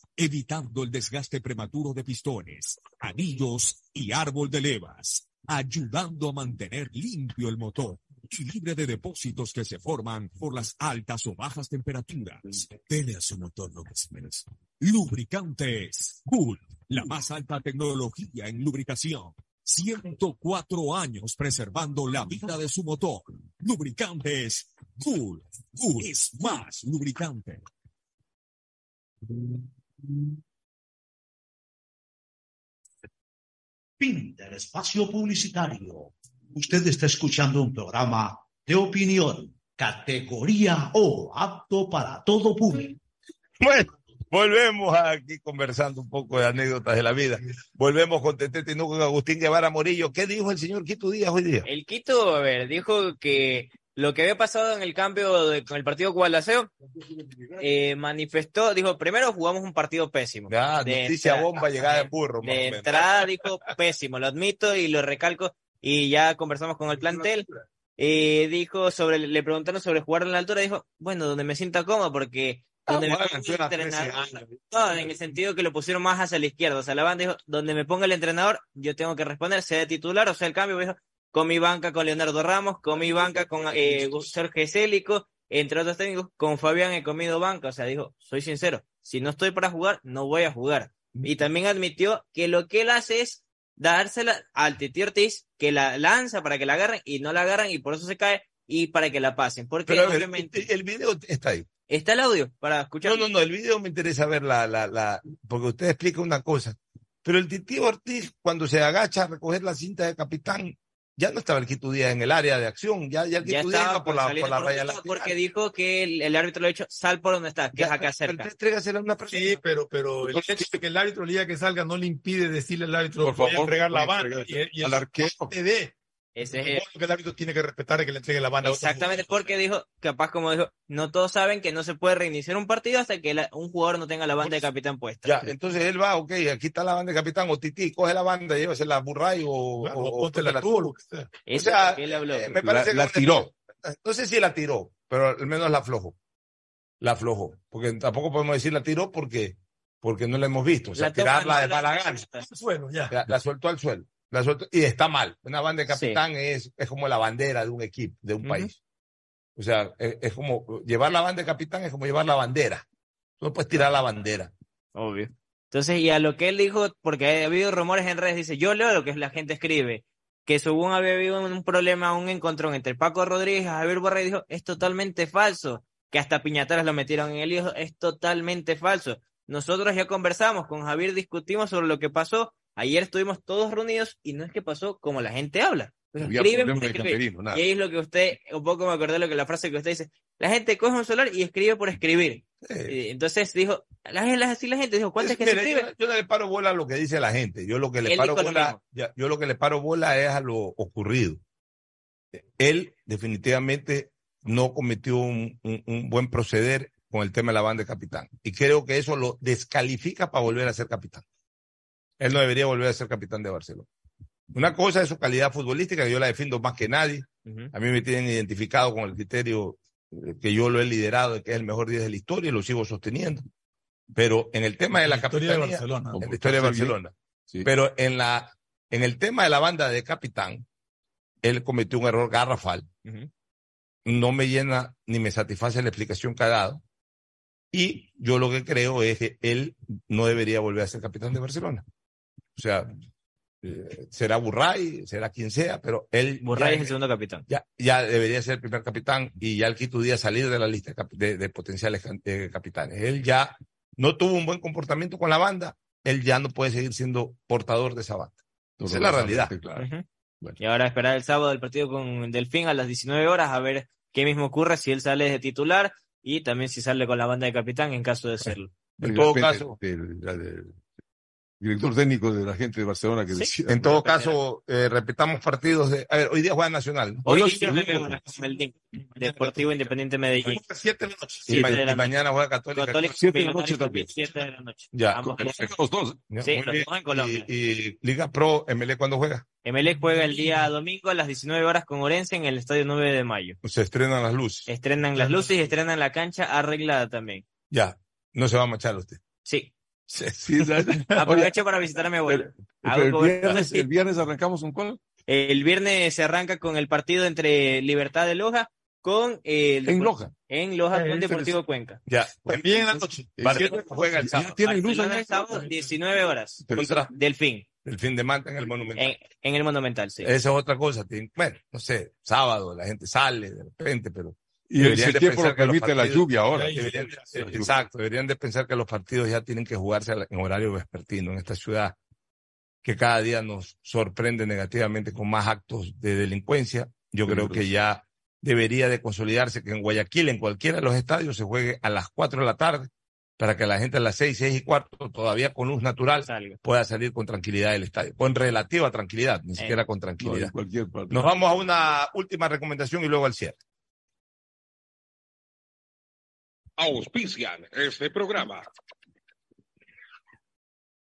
evitando el desgaste prematuro de pistones, anillos y árbol de levas, ayudando a mantener limpio el motor y libre de depósitos que se forman por las altas o bajas temperaturas. Dele a su motor lo que se. Lubricantes Cool, la más alta tecnología en lubricación. 104 años preservando la vida de su motor. Lubricantes Cool. Cool es más lubricante. Fin del espacio publicitario. Usted está escuchando un programa de opinión, categoría O, apto para todo público. Bueno, volvemos aquí conversando un poco de anécdotas de la vida. Volvemos con Tetete y con Agustín Guevara Morillo. ¿Qué dijo el señor Quito Díaz hoy día? El Quito, a ver, dijo que lo que había pasado en el cambio de- con el partido Guadalajara eh, manifestó, dijo, primero jugamos un partido pésimo. Ah, De noticia entrada- bomba llegada en burro. De entrada dijo pésimo, lo admito y lo recalco. Y ya conversamos con el plantel. Y dijo sobre, le preguntaron sobre jugar en la altura, dijo, bueno, donde me sienta cómodo, porque donde me ponga la el altura, 13 entrenador, no, en el sentido que lo pusieron más hacia la izquierda, o sea, la banda dijo, donde me ponga el entrenador, yo tengo que responder, sea de titular o sea el cambio, dijo, con mi banca con Leonardo Ramos, con mi banca con eh, Sergio Célico, entre otros técnicos, con Fabián he comido banca, o sea, dijo, soy sincero, si no estoy para jugar, no voy a jugar. Y también admitió que lo que él hace es dársela al Titi Ortiz, que la lanza para que la agarren y no la agarran y por eso se cae y para que la pasen. Porque Pero a ver, obviamente el video está ahí. está el audio para escuchar. No, no, no, el video me interesa ver la, la, la, porque usted explica una cosa. Pero el Titi Ortiz, cuando se agacha a recoger la cinta de capitán, ya no estaba el Quito Díaz en el área de acción, ya, ya el Ya Quito Díaz estaba iba por la, por la raya lateral. porque dijo que el, el árbitro le ha dicho, sal por donde está, que es acá cerca. A una persona. Sí, pero, pero el hecho de que el árbitro le diga que salga no le impide decirle al árbitro Por favor, entregar la banda. Y, y el al arquero. te dé. Ese es que el árbitro tiene que respetar que le entregue la banda. a otro Exactamente, porque dijo, capaz como dijo, no todos saben que no se puede reiniciar un partido hasta que la- un jugador no tenga la banda de capitán puesta. Ya, entonces él va, ok, aquí está la banda de capitán, o Titi, coge la banda, llévase la burray o, o, o póntela póntela tú, que sea. O sea, es lo que él habló. eh, me parece La- que la tiró. No sé si la tiró, pero al menos la aflojó. La aflojó. Porque tampoco podemos decir la tiró porque, porque no la hemos visto. O sea, La tirarla de no la- mala gana. Bueno, ya. La, la soltó al suelo. La y está mal. Una banda de capitán es, es como la bandera de un equipo, de un país. O sea, es, es como llevar la banda de capitán es como llevar la bandera. Tú no puedes tirar la bandera. Obvio. Entonces, y a lo que él dijo, porque ha habido rumores en redes, dice, yo leo lo que la gente escribe. que según había habido un problema, un encontrón entre Paco Rodríguez y Javier Borrell, dijo, es totalmente falso, que hasta piñataras lo metieron en el hijo, es totalmente falso. Nosotros ya conversamos con Javier, discutimos sobre lo que pasó, ayer estuvimos todos reunidos y no es que pasó como la gente habla. Escriben. Y ahí es lo que usted, un poco me acordé de lo que la frase que usted dice, la gente coge un celular y escribe por escribir. Entonces dijo, la, la, así la gente dijo, ¿cuántas que se Mire, escriben? yo, yo no le paro bola a lo que dice la gente. Yo lo que le Él paro bola, ya, yo lo que le paro bola es a lo ocurrido. Él definitivamente no cometió un, un- un buen proceder con el tema de la banda de capitán. Y creo que eso lo descalifica para volver a ser capitán. Él no debería volver a ser capitán de Barcelona. Una cosa es su calidad futbolística, que yo la defiendo más que nadie. A mí me tienen identificado con el criterio eh, que yo lo he liderado, de que es el mejor 10 de la historia y lo sigo sosteniendo. Pero en el tema de la, historia de Barcelona. en la historia de. Barcelona. Pero en la, en el tema de la banda de capitán, él cometió un error garrafal. No me llena ni me satisface la explicación que ha dado. Y yo lo que creo es que él no debería volver a ser capitán de Barcelona. O sea, eh, será Burray, será quien sea, pero él. Burray ya- es el segundo capitán. ya, ya debería ser el primer capitán y ya el Quito Díaz salir de la lista de potenciales eh, capitanes. Él ya no tuvo un buen comportamiento con la banda, él ya no puede seguir siendo portador de esa banda. Esa es la realidad. Ujú. Y ahora esperar el sábado el partido con Delfín a las 19 horas a ver qué mismo ocurre si él sale de titular y también si sale con la banda de capitán en caso de serlo. En todo caso, director técnico de la gente de Barcelona que decía. en todo caso, eh, repitamos partidos de. A ver, hoy día juega Nacional. ¿no? Hoy día juega Deportivo Independiente Medellín. Siete de la noche. Y, Siete ma- de la y noche. mañana juega Católica. Católica Siete de la noche también. Siete de la noche. Ya. Ambos Los dos. Sí, los dos en Colombia. Y, y Liga Pro, MLE, ¿cuándo juega? Emelec juega el día domingo a las 19 horas con Orense en el Estadio 9 de mayo. Se estrenan las luces. Estrenan las luces y estrenan la cancha arreglada también. Ya. No se va a machar usted. Sí. Aprovecho para visitar a mi abuelo. El, viernes, el viernes arrancamos con cuál? El viernes se arranca con el partido entre Libertad de Loja con el En Loja. En Loja Eh, con Deportivo es- Cuenca. Ya. También en la noche. Barcelona juega el sábado. ¿Tienen luz el sábado, 19 horas. Contra Delfín. el fin de Manta en el Monumental. En, en el Monumental, sí. Esa es otra cosa. Bueno, no sé, sábado la gente sale de repente, pero. Y el- deberían el de tiempo pensar lo permite la lluvia ahora. deberían exacto, deberían de pensar que los partidos ya tienen que jugarse en horario vespertino en esta ciudad que cada día nos sorprende negativamente con más actos de delincuencia. Yo creo que ya debería de consolidarse que en Guayaquil, en cualquiera de los estadios, se juegue a las 4 de la tarde para que la gente a las 6, 6 y cuarto, todavía con luz natural, pueda salir con tranquilidad del estadio. Con relativa tranquilidad, ni siquiera con tranquilidad. Nos vamos a una última recomendación y luego al cierre. Auspician este programa.